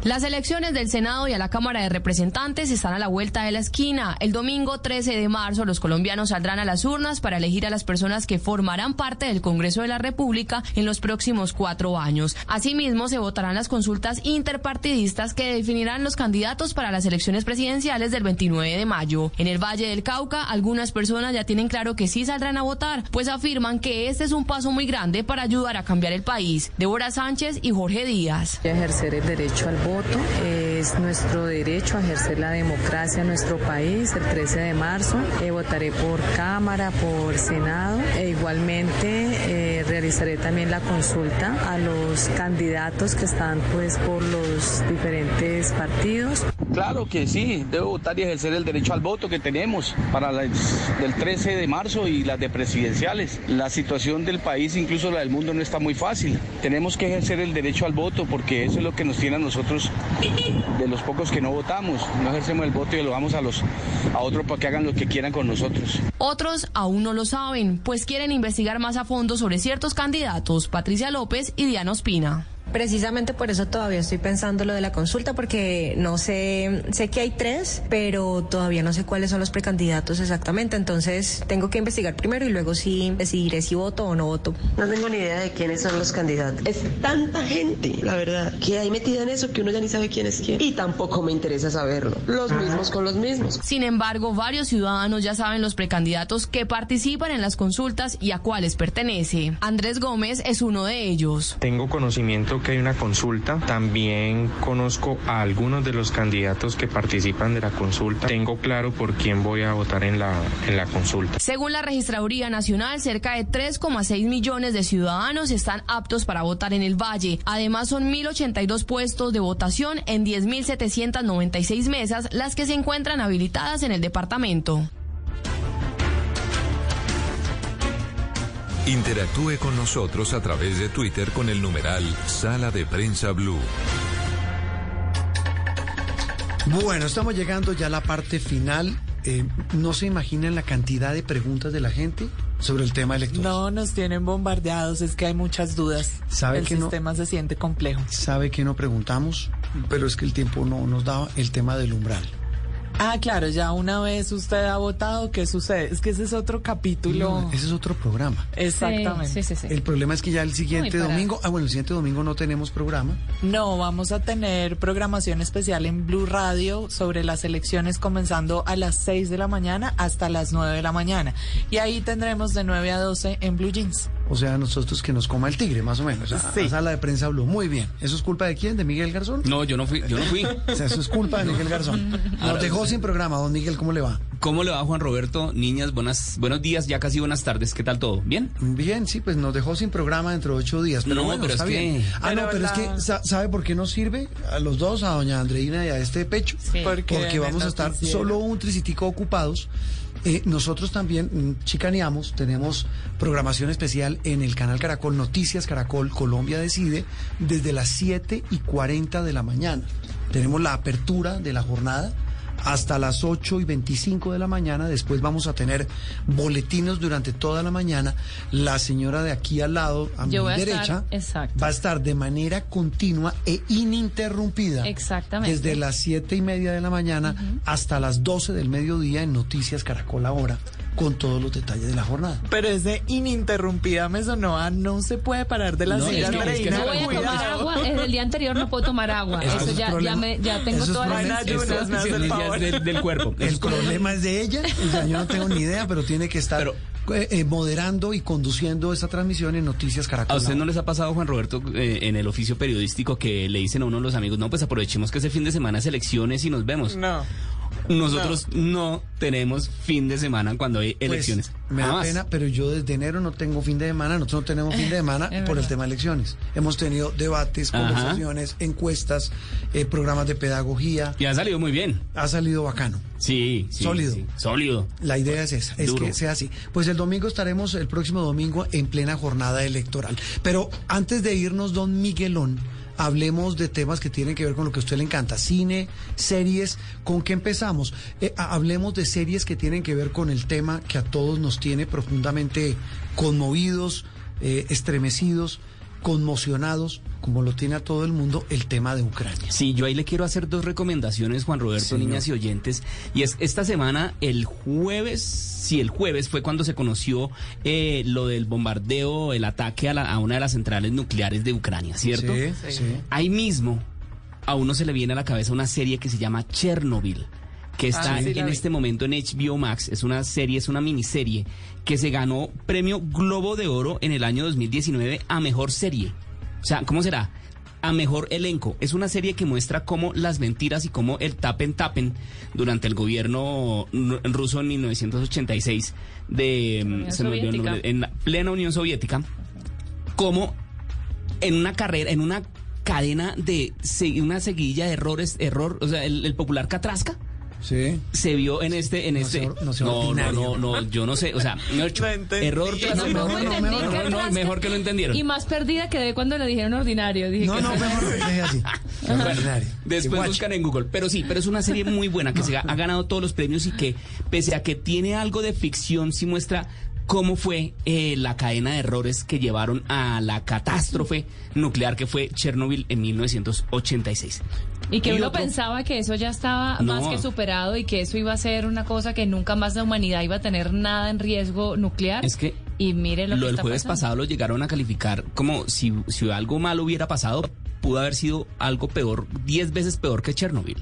[SPEAKER 64] Las elecciones del Senado y a la Cámara de Representantes están a la vuelta de la esquina. El domingo 13 de marzo los colombianos saldrán a las urnas para elegir a las personas que formarán parte del Congreso de la República en los próximos cuatro años. Asimismo, se votarán las consultas interpartidistas que definirán los candidatos para las elecciones presidenciales del 29 de mayo. En el Valle del Cauca, algunas personas ya tienen claro que sí saldrán a votar, pues afirman que este es un paso muy grande para ayudar a cambiar el país. Débora Sánchez y Jorge Díaz.
[SPEAKER 65] Ejercer el derecho al voto es nuestro derecho a ejercer la democracia en nuestro país. El 13 de marzo eh, votaré por Cámara, por Senado e igualmente eh, realizaré también la consulta a los candidatos que están pues por los diferentes partidos.
[SPEAKER 66] Claro que sí, debo votar y ejercer el derecho al voto que tenemos para las del 13 de marzo y las de presidenciales. La situación del país, incluso la del mundo, no está muy fácil. Tenemos que ejercer el derecho al voto porque eso es lo que nos tiene a nosotros de los pocos que no votamos. No ejercemos el voto y lo damos a a otros para que hagan lo que quieran con nosotros.
[SPEAKER 64] Otros aún no lo saben, pues quieren investigar más a fondo sobre ciertos candidatos, Patricia López y Diana Ospina.
[SPEAKER 67] Precisamente por eso todavía estoy pensando lo de la consulta, porque no sé, sé que hay tres, pero todavía no sé cuáles son los precandidatos exactamente. Entonces tengo que investigar primero y luego sí decidiré si voto o no voto.
[SPEAKER 68] No tengo ni idea de quiénes son los candidatos. Es tanta gente, la verdad, que hay metida en eso que uno ya ni sabe quién es quién. Y tampoco me interesa saberlo. Los mismos con los mismos.
[SPEAKER 64] Sin embargo, varios ciudadanos ya saben los precandidatos que participan en las consultas y a cuáles pertenece. Andrés Gómez es uno de ellos.
[SPEAKER 69] Tengo conocimiento que hay una consulta. También conozco a algunos de los candidatos que participan de la consulta. Tengo claro por quién voy a votar en la, en la consulta.
[SPEAKER 64] Según la Registraduría Nacional, cerca de 3,6 millones de ciudadanos están aptos para votar en el Valle. Además, son 1.082 puestos de votación en 10.796 mesas las que se encuentran habilitadas en el departamento.
[SPEAKER 4] Interactúe con nosotros a través de Twitter con el numeral Sala de Prensa Blue.
[SPEAKER 15] Bueno, estamos llegando ya a la parte final. Eh, no se imaginan la cantidad de preguntas de la gente sobre el tema electoral.
[SPEAKER 21] No, nos tienen bombardeados, es que hay muchas dudas.
[SPEAKER 15] ¿Sabe
[SPEAKER 21] el
[SPEAKER 15] que no-
[SPEAKER 21] sistema se siente complejo.
[SPEAKER 15] ¿Sabe que no preguntamos? Pero es que el tiempo no nos daba el tema del umbral.
[SPEAKER 21] Ah, claro, ya una vez usted ha votado, ¿qué sucede? Es que ese es otro capítulo.
[SPEAKER 15] No, ese es otro programa.
[SPEAKER 21] Exactamente.
[SPEAKER 15] El problema es que ya el siguiente domingo, ah bueno, el siguiente domingo no tenemos programa.
[SPEAKER 21] No, vamos a tener programación especial en Blue Radio sobre las elecciones comenzando a las 6 de la mañana hasta las 9 de la mañana. Y ahí tendremos de 9 a 12 en Blue Jeans.
[SPEAKER 15] O sea, nosotros que nos coma el tigre, más o menos. A,
[SPEAKER 21] Sí.
[SPEAKER 15] a sala de prensa habló. Muy bien. ¿Eso es culpa de quién? ¿De Miguel Garzón?
[SPEAKER 70] No, yo no fui, yo no fui.
[SPEAKER 15] O sea, eso es culpa de Miguel Garzón. Nos dejó sin programa. Don Miguel, ¿cómo le va?
[SPEAKER 70] ¿Cómo le va Juan Roberto? Niñas, buenas, buenos días, ya casi buenas tardes. ¿Qué tal todo? ¿Bien?
[SPEAKER 15] Bien, sí, pues nos dejó sin programa dentro de ocho días. Pero
[SPEAKER 70] No,
[SPEAKER 15] bueno,
[SPEAKER 70] pero es
[SPEAKER 15] está
[SPEAKER 70] que-
[SPEAKER 15] bien. Ah,
[SPEAKER 70] Pero
[SPEAKER 15] no, pero es
[SPEAKER 70] la-
[SPEAKER 15] que, sa- ¿sabe por qué nos sirve? A los dos, a doña Andreina y a este pecho.
[SPEAKER 21] Porque
[SPEAKER 15] Porque
[SPEAKER 21] en
[SPEAKER 15] vamos a estar solo un tricitico ocupados. Eh, nosotros también mm, chicaneamos, tenemos programación especial en el canal Caracol, Noticias Caracol, Colombia Decide, desde las 7 y 40 de la mañana. Tenemos la apertura de la jornada hasta las 8 y 25 de la mañana. Después vamos a tener boletinos durante toda la mañana. La señora de aquí al lado, a
[SPEAKER 49] Yo
[SPEAKER 15] mi
[SPEAKER 49] a
[SPEAKER 15] derecha,
[SPEAKER 49] estar,
[SPEAKER 15] va a estar de manera continua e ininterrumpida.
[SPEAKER 49] Exactamente.
[SPEAKER 15] Desde las siete y media de la mañana hasta las 12 del mediodía en Noticias Caracol ahora, con todos los detalles de la jornada.
[SPEAKER 21] Pero ese ininterrumpida me sonó a no se puede parar de la
[SPEAKER 15] No,
[SPEAKER 21] silla,
[SPEAKER 15] es que- es que
[SPEAKER 49] No voy a tomar agua, desde el día anterior no puedo tomar agua.
[SPEAKER 15] Eso
[SPEAKER 49] Eso
[SPEAKER 15] es
[SPEAKER 49] ya, ya, me, ya tengo
[SPEAKER 15] Eso es
[SPEAKER 49] todas las
[SPEAKER 15] problema.
[SPEAKER 21] Ayunas, me hace el favor.
[SPEAKER 70] del, del cuerpo.
[SPEAKER 15] El problema es de ella, o sea, yo no tengo ni idea, pero tiene que estar eh, eh, moderando y conduciendo esta transmisión en Noticias Caracol.
[SPEAKER 70] ¿A usted no les ha pasado, Juan Roberto, eh, en el oficio periodístico que le dicen a uno de los amigos, no, pues aprovechemos que ese fin de semana es elecciones y nos vemos?
[SPEAKER 21] No.
[SPEAKER 70] Nosotros no, tenemos fin de semana cuando hay
[SPEAKER 15] Pues,
[SPEAKER 70] elecciones.
[SPEAKER 15] me da
[SPEAKER 70] Jamás.
[SPEAKER 15] pena, pero yo desde enero no tengo fin de semana, nosotros no tenemos fin de semana por el tema de elecciones. Hemos tenido debates,
[SPEAKER 70] Ajá.
[SPEAKER 15] conversaciones, encuestas, eh, programas de pedagogía.
[SPEAKER 70] Y ha salido muy bien.
[SPEAKER 15] Ha salido bacano.
[SPEAKER 70] Sí, sí,
[SPEAKER 15] Sólido.
[SPEAKER 70] sí, sólido.
[SPEAKER 15] La idea es esa, es
[SPEAKER 70] Duro.
[SPEAKER 15] que sea así. Pues el domingo estaremos, el próximo domingo, en plena jornada electoral. Pero antes de irnos, don Miguelón, hablemos de temas que tienen que ver con lo que a usted le encanta, cine, series. ¿Con qué empezamos? Eh, ha- hablemos de series que tienen que ver con el tema que a todos nos tiene profundamente conmovidos, eh, estremecidos, conmocionados, como lo tiene a todo el mundo, el tema de Ucrania.
[SPEAKER 70] Sí, yo ahí le quiero hacer dos recomendaciones, Juan Roberto,
[SPEAKER 15] Señor.
[SPEAKER 70] niñas y oyentes. Y es esta semana, el jueves, sí, el jueves fue cuando se conoció eh, lo del bombardeo, el ataque a, la- a una de las centrales nucleares de Ucrania, ¿cierto?
[SPEAKER 15] Sí, sí.
[SPEAKER 70] Ahí mismo a uno se le viene a la cabeza una serie que se llama Chernobyl que está
[SPEAKER 21] Ah, sí,
[SPEAKER 70] en este momento en HBO Max. Es una serie, es una miniserie que se ganó premio Globo de Oro en el año 2019 a mejor serie. O sea, ¿cómo será? A mejor elenco. Es una serie que muestra cómo las mentiras y cómo el tapen tapen durante el gobierno ruso en 1986 de mm, se me olvidó el
[SPEAKER 49] Soviética.
[SPEAKER 70] nombre, en la plena Unión Soviética, cómo en una carrera, en una cadena de una seguilla de errores, error, o sea, el, el popular Catrasca.
[SPEAKER 15] Sí.
[SPEAKER 70] Se vio en este, en
[SPEAKER 15] No
[SPEAKER 70] este.
[SPEAKER 15] sea- no sea
[SPEAKER 70] no, no, no, no, yo no sé, o sea, error tras
[SPEAKER 49] No,
[SPEAKER 70] error.
[SPEAKER 49] no,
[SPEAKER 70] mejor, no, mejor que lo entendieron.
[SPEAKER 49] Y más perdida quedé cuando le dijeron ordinario. Dije
[SPEAKER 15] No,
[SPEAKER 49] que-
[SPEAKER 15] no, mejor deje así.
[SPEAKER 70] Bueno,
[SPEAKER 15] Ordinario.
[SPEAKER 70] después buscan en Google. Pero sí, pero es una serie muy buena que se ha, ha ganado todos los premios y que, pese a que tiene algo de ficción, sí muestra cómo fue eh, la cadena de errores que llevaron a la catástrofe nuclear que fue Chernobyl en 1986.
[SPEAKER 49] Y que
[SPEAKER 70] Y
[SPEAKER 49] uno
[SPEAKER 70] otro-
[SPEAKER 49] pensaba que eso ya estaba más que superado y que eso iba a ser una cosa que nunca más la humanidad iba a tener nada en riesgo nuclear.
[SPEAKER 70] Es que
[SPEAKER 49] y mire lo,
[SPEAKER 70] lo
[SPEAKER 49] que
[SPEAKER 70] del
[SPEAKER 49] está
[SPEAKER 70] jueves
[SPEAKER 49] pasando.
[SPEAKER 70] pasado lo llegaron a calificar como si, si algo malo hubiera pasado, pudo haber sido algo peor, 10 veces peor que Chernobyl.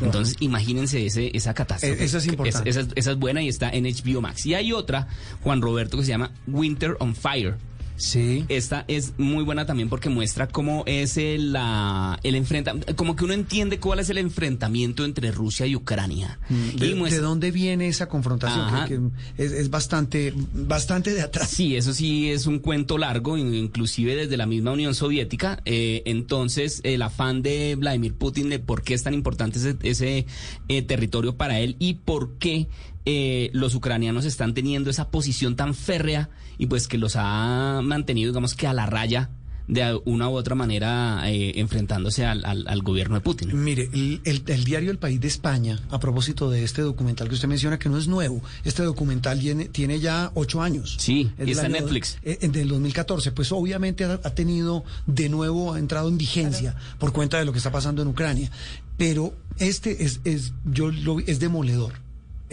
[SPEAKER 70] Entonces, imagínense ese, esa catástrofe.
[SPEAKER 15] E- esa es importante.
[SPEAKER 70] esa, esa es buena y está en HBO Max. Y hay otra, Juan Roberto, que se llama Winter on Fire.
[SPEAKER 15] Sí.
[SPEAKER 70] Esta es muy buena también porque muestra cómo es el, la, el enfrentamiento, como que uno entiende cuál es el enfrentamiento entre Rusia y Ucrania.
[SPEAKER 15] Mm, ¿De,
[SPEAKER 70] y muestra-
[SPEAKER 15] de dónde viene esa confrontación? Que, que es, es bastante, bastante de atrás.
[SPEAKER 70] Sí, eso sí es un cuento largo, in- inclusive desde la misma Unión Soviética. Eh, entonces, el afán de Vladimir Putin de por qué es tan importante ese, ese, eh, territorio para él y por qué eh, los ucranianos están teniendo esa posición tan férrea y pues que los ha mantenido, digamos que a la raya de una u otra manera eh, enfrentándose al, al- al gobierno de Putin.
[SPEAKER 15] Mire, el, el- el diario El País de España, a propósito de este documental que usted menciona, que no es nuevo, este documental tiene, tiene ya ocho años.
[SPEAKER 70] Sí,
[SPEAKER 15] Es
[SPEAKER 70] está en Netflix.
[SPEAKER 15] eh, eh, del 2014, pues obviamente ha, ha tenido de nuevo, ha entrado en vigencia por cuenta de lo que está pasando en Ucrania. Pero este es, es, yo lo, vi- es demoledor.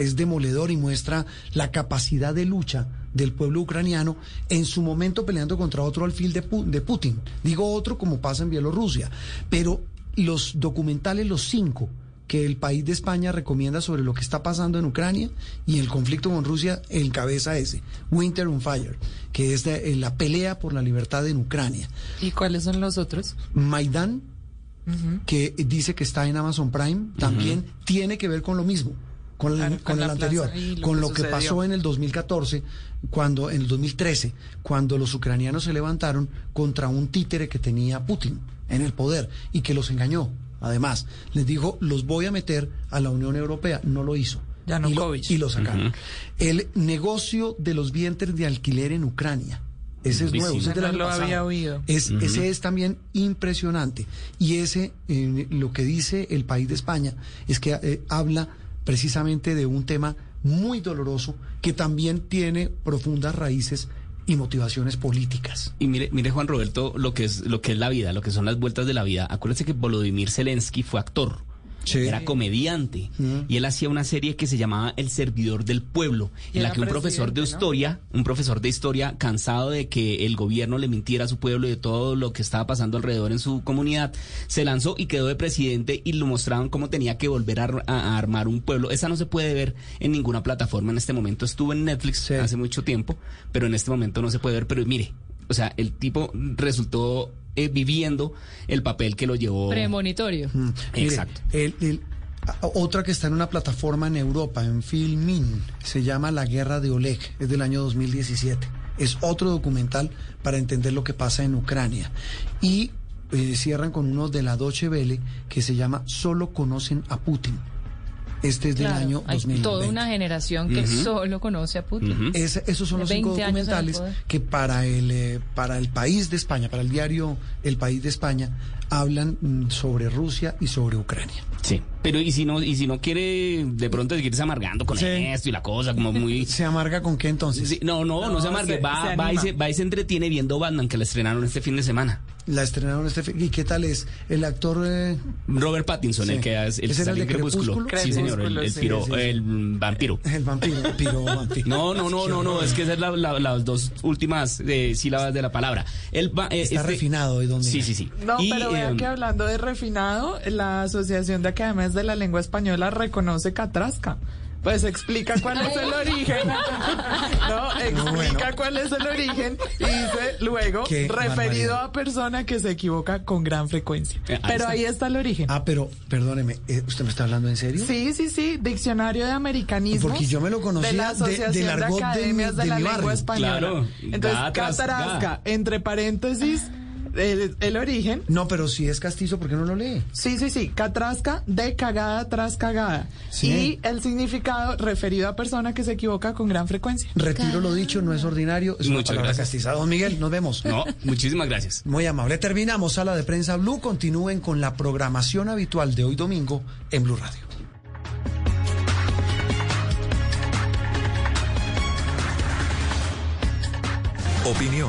[SPEAKER 15] Es demoledor y muestra la capacidad de lucha del pueblo ucraniano en su momento peleando contra otro alfil de, Pu- de Putin. Digo otro como pasa en Bielorrusia. Pero los documentales, los cinco, que el país de España recomienda sobre lo que está pasando en Ucrania y el conflicto con Rusia encabeza ese, Winter on Fire, que es de- eh, la pelea por la libertad en Ucrania.
[SPEAKER 21] ¿Y cuáles son los otros?
[SPEAKER 15] Maidán, que dice que está en Amazon Prime, también tiene que ver con lo mismo. Con, el-
[SPEAKER 21] Claro,
[SPEAKER 15] con
[SPEAKER 21] con
[SPEAKER 15] el
[SPEAKER 21] la
[SPEAKER 15] anterior,
[SPEAKER 21] lo
[SPEAKER 15] con
[SPEAKER 21] que
[SPEAKER 15] lo que
[SPEAKER 21] sucedió.
[SPEAKER 15] pasó en el 2014, cuando en el 2013, cuando los ucranianos se levantaron contra un títere que tenía Putin en el poder y que los engañó. Además, les dijo, los voy a meter a la Unión Europea. No lo hizo. Y lo, y lo sacaron. El negocio de los vientres de alquiler en Ucrania. Ese es nuevo,
[SPEAKER 21] sí.
[SPEAKER 15] ese es del
[SPEAKER 21] No
[SPEAKER 15] año
[SPEAKER 21] lo
[SPEAKER 15] pasado.
[SPEAKER 21] había oído.
[SPEAKER 15] Es,
[SPEAKER 21] Ujú.
[SPEAKER 15] Ese es también impresionante. Y ese, eh, lo que dice el país de España, es que eh, habla precisamente de un tema muy doloroso que también tiene profundas raíces y motivaciones políticas.
[SPEAKER 70] Y mire, mire Juan Roberto, lo que es lo que es la vida, lo que son las vueltas de la vida. Acuérdese que Volodymyr Zelensky fue actor. Era comediante y él hacía una serie que se llamaba El servidor del pueblo, en la que un profesor de historia, un profesor de historia cansado de que el gobierno le mintiera a su pueblo y de todo lo que estaba pasando alrededor en su comunidad, se lanzó y quedó de presidente y lo mostraban cómo tenía que volver a armar un pueblo. Esa no se puede ver en ninguna plataforma en este momento. Estuvo en Netflix hace mucho tiempo, pero en este momento no se puede ver. Pero mire, o sea, el tipo resultó eh, viviendo el papel que lo llevó.
[SPEAKER 49] Premonitorio.
[SPEAKER 15] Mm. Mire,
[SPEAKER 70] Exacto.
[SPEAKER 15] el- otra que está en una plataforma en Europa, en Filmin, se llama La Guerra de Oleg, es del año 2017. Es otro documental para entender lo que pasa en Ucrania. Y eh, cierran con uno de la Deutsche Welle que se llama Solo conocen a Putin. Este es del
[SPEAKER 49] Claro,
[SPEAKER 15] año
[SPEAKER 49] hay
[SPEAKER 15] 2020.
[SPEAKER 49] toda una generación que solo conoce a Putin.
[SPEAKER 15] Es- esos son los cinco
[SPEAKER 49] 20 años en el
[SPEAKER 15] documentales que para el, eh, para el país de España, para el diario El País de España, hablan mm, sobre Rusia y sobre Ucrania.
[SPEAKER 70] Sí. Pero y si no, y si no quiere de pronto seguirse amargando con
[SPEAKER 15] Sí.
[SPEAKER 70] esto y la cosa, como muy.
[SPEAKER 15] ¿Se amarga con qué entonces?
[SPEAKER 70] Sí, no, no, no,
[SPEAKER 15] No,
[SPEAKER 70] se amargue.
[SPEAKER 15] se-
[SPEAKER 70] va,
[SPEAKER 15] se
[SPEAKER 70] va, y se, va y se entretiene viendo Batman que la estrenaron este fin de semana.
[SPEAKER 15] La estrenaron este fin. ¿Y qué tal es? El actor. eh,
[SPEAKER 70] Robert Pattinson,
[SPEAKER 15] Sí.
[SPEAKER 70] el que es el
[SPEAKER 15] ¿Ese era el
[SPEAKER 70] sale
[SPEAKER 15] de
[SPEAKER 70] en Crepúsculo.
[SPEAKER 15] Crepúsculo?
[SPEAKER 70] Sí, señor, el, piro-
[SPEAKER 15] sí, sí.
[SPEAKER 70] el vampiro.
[SPEAKER 15] El vampiro, piro vampiro.
[SPEAKER 70] No, no, no, no, no, es que esas son la- la- las dos últimas eh, sílabas de la palabra. El va- eh,
[SPEAKER 15] Está
[SPEAKER 70] este-
[SPEAKER 15] refinado hoy donde.
[SPEAKER 70] Sí, sí, sí.
[SPEAKER 21] No,
[SPEAKER 70] Y,
[SPEAKER 21] pero que hablando de refinado, la Asociación de Academias de la Lengua Española reconoce catrasca. Pues explica cuál es el origen. No, explica cuál es el origen y dice luego
[SPEAKER 15] Qué
[SPEAKER 21] referido
[SPEAKER 15] barbaridad.
[SPEAKER 21] a persona que se equivoca con gran frecuencia.
[SPEAKER 15] Eh, ahí
[SPEAKER 21] Pero
[SPEAKER 15] está.
[SPEAKER 21] ahí está el origen.
[SPEAKER 15] Ah, pero perdóneme, eh, ¿usted me está hablando en serio?
[SPEAKER 21] Sí, sí, sí, diccionario de americanismo.
[SPEAKER 15] Porque yo me lo conocía
[SPEAKER 21] de la Asociación
[SPEAKER 15] del
[SPEAKER 21] de,
[SPEAKER 15] argot de mi-
[SPEAKER 21] Academias de,
[SPEAKER 15] de
[SPEAKER 21] la
[SPEAKER 15] mi
[SPEAKER 21] Lengua. Española.
[SPEAKER 70] Claro,
[SPEAKER 21] Entonces, catarasca,
[SPEAKER 70] ga.
[SPEAKER 21] entre paréntesis, el, el origen.
[SPEAKER 15] No, pero si es castizo, ¿por qué no lo lee?
[SPEAKER 21] Sí, sí, sí, catrasca de cagada tras cagada.
[SPEAKER 15] Sí.
[SPEAKER 21] Y el significado referido a persona que se equivoca con gran frecuencia.
[SPEAKER 15] Retiro lo dicho, no es ordinario, es una
[SPEAKER 70] Muchas
[SPEAKER 15] palabra
[SPEAKER 70] gracias.
[SPEAKER 15] castiza. Don Miguel, nos vemos.
[SPEAKER 70] No, muchísimas gracias.
[SPEAKER 15] Muy amable. Terminamos Sala de Prensa Blue. Continúen con la programación habitual de hoy domingo en Blue Radio.
[SPEAKER 4] Opinión,